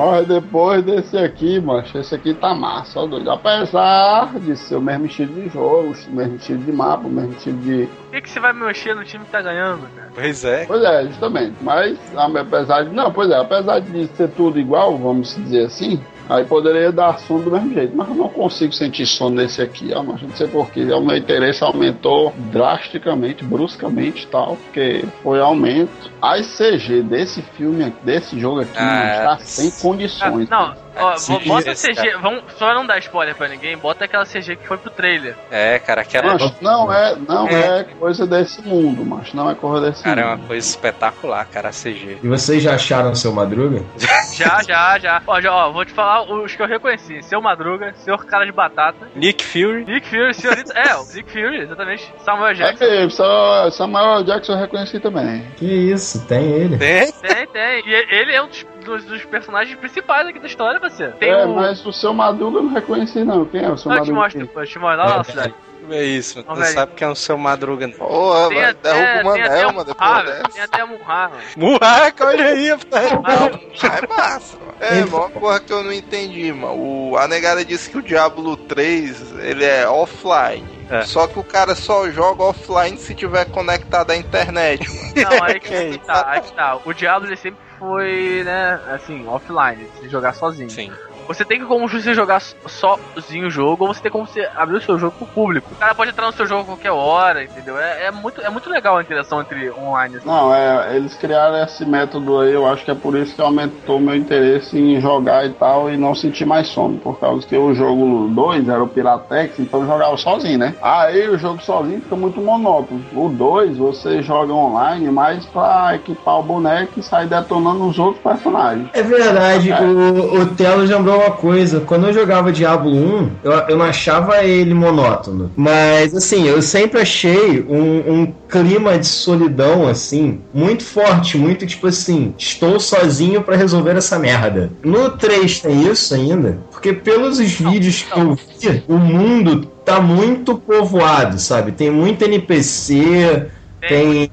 Mas depois desse aqui, macho, esse aqui tá massa, ó doido. Apesar de ser o mesmo estilo de jogo, o mesmo estilo de mapa, o mesmo estilo de. Por que, que você vai mexer no time que tá ganhando, cara? Pois é. Pois é, justamente. Mas apesar de. Não, pois é, apesar de ser tudo igual, vamos dizer assim. Aí poderia dar sono do mesmo jeito, mas eu não consigo sentir sono nesse aqui, ó, mas não sei porquê. O meu interesse aumentou drasticamente, bruscamente e tal, porque foi aumento. A CG desse filme, desse jogo aqui, Ah, está sem condições. Ah, não, ó, Sim, bota CG, vamos, só não dar spoiler pra ninguém, bota aquela CG que foi pro trailer. É, cara, aquela. Mas não é, não é. coisa desse mundo, mas não é coisa desse Cara, é mundo. uma coisa espetacular, cara, a CG. E vocês já acharam seu Madruga? Já, já, já. Ó, já, ó, vou te falar os que eu reconheci. Seu Madruga, Senhor Cara de Batata, Nick Fury. Nick Fury, Senhorita... é, o Nick Fury, exatamente. Samuel Jackson. É, só Samuel Jackson eu reconheci também. Que isso, tem ele. Tem? Tem, tem. E ele é um dos, dos- dos personagens principais aqui da história, parceiro. Tem é, o... mas o seu Madruga eu não reconheci não. Quem é o seu Não, eu te Madruga? mostro, eu te mostro lá na cidade. É isso, tu Ó, não sabe quem é o seu Madruga. não. Porra, Tem mano, até, derruba o Manel, mano, Murra, depois dessa. Tem até Murra, mano. Muraca, olha aí. Não, é massa. mano. É, uma porra que eu não entendi, mano. O, a negada disse que o Diablo 3, ele é offline. É. Só que o cara só joga offline se tiver conectado à internet, mano. Não, aí que tá, aí que tá. O Diablo ele sempre foi, né, assim, offline, se jogar sozinho. Sim. Você tem que como você jogar sozinho o jogo, ou você tem como você abrir o seu jogo pro público. O cara pode entrar no seu jogo a qualquer hora, entendeu? É, é muito, é muito legal a interação entre online. assim. Não, é, eles criaram esse método aí, eu acho que é por isso que aumentou meu interesse em jogar e tal, e não sentir mais sono, por causa que o jogo 2 era o Piratex, então eu jogava sozinho, né? Aí o jogo sozinho fica muito monótono. O 2 você joga online mais pra equipar o boneco e sair detonando os outros personagens. É verdade, o, o Telo lembrou uma coisa. Quando eu jogava Diablo 1, eu, eu não achava ele monótono. Mas, assim, eu sempre achei um, um clima de solidão, assim, muito forte. Muito tipo assim: estou sozinho pra resolver essa merda. No 3 tem isso ainda, porque pelos vídeos que eu vi, o mundo tá muito povoado, sabe? Tem muito NPC. Tem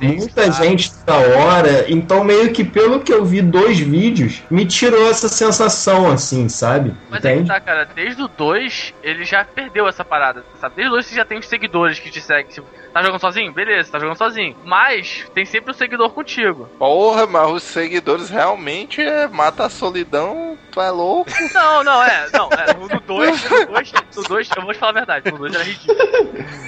muita gente da hora, então meio que pelo que eu vi dois vídeos, me tirou essa sensação assim, sabe? Mas é que Entende? tá, cara, desde o 2 ele já perdeu essa parada, sabe? Desde o 2 você já tem os seguidores que te seguem. Tipo, tá jogando sozinho? Beleza, tá jogando sozinho. Mas tem sempre o seguidor contigo. Porra, mas os seguidores realmente é, mata a solidão, tu é louco. Não, não, é. Não, é. No 2, no 2, no 2, eu vou te falar a verdade, no 2 era ridículo.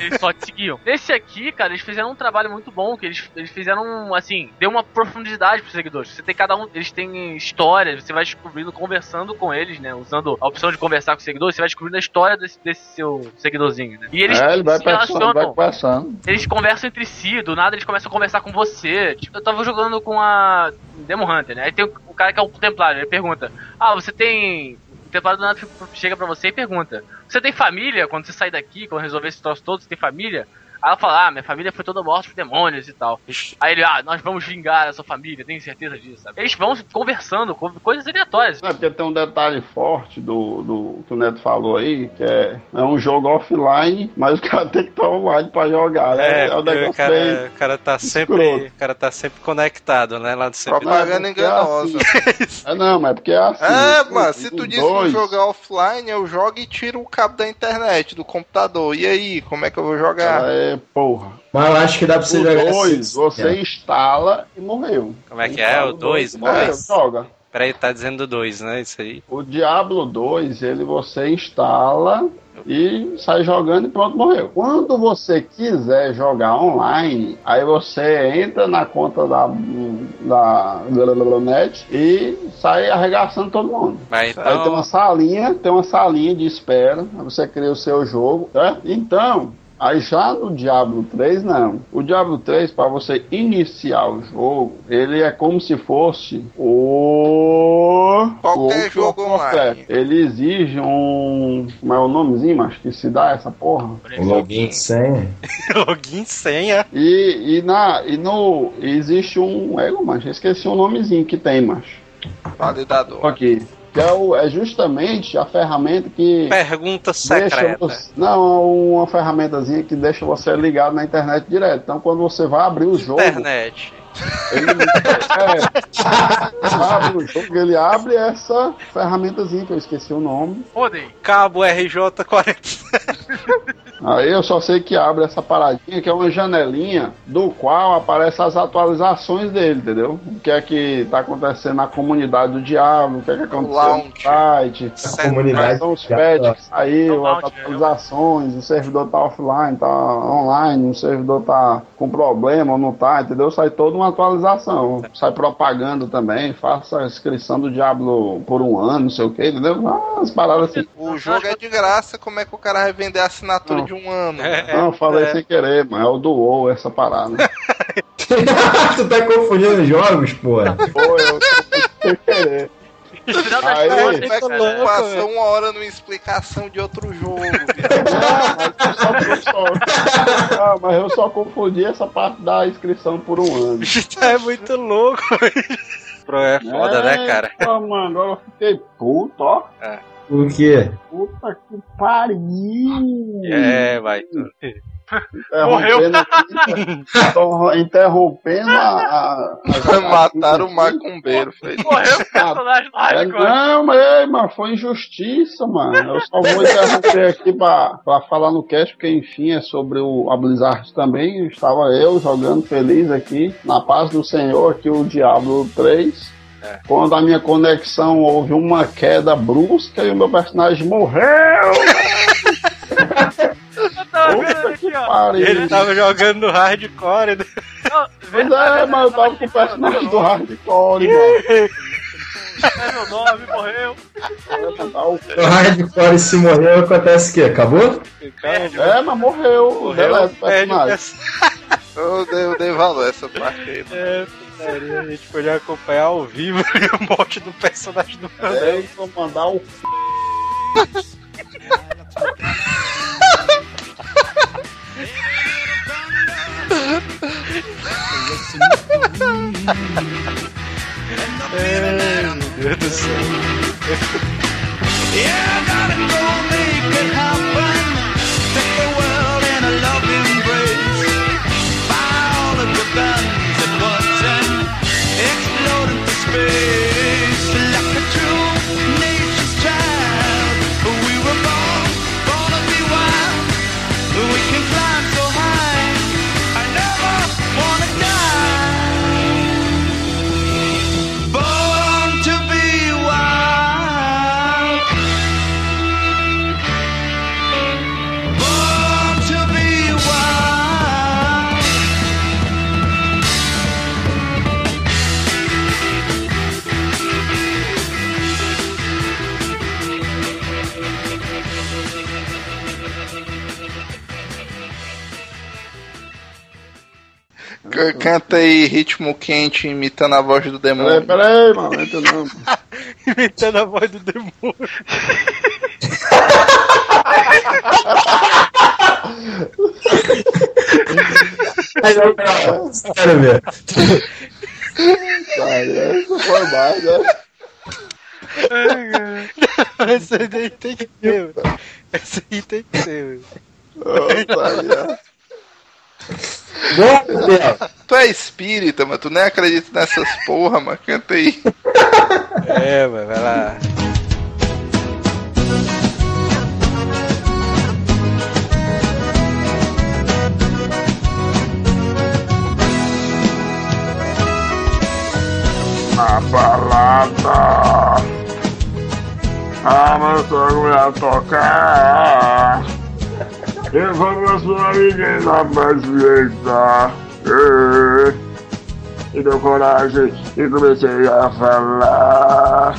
Eles só te seguiam. Nesse aqui, cara, eles fizeram um trabalho muito bom, que eles, eles fizeram, assim, deu uma profundidade pros seguidores. Você tem cada um, eles têm histórias, você vai descobrindo, conversando com eles, né? Usando a opção de conversar com os seguidores, você vai descobrindo a história desse, desse seu seguidorzinho, né? E eles é, ele vai se pensando, vai relacionam. conversando. Eles conversam entre si, do nada eles começam a conversar com você. Tipo, eu tava jogando com a Demo Hunter, né? Aí tem o, cara que é o Templário, ele pergunta: Ah, você tem. O Templário do nada chega pra você e pergunta: Você tem família? Quando você sair daqui, quando resolver esse troço todo, você tem família? Aí ela fala: Ah, minha família foi toda morta por demônios e tal. Aí ele: Ah, nós vamos vingar a sua família, tenho certeza disso, sabe? Eles vão conversando, com coisas aleatórias. É porque tem um detalhe forte do, do que o Neto falou aí, que é, é um jogo offline, mas o cara tem que estar online pra jogar. né? É, É, porque negócio o cara, bem. o cara tá sempre, escroto. o cara tá sempre conectado, né? Lá do servidor. Propaganda Não, porque enganosa. É, não, mas é porque é assim. É, o- mano, se o tu disse dois- que jogar offline, eu jogo e tiro o cabo da internet, do computador. E aí, como é que eu vou jogar? É, porra. Mas eu acho que dá pra você O jogar 2, assim. você É. instala e morreu. Como é que Instala é? O dois? morreu, Dois? joga. Peraí, tá dizendo dois, né? Isso aí. O Diablo 2, ele você instala e sai jogando e pronto, morreu. Quando você quiser jogar online, aí você entra na conta da, da, da net e sai arregaçando todo mundo. Mas Aí tem então. uma salinha, tem uma salinha de espera, aí você cria o seu jogo, né? Então, aí já no Diablo 3 não. O Diablo 3 para você iniciar o jogo, ele é como se fosse o Qualquer of jogo online. Ele exige um, como é o nomezinho, mas que se dá essa porra. O login senha. Login senha. E, e na e no existe um, é, mas esqueci o nomezinho que tem, mas Validador. aqui. Que é, o, é justamente a ferramenta que Pergunta secreta. você, não, uma ferramentazinha que deixa você ligado na internet direto. Então, quando você vai abrir o jogo, Internet. Ele, é, abre o jogo, ele abre essa ferramentazinha que eu esqueci o nome. Rodem. Cabo RJ40. Aí eu só sei que abre essa paradinha, que é uma janelinha do qual aparecem as atualizações dele, entendeu? O que é que tá acontecendo na comunidade do Diabo, o que é que aconteceu no Launch. site, A comunidade. são os patches que saiu, as atualizações, o servidor tá offline, tá online, o servidor tá com problema ou não tá, entendeu? Sai toda uma atualização. Sai propaganda também, faça a inscrição do Diablo por um ano, não sei o que, entendeu? Ah, As paradas assim. O jogo é de graça, como é que o cara vai vender a assinatura Não. de um ano? É, Não, falei é. sem querer, mano. É o do WoW essa parada. tu tá confundindo jogos, porra. Foi, eu sem querer. Final das Aí. contas, Como é que Louco, tu passou uma hora numa explicação de outro jogo? Não, mas eu só, Não, mas eu só confundi essa parte da inscrição por um ano. é muito louco. Pro é foda, né, cara? Pô, mano, agora eu fiquei puto, ó. O quê? Puta que pariu! É, vai. Aqui, tô interrompendo a. a, a Mataram o macumbeiro, fez. morreu o personagem do É, não, mas, ei, mano, foi injustiça, mano. Eu só vou interromper aqui pra, pra falar no cast, porque enfim é sobre o, a Blizzard também. Estava eu jogando feliz aqui, na paz do Senhor, aqui o Diablo 3. Quando a minha conexão houve uma queda brusca e o meu personagem morreu. Aqui, ó. pariu. Ele tava jogando no hardcore. né? Não, Pois é, mas eu tava com o personagem do hardcore, mano. É meu nome, morreu. O hardcore se morreu, acontece o quê? Acabou? É, mas morreu. Morreu, o perde o personagem. Eu dei, eu dei valor a essa parte aí. mano. É, putaria, a gente podia acompanhar ao vivo a morte do personagem do É, André. eu vou mandar o Ai, meu Deus do céu. Canta aí ritmo quente imitando a voz do Peraí, demônio. peraí, mano, entra não. Imitando a voz do demônio. Mas ver. Cara, essa foi mais, né? Essa aí tem que ter, mano. Essa aí tem que ter, mano. Nossa, Tu é espírita, mas tu nem acredita nessas porra, mano. Canta aí. É, mano, vai lá. Na balada. Ah, meu sogro ia tocar. Eu vou pra sua menina mais jeita. E deu coragem e comecei a falar.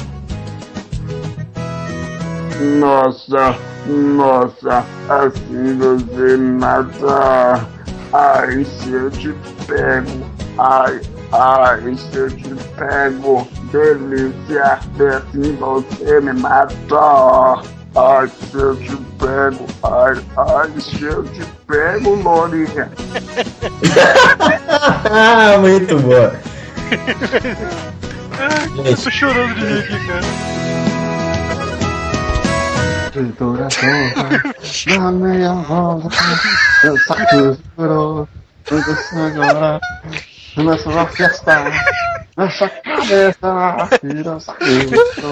Nossa, nossa, assim você mata. Ai, se eu te pego. Ai, ai, se eu te pego. Delícia, assim você me mata. Ai, se eu te pego. Ai, ai, se eu te pego, Lourinha. Ah, muito boa. Eu tô chorando de rir aqui, cara. Pintura toda, na meia roda, eu saco chorou, tudo agora. Nessa uma festa. Nessa cabeça. Essa cabeça.